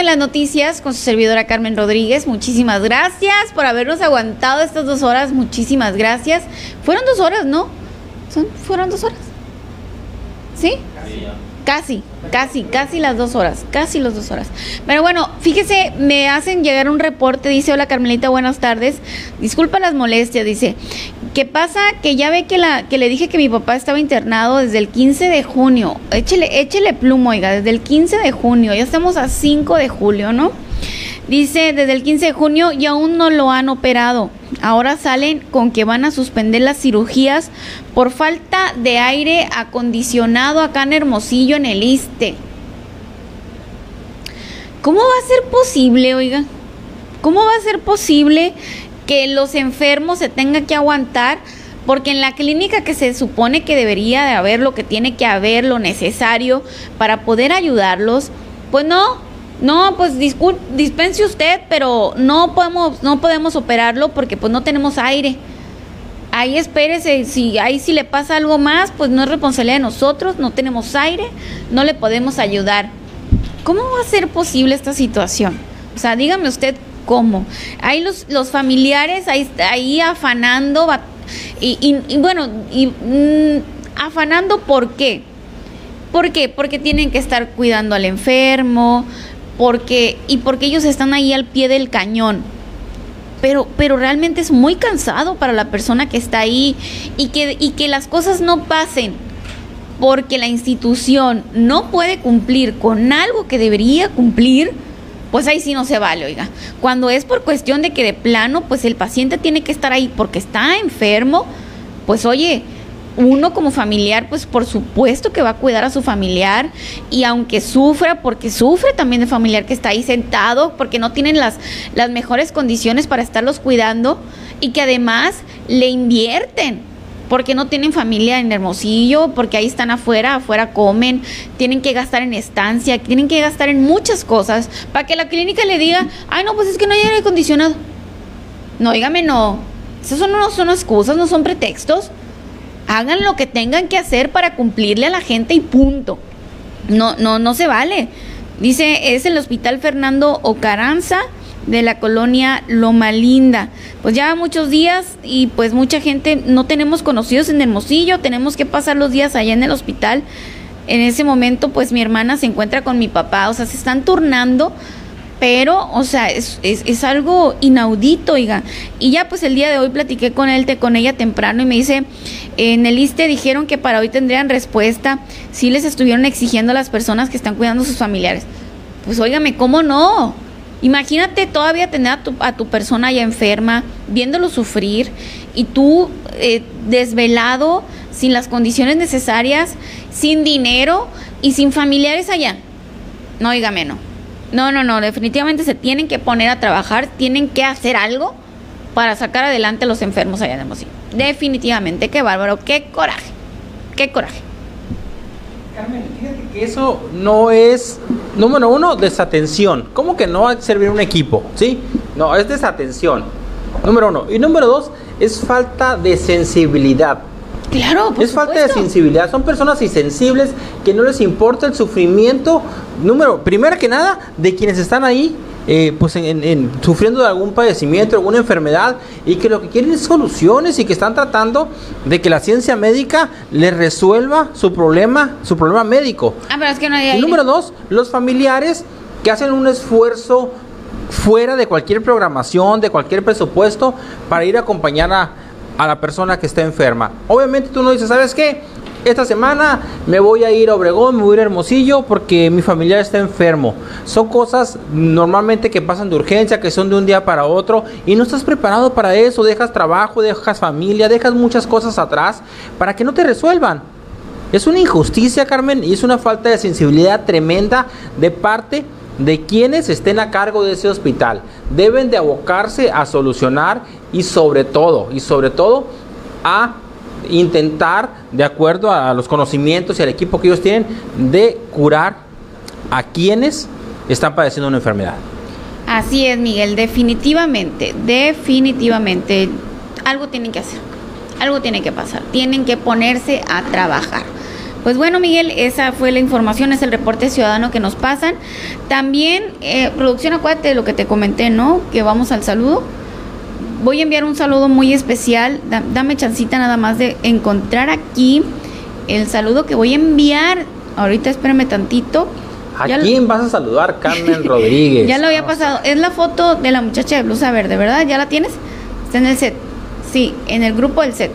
En las noticias con su servidora Carmen Rodríguez. Muchísimas gracias por habernos aguantado estas dos horas. Muchísimas gracias. Fueron dos horas, ¿no? ¿Son, ¿Fueron dos horas? ¿Sí? Casi, casi, casi las dos horas, casi las dos horas. Pero bueno, fíjese, me hacen llegar un reporte, dice, hola Carmelita, buenas tardes. Disculpa las molestias, dice. ¿Qué pasa? Que ya ve que, la, que le dije que mi papá estaba internado desde el 15 de junio. Échele, échele plumo, oiga, desde el 15 de junio. Ya estamos a 5 de julio, ¿no? Dice, desde el 15 de junio y aún no lo han operado. Ahora salen con que van a suspender las cirugías por falta de aire acondicionado acá en Hermosillo, en el ISTE. ¿Cómo va a ser posible, oiga? ¿Cómo va a ser posible que los enfermos se tengan que aguantar? Porque en la clínica que se supone que debería de haber lo que tiene que haber, lo necesario para poder ayudarlos, pues no, no, pues dispense usted, pero no podemos, no podemos operarlo porque pues no tenemos aire. Ahí espérese, si ahí si le pasa algo más, pues no es responsabilidad de nosotros, no tenemos aire, no le podemos ayudar. ¿Cómo va a ser posible esta situación? O sea, dígame usted cómo. Ahí los, los familiares ahí, ahí afanando y, y, bueno, y, mm, afanando ¿por qué? ¿Por qué? Porque tienen que estar cuidando al enfermo, porque y porque ellos están ahí al pie del cañón. Pero, pero realmente es muy cansado para la persona que está ahí y que, y que las cosas no pasen porque la institución no puede cumplir con algo que debería cumplir, pues ahí sí no se vale, oiga. Cuando es por cuestión de que de plano, pues el paciente tiene que estar ahí porque está enfermo, pues oye, uno como familiar, pues por supuesto que va a cuidar a su familiar y aunque sufra, porque sufre también de familiar que está ahí sentado, porque no tienen las, las mejores condiciones para estarlos cuidando, y que además le invierten porque no tienen familia en Hermosillo, porque ahí están afuera, afuera comen, tienen que gastar en estancia, tienen que gastar en muchas cosas para que la clínica le diga, ay no, pues es que no hay aire acondicionado. No, dígame no. Esas no son excusas, no son pretextos. Hagan lo que tengan que hacer para cumplirle a la gente y punto. No, no, no se vale. Dice, es el Hospital Fernando Ocaranza de la colonia Loma Linda. Pues ya muchos días y pues mucha gente no tenemos conocidos en Hermosillo, tenemos que pasar los días allá en el hospital. En ese momento pues mi hermana se encuentra con mi papá, o sea, se están turnando, pero o sea, es, es, algo inaudito, oiga. Y ya pues el día de hoy platiqué con él, con ella temprano y me dice, en el ISTE dijeron que para hoy tendrían respuesta, si les estuvieron exigiendo a las personas que están cuidando a sus familiares. Pues óigame, ¿cómo no? Imagínate todavía tener a tu, persona ya enferma, viéndolo sufrir y tú eh, desvelado, sin las condiciones necesarias, sin dinero y sin familiares allá. No, dígame, no. No, no, no, definitivamente se tienen que poner a trabajar, tienen que hacer algo para sacar adelante a los enfermos allá de Hermosillo. Definitivamente, qué bárbaro, qué coraje, qué coraje. Carmen, fíjate que eso no es, número uno, desatención. ¿Cómo que no va a servir un equipo? ¿Sí? No, es desatención. Número uno. Y número dos, es falta de sensibilidad. Claro, Es falta de sensibilidad. Son personas insensibles que no les importa el sufrimiento, número, primero que nada, de quienes están ahí eh, pues en, sufriendo de algún padecimiento, alguna enfermedad y que lo que quieren es soluciones y que están tratando de que la ciencia médica les resuelva su problema, su problema médico. Ah, pero es que no hay y número dos, los familiares que hacen un esfuerzo fuera de cualquier programación, de cualquier presupuesto para ir a acompañar a, a la persona que está enferma. Obviamente tú no dices, ¿sabes qué? esta semana me voy a ir a Obregón, me voy a ir a Hermosillo porque mi familiar está enfermo. Son cosas normalmente que pasan de urgencia, que son de un día para otro y no estás preparado para eso. Dejas trabajo, dejas familia, dejas muchas cosas atrás para que no te resuelvan. Es una injusticia, Carmen, y es una falta de sensibilidad tremenda de parte de quienes estén a cargo de ese hospital. Deben de abocarse a solucionar y sobre todo, y sobre todo a intentar, de acuerdo a los conocimientos y al equipo que ellos tienen, de curar a quienes están padeciendo una enfermedad. Así es, Miguel, definitivamente, definitivamente, algo tienen que hacer, algo tiene que pasar, tienen que ponerse a trabajar. Pues bueno, Miguel, esa fue la información, es el reporte ciudadano que nos pasan. También, eh, producción, acuérdate de lo que te comenté, ¿no? Que vamos al saludo voy a enviar un saludo muy especial. dame chancita nada más de encontrar aquí el saludo que voy a enviar. Ahorita espérame tantito. ¿A quién vas a saludar, Carmen *laughs* Rodríguez? ya lo había pasado. Es la foto de la muchacha de blusa verde, ¿verdad? ¿Ya la tienes? Está en el set. Sí, en el grupo del set.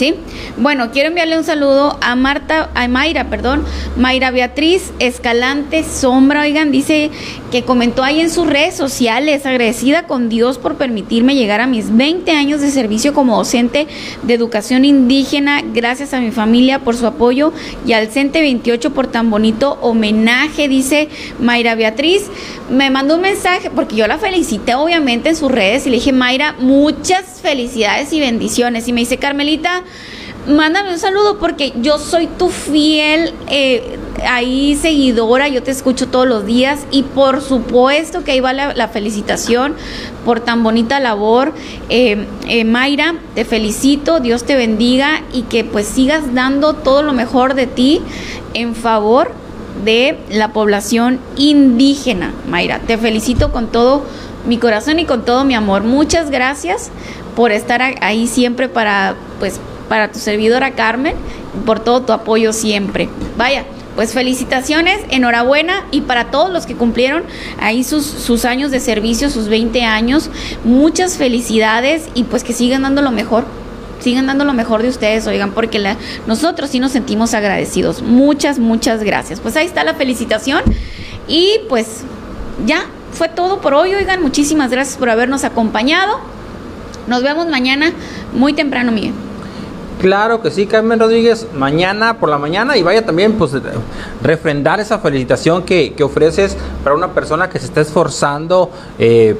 ¿Sí? Bueno, quiero enviarle un saludo a Marta, a Mayra, perdón, Mayra Beatriz Escalante Sombra, oigan, dice que comentó ahí en sus redes sociales, agradecida con Dios por permitirme llegar a mis 20 años de servicio como docente de educación indígena, gracias a mi familia por su apoyo y al CENTE 28 por tan bonito homenaje, dice Mayra Beatriz. Me mandó un mensaje, porque yo la felicité obviamente en sus redes y le dije, Mayra, muchas felicidades y bendiciones. Y me dice, Carmelita, mándame un saludo porque yo soy tu fiel eh, ahí seguidora, yo te escucho todos los días y por supuesto que ahí va la, felicitación por tan bonita labor. Eh, eh, Mayra, te felicito, Dios te bendiga y que pues sigas dando todo lo mejor de ti en favor de la población indígena. Mayra, te felicito con todo mi corazón y con todo mi amor. Muchas gracias por estar ahí siempre para pues para tu servidora Carmen, por todo tu apoyo siempre. Vaya, pues felicitaciones, enhorabuena y para todos los que cumplieron ahí sus, sus años de servicio, sus 20 años, muchas felicidades y pues que sigan dando lo mejor. Sigan dando lo mejor de ustedes, oigan, porque nosotros sí nos sentimos agradecidos. Muchas, muchas gracias. Pues ahí está la felicitación. Y pues ya fue todo por hoy, oigan. Muchísimas gracias por habernos acompañado. Nos vemos mañana muy temprano, Miguel. Claro que sí, Carmen Rodríguez, mañana por la mañana y vaya también pues refrendar esa felicitación que, ofreces para una persona que se está esforzando eh,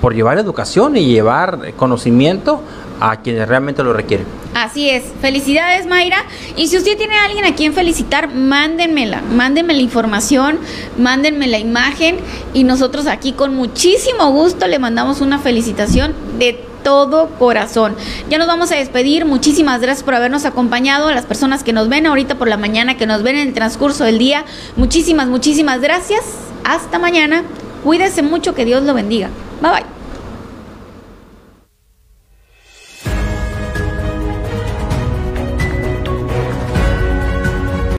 por llevar educación y llevar conocimiento a quienes realmente lo requieren. Así es. Felicidades, Mayra. Y si usted tiene a alguien a quien felicitar, mándenmela. Mándenme la información, mándenme la imagen y nosotros aquí con muchísimo gusto le mandamos una felicitación de todo corazón. Ya nos vamos a despedir. Muchísimas gracias por habernos acompañado. A las personas que nos ven ahorita por la mañana, que nos ven en el transcurso del día. Muchísimas, muchísimas gracias. Hasta mañana. Cuídese mucho. Que Dios lo bendiga. Bye bye.